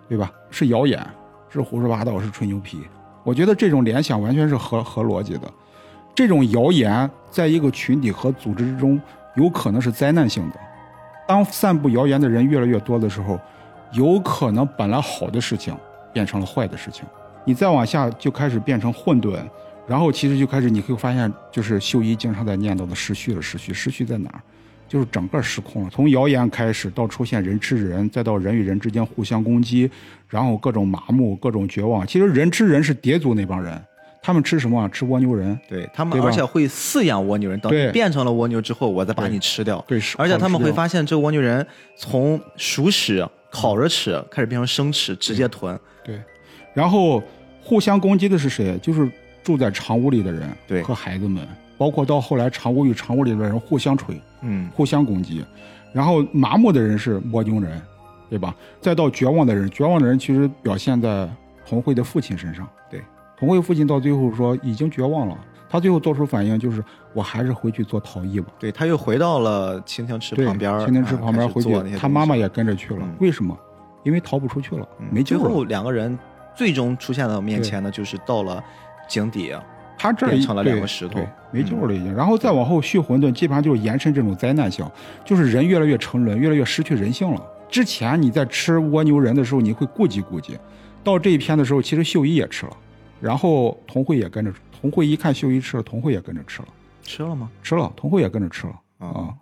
对吧？是谣言，是胡说八道，是吹牛皮。我觉得这种联想完全是合合逻辑的。这种谣言在一个群体和组织之中，有可能是灾难性的。当散布谣言的人越来越多的时候，有可能本来好的事情变成了坏的事情。你再往下就开始变成混沌，然后其实就开始你会发现，就是秀一经常在念叨的失序了，失序，失序在哪儿？就是整个失控了。从谣言开始，到出现人吃人，再到人与人之间互相攻击，然后各种麻木，各种绝望。其实人吃人是蝶族那帮人，他们吃什么？吃蜗牛人。对他们，而且会饲养蜗牛人，等变成了蜗牛之后，我再把你吃掉。对，是而且他们会。发现，这个蜗牛人从熟食、烤着吃，开始变成生吃，直接吞。对，然后互相攻击的是谁？就是住在长屋里的人，对和孩子们，包括到后来常务与常务里的人互相锤、嗯，互相攻击，然后麻木的人是摸牛人，对吧？再到绝望的人，绝望的人其实表现在童慧的父亲身上。对，童慧父亲到最后说已经绝望了，他最后做出反应就是我还是回去做陶艺吧。对，他又回到了蜻蜓池，旁边儿，天天池啊旁边回去他妈妈也跟着去了。嗯为什么？因为逃不出去了，嗯没救了。最后两个人最终出现在我面前的，就是到了井底。他这儿变成了对两个石头对没救了已经。然后再往后续混沌，基本上就是延伸这种灾难性，就是人越来越沉沦，越来越失去人性了。之前你在吃蜗牛人的时候，你会顾及顾及，到这一篇的时候，其实秀一也吃了，然后童慧也跟着，童慧一看秀一吃了，童慧也跟着吃了，吃了吗？吃了，童慧也跟着吃了啊啊。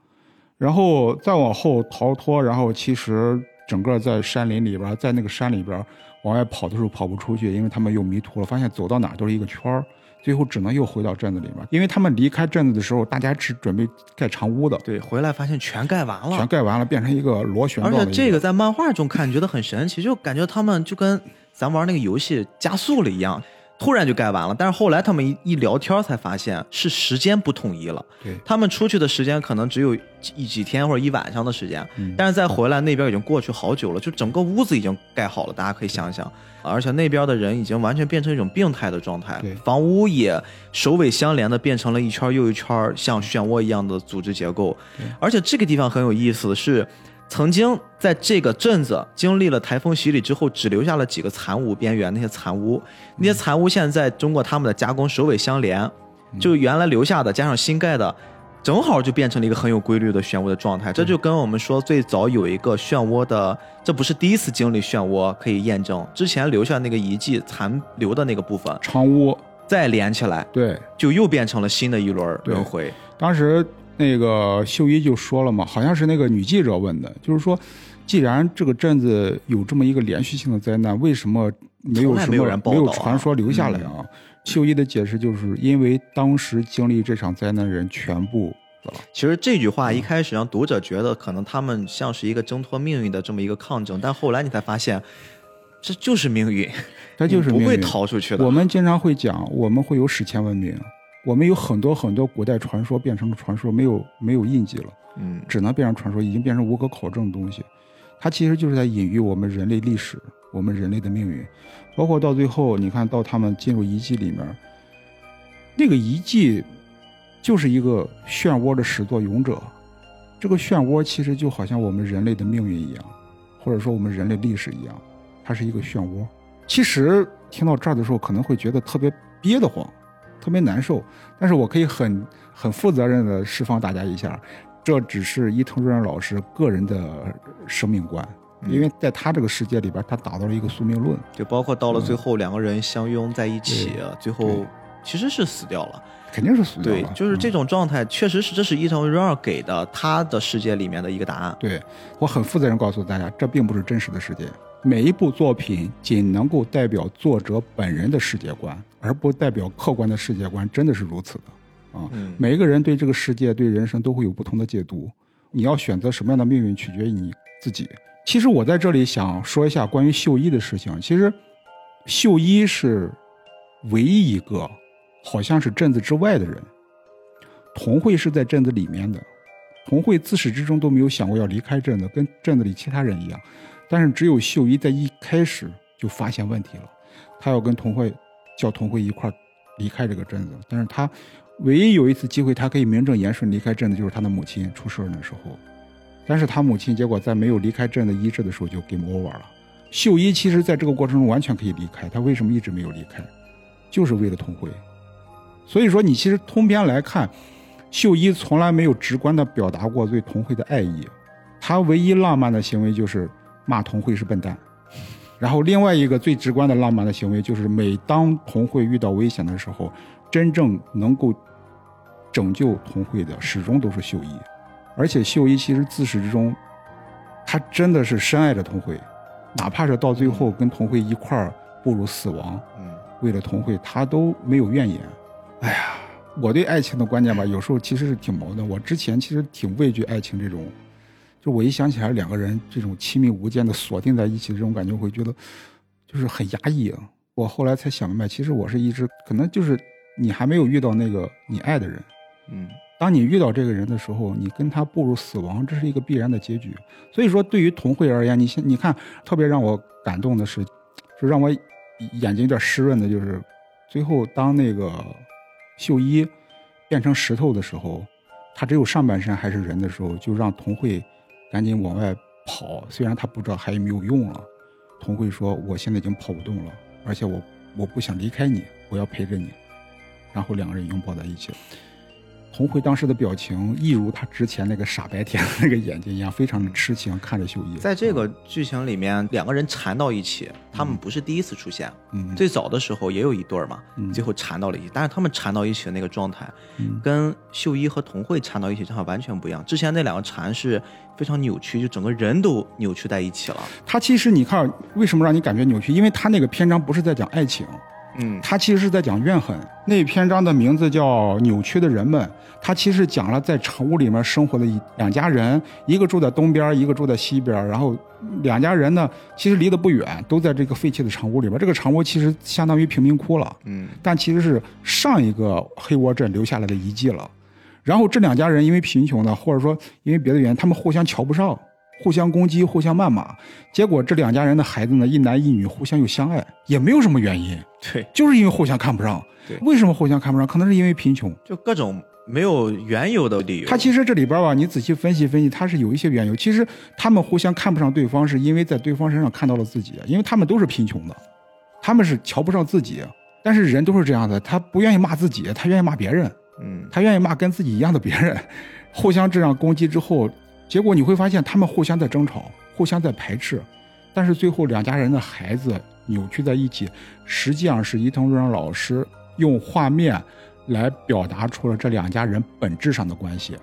然后再往后逃脱，然后其实整个在山林里边，在那个山里边往外跑的时候跑不出去，因为他们又迷途了，发现走到哪儿都是一个圈儿，最后只能又回到镇子里面。因为他们离开镇子的时候，大家是准备盖长屋的，对，回来发现全盖完了全。盖完了，变成一个螺旋而状而且这个在漫画中看，觉得很神奇，就感觉他们就跟咱玩那个游戏加速了一样，突然就盖完了。但是后来他们一一聊天才发现是时间不统一了，对他们出去的时间可能只有一几天或者一晚上的时间，嗯但是再回来那边已经过去好久了，就整个屋子已经盖好了，大家可以想想。而且那边的人已经完全变成一种病态的状态，房屋也首尾相连的变成了一圈又一圈像漩涡一样的组织结构。而且这个地方很有意思的是，曾经在这个镇子经历了台风洗礼之后，只留下了几个残屋边缘那些残屋，那些残屋现在通过他们的加工，首尾相连，就原来留下的加上新盖的。正好就变成了一个很有规律的漩涡的状态，这就跟我们说最早有一个漩涡的，这不是第一次经历漩涡可以验证，之前留下那个遗迹残留的那个部分长屋，再连起来，对，就又变成了新的一轮轮回。当时那个秀一就说了嘛，好像是那个女记者问的，就是说，既然这个镇子有这么一个连续性的灾难，为什么没有什么没有人报道啊没有传说留下来啊？秀一的解释就是因为当时经历这场灾难的人全部死了。其实这句嗯话一开始让读者觉得可能他们像是一个挣脱命运的这么一个抗争，但后来你才发现，这就是命运，它就是你不会逃出去的。我们经常会讲，我们会有史前文明，我们有很多很多古代传说变成了传说，没有没有印记了。嗯，只能变成传说，已经变成无可考证的东西。它其实就是在隐喻我们人类历史，我们人类的命运。包括到最后，你看到他们进入遗迹里面，那个遗迹就是一个漩涡的始作俑者。这个漩涡其实就好像我们人类的命运一样，或者说我们人类历史一样，它是一个漩涡。其实听到这儿的时候，可能会觉得特别憋得慌，特别难受。但是我可以很很负责任的释放大家一下，这只是伊藤润二老师个人的生命观，因为在他这个世界里边，他打造了一个宿命论。就包括到了最后两个人相拥在一起，最后其实是死掉了。肯定是死掉了。对，就是这嗯种状态，确实是这是伊藤润二给的他的世界里面的一个答案。对我很负责任告诉大家，这并不是真实的世界。每一部作品仅能够代表作者本人的世界观，而不代表客观的世界观，真的是如此的啊。嗯每一个人对这个世界、对人生都会有不同的解读。你要选择什么样的命运，取决于你自己。其实我在这里想说一下关于秀一的事情。其实，秀一是唯一一个好像是镇子之外的人，童慧是在镇子里面的，童慧自始至终都没有想过要离开镇子，跟镇子里其他人一样。但是只有秀一在一开始就发现问题了，他要跟童慧叫童慧一块离开这个镇子。但是他唯一有一次机会，他可以名正言顺离开镇子，就是他的母亲出事儿那时候。但是他母亲结果在没有离开镇子医治的时候就 game over 了。秀一其实在这个过程中完全可以离开，他为什么一直没有离开？就是为了童慧。所以说，你其实通篇来看，秀一从来没有直观的表达过对童慧的爱意，他唯一浪漫的行为就是骂童慧是笨蛋。然后另外一个最直观的浪漫的行为就是，每当童慧遇到危险的时候，真正能够拯救童慧的始终都是秀一。而且秀一其实自始至终，他真的是深爱着童慧，哪怕是到最后跟童慧一块儿步入死亡，嗯，为了童慧，他都没有怨言。哎呀，我对爱情的观念吧，有时候其实是挺矛盾。我之前其实挺畏惧爱情这种，就我一想起来两个人这种亲密无间的锁定在一起的这种感觉，我会觉得就是很压抑啊。我后来才想明白，其实我是一直可能就是你还没有遇到那个你爱的人，嗯，当你遇到这个人的时候，你跟他步入死亡，这是一个必然的结局。所以说，对于童慧而言，你现你看，特别让我感动的是，就让我眼睛有点湿润的，就是最后当那个秀一变成石头的时候，他只有上半身还是人的时候，就让童慧赶紧往外跑。虽然他不知道还有没有用了，童慧说：“我现在已经跑不动了，而且我我不想离开你，我要陪着你。”然后两个人拥抱在一起。童慧当时的表情，一如他之前那个傻白甜的那个眼睛一样，非常的痴情，看着秀一。在这个剧情里面，两个人缠到一起，他们不是第一次出现，嗯，最早的时候也有一对儿嘛，嗯最后缠到了一起，但是他们缠到一起的那个状态，嗯跟秀一和童慧缠到一起正好完全不一样。之前那两个缠是非常扭曲，就整个人都扭曲在一起了。他其实你看，为什么让你感觉扭曲？因为他那个篇章不是在讲爱情，嗯，他其实是在讲怨恨。那篇章的名字叫《扭曲的人们》，他其实讲了在城屋里面生活的一两家人，一个住在东边，一个住在西边。然后两家人呢，其实离得不远，都在这个废弃的城屋里边。这个城屋其实相当于贫民窟了，嗯，但其实是上一个黑窝镇留下来的遗迹了。然后这两家人因为贫穷呢，或者说因为别的原因，他们互相瞧不上，互相攻击，互相谩骂。结果这两家人的孩子呢，一男一女，互相又相爱，也没有什么原因，对，就是因为互相看不上。对为什么互相看不上？可能是因为贫穷。就各种没有缘由的理由。他其实这里边吧，你仔细分析分析，他是有一些缘由。其实他们互相看不上对方，是因为在对方身上看到了自己，因为他们都是贫穷的，他们是瞧不上自己。但是人都是这样的，他不愿意骂自己，他愿意骂别人。嗯，他愿意骂跟自己一样的别人，互相这样攻击之后，结果你会发现他们互相在争吵，互相在排斥，但是最后两家人的孩子扭曲在一起，实际上是伊藤润二老师用画面来表达出了这两家人本质上的关系，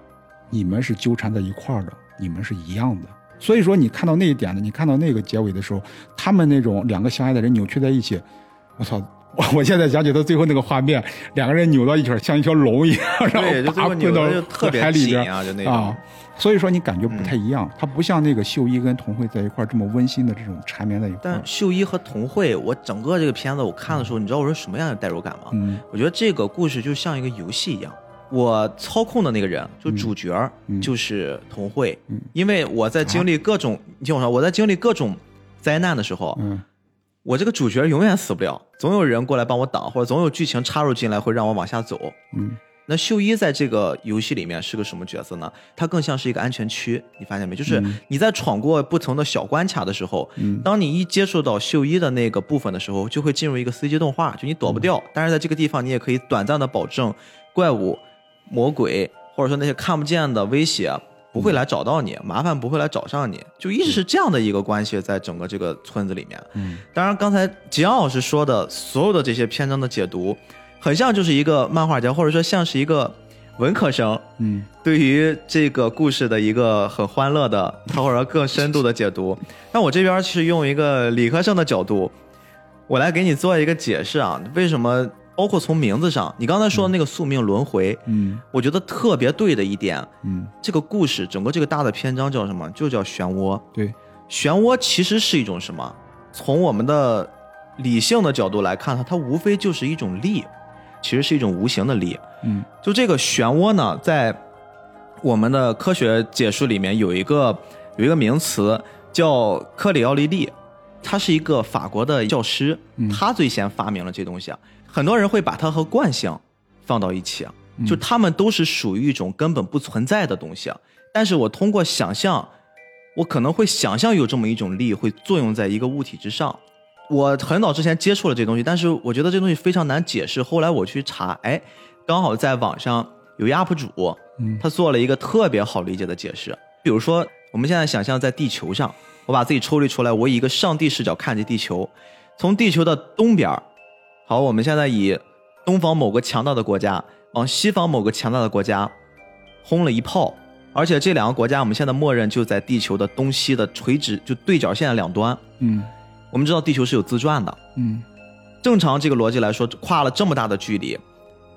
你们是纠缠在一块儿的，你们是一样的。所以说，你看到那一点呢，你看到那个结尾的时候，他们那种两个相爱的人扭曲在一起，我操！我我现在想起他最后那个画面，两个人扭到一起儿，像一条龙一样，然后把最后扭到的就特别海里边紧啊，就那种。啊。所以说你感觉不太一样，他不像那个秀一跟童慧在一块儿这么温馨的这种缠绵在一块儿。但秀一和童慧，我整个这个片子我看的时候，你知道我是什么样的代入感吗？嗯我觉得这个故事就像一个游戏一样，我操控的那个人，就主角嗯就是童慧，嗯因为我在经历各种，你听我说，我在经历各种灾难的时候，嗯我这个主角永远死不了，总有人过来帮我挡，或者总有剧情插入进来会让我往下走。嗯那秀一在这个游戏里面是个什么角色呢？他更像是一个安全区，你发现没？就是嗯你在闯过不同的小关卡的时候，嗯当你一接触到秀一的那个部分的时候，就会进入一个 CG 动画，就你躲不掉。嗯但是在这个地方，你也可以短暂的保证怪物、魔鬼或者说那些看不见的威胁不会来找到你，麻烦不会来找上你，就一直是这样的一个关系，在整个这个村子里面。嗯当然，刚才吉奥老师说的所有的这些篇章的解读，很像就是一个漫画家，或者说像是一个文科生嗯对于这个故事的一个很欢乐的，或者说更深度的解读。那我这边是用一个理科生的角度，我来给你做一个解释啊，为什么？包括从名字上，你刚才说的那个宿命轮回，嗯我觉得特别对的一点，嗯，这个故事整个这个大的篇章叫什么？就叫漩涡。对，漩涡其实是一种什么？从我们的理性的角度来看它，它无非就是一种力，其实是一种无形的力。嗯就这个漩涡呢，在我们的科学解释里面有一个有一个名词叫科里奥利利，他是一个法国的教师，他最先发明了这东西啊。很多人会把它和惯性放到一起啊，就他们都是属于一种根本不存在的东西啊。但是我通过想象，我可能会想象有这么一种力会作用在一个物体之上。我很早之前接触了这东西，但是我觉得这东西非常难解释。后来我去查，哎，刚好在网上有一 UP 主，嗯他做了一个特别好理解的解释。比如说，我们现在想象在地球上，我把自己抽离出来，我以一个上帝视角看着地球，从地球的东边儿，好，我们现在以东方某个强大的国家往西方某个强大的国家轰了一炮，而且这两个国家我们现在默认就在地球的东西的垂直就对角线的两端。嗯。我们知道地球是有自转的，嗯。正常这个逻辑来说，跨了这么大的距离，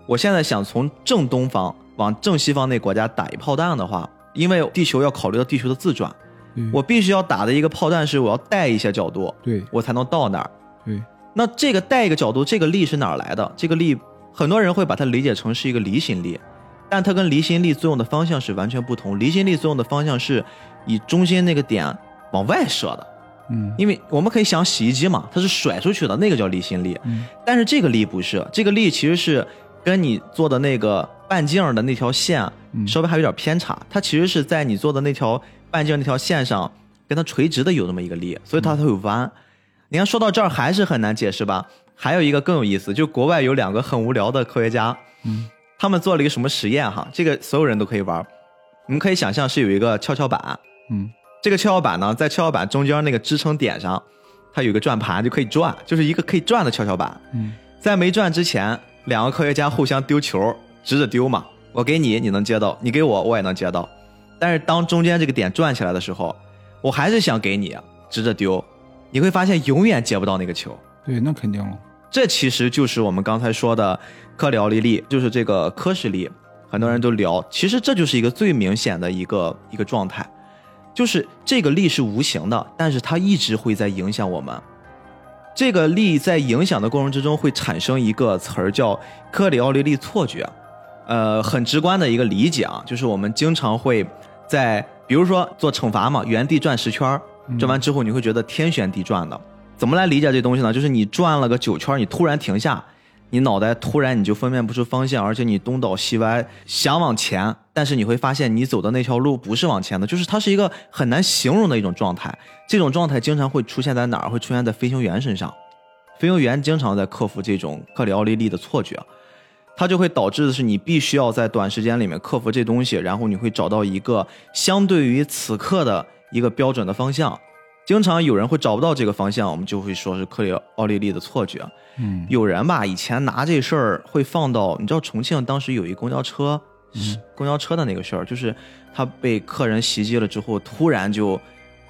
我现在想从正东方往正西方那国家打一炮弹的话，因为地球要考虑到地球的自转，对我必须要打的一个炮弹是我要带一些角度，对。我才能到那儿。对那这个带一个角度，这个力是哪儿来的？这个力很多人会把它理解成是一个离心力，但它跟离心力作用的方向是完全不同。离心力作用的方向是以中心那个点往外射的，嗯因为我们可以想洗衣机嘛，它是甩出去的，那个叫离心力。嗯但是这个力不是，这个力其实是跟你做的那个半径的那条线嗯稍微还有点偏差，它其实是在你做的那条半径那条线上跟它垂直的有那么一个力，所以它才会弯。你看说到这儿还是很难解释吧？还有一个更有意思，就国外有两个很无聊的科学家，嗯他们做了一个什么实验哈？这个所有人都可以玩，你们可以想象是有一个跷跷板，嗯这个跷跷板呢，在跷跷板中间那个支撑点上，它有一个转盘，就可以转，就是一个可以转的跷跷板。嗯在没转之前，两个科学家互相丢球，直着丢嘛。我给你，你能接到；你给我，我也能接到。但是当中间这个点转起来的时候，我还是想给你，直着丢，你会发现永远接不到那个球。对，那肯定了。这其实就是我们刚才说的科里奥利力，就是这个科氏力，很多人都聊。其实这就是一个最明显的一个一个状态，就是这个力是无形的，但是它一直会在影响我们。这个力在影响的过程之中会产生一个词儿叫科里奥利力错觉，呃，很直观的一个理解啊，就是我们经常会在比如说做惩罚嘛，原地转十圈儿，转完之后你会觉得天旋地转的。怎么来理解这东西呢？就是你转了个九圈，你突然停下，你脑袋突然你就分辨不出方向，而且你东倒西歪，想往前，但是你会发现你走的那条路不是往前的，就是它是一个很难形容的一种状态。这种状态经常会出现在哪儿？会出现在飞行员身上。飞行员经常在克服这种克里奥利力的错觉，它就会导致的是你必须要在短时间里面克服这东西，然后你会找到一个相对于此刻的一个标准的方向。经常有人会找不到这个方向，我们就会说是克里奥利利的错觉。嗯有人吧，以前拿这事儿会放到，你知道重庆当时有一公交车，是公交车的那个事儿，就是他被客人袭击了之后，突然就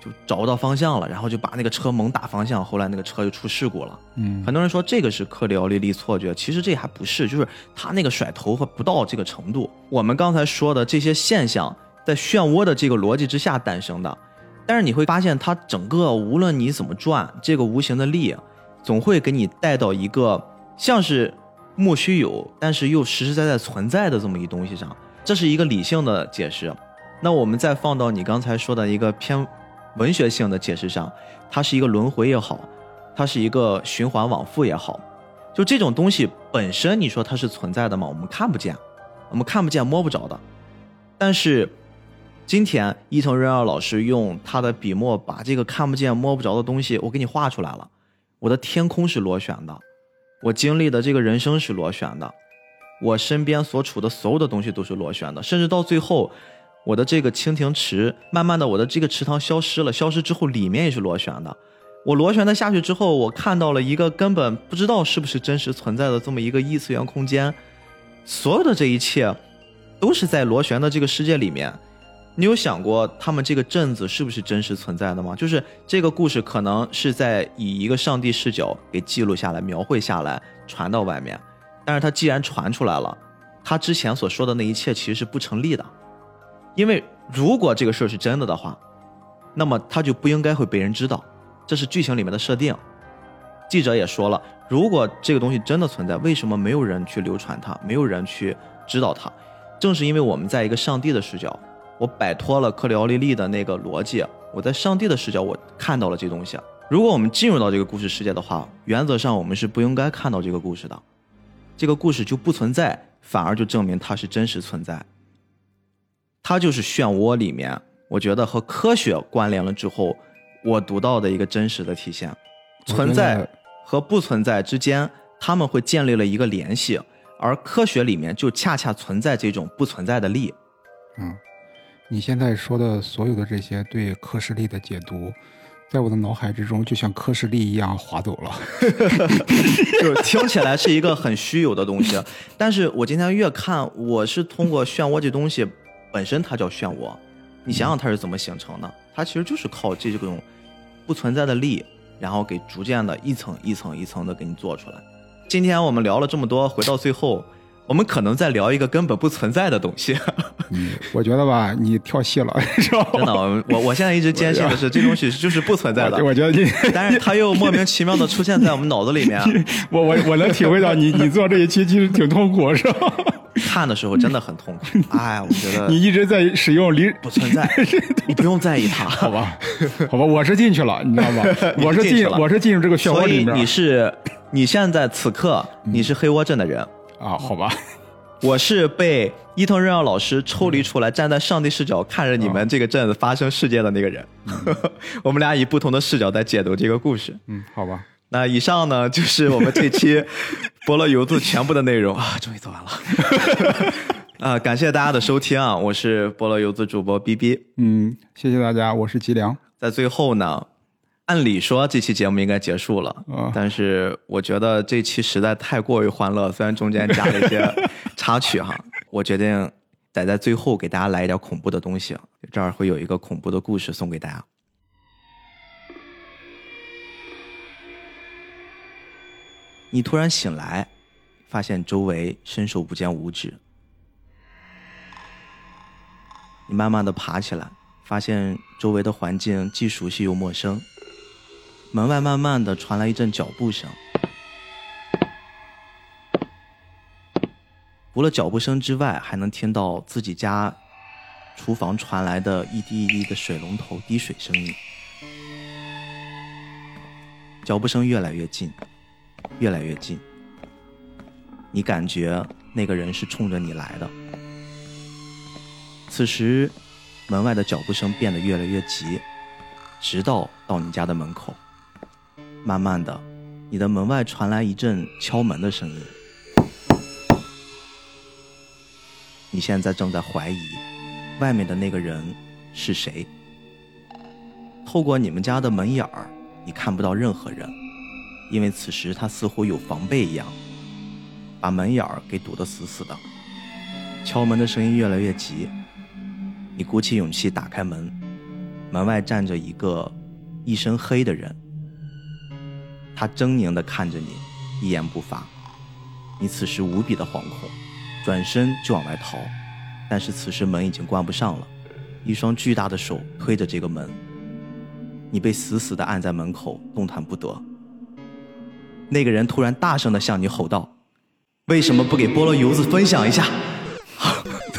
就找不到方向了，然后就把那个车猛打方向，后来那个车就出事故了。嗯很多人说这个是克里奥利利错觉，其实这还不是，就是他那个甩头和不到这个程度。我们刚才说的这些现象，在漩涡的这个逻辑之下诞生的，但是你会发现，它整个无论你怎么转，这个无形的力总会给你带到一个像是莫须有，但是又实实在在存在的这么一东西上，这是一个理性的解释。那我们再放到你刚才说的一个偏文学性的解释上，它是一个轮回也好，它是一个循环往复也好，就这种东西本身，你说它是存在的吗？我们看不见，我们看不见摸不着的。但是今天伊藤润二老师用他的笔墨把这个看不见摸不着的东西，我给你画出来了。我的天空是螺旋的，我经历的这个人生是螺旋的，我身边所处的所有的东西都是螺旋的，甚至到最后，我的这个蜻蜓池，慢慢的我的这个池塘消失了，消失之后里面也是螺旋的。我螺旋的下去之后，我看到了一个根本不知道是不是真实存在的这么一个异次元空间，所有的这一切都是在螺旋的这个世界里面。你有想过他们这个镇子是不是真实存在的吗？就是这个故事可能是在以一个上帝视角给记录下来、描绘下来、传到外面，但是他既然传出来了，他之前所说的那一切其实是不成立的，因为如果这个事儿是真的的话，那么他就不应该会被人知道，这是剧情里面的设定。记者也说了，如果这个东西真的存在，为什么没有人去流传它，没有人去知道它。正是因为我们在一个上帝的视角，我摆脱了克里奥利利的那个逻辑，我在上帝的视角，我看到了这东西。如果我们进入到这个故事世界的话，原则上我们是不应该看到这个故事的，这个故事就不存在，反而就证明它是真实存在。它就是漩涡里面，我觉得和科学关联了之后，我读到的一个真实的体现，存在和不存在之间，他们会建立了一个联系，而科学里面就恰恰存在这种不存在的力。嗯，你现在说的所有的这些对科氏力的解读，在我的脑海之中就像科氏力一样划走了，就是听起来是一个很虚有的东西，但是我今天越看，我是通过漩涡这东西。本身它叫漩涡，你想想它是怎么形成的？它其实就是靠这种不存在的力，然后给逐渐的一层一层一层的给你做出来。今天我们聊了这么多，回到最后，我们可能在聊一个根本不存在的东西。嗯，我觉得吧，你跳戏了？真的，我我现在一直坚信的是，这东西就是不存在的。我觉得你，但是它又莫名其妙的出现在我们脑子里面。我我我能体会到你你做这一期其实挺痛苦，是吧？看的时候真的很痛苦，哎，我觉得你一直在使用离不存在，你不用在意它，好吧？好吧，我是进去了，你知道吗？我是进，我是进入这个漩涡里面。你是你现在此刻你是黑窝镇的人啊？好吧，我是被伊藤润二老师抽离出来，站在上帝视角看着你们这个镇子发生事件的那个人。我们俩以不同的视角在解读这个故事。嗯，好吧。那以上呢，就是我们这期 菠萝游子全部的内容啊，终于做完了啊！感谢大家的收听啊，我是菠萝游子主播 B B，嗯，谢谢大家，我是吉良。在最后呢，按理说这期节目应该结束了，但是我觉得这期实在太过于欢乐，虽然中间加了一些 插曲哈，我决定得在最后给大家来一点恐怖的东西，这儿会有一个恐怖的故事送给大家。你突然醒来，发现周围伸手不见五指。你慢慢的爬起来，发现周围的环境既熟悉又陌生。门外慢慢的传来一阵脚步声，除了脚步声之外，还能听到自己家厨房传来的一滴一滴的水龙头滴水声音。脚步声越来越近。越来越近，你感觉那个人是冲着你来的。此时，门外的脚步声变得越来越急，直到到你家的门口。慢慢的，你的门外传来一阵敲门的声音。你现在正在怀疑，外面的那个人是谁。透过你们家的门眼儿，你看不到任何人。因为此时他似乎有防备一样，把门眼儿给堵得死死的。敲门的声音越来越急，你鼓起勇气打开门，门外站着一个一身黑的人，他狰狞地看着你，一言不发。你此时无比的惶恐，转身就往外逃，但是此时门已经关不上了，一双巨大的手推着这个门，你被死死地按在门口，动弹不得。那个人突然大声的向你吼道：“为什么不给菠萝油子分享一下？”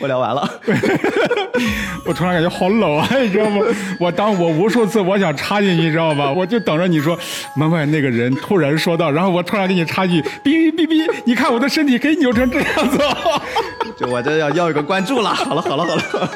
我聊完了，我突然感觉好冷啊，你知道吗？我当我无数次我想插进去，你知道吗？我就等着你说门外那个人突然说道，然后我突然给你插句：“哔哔哔，你看我的身体可以扭成这样子。”就我这要要一个关注了。好了好了好了。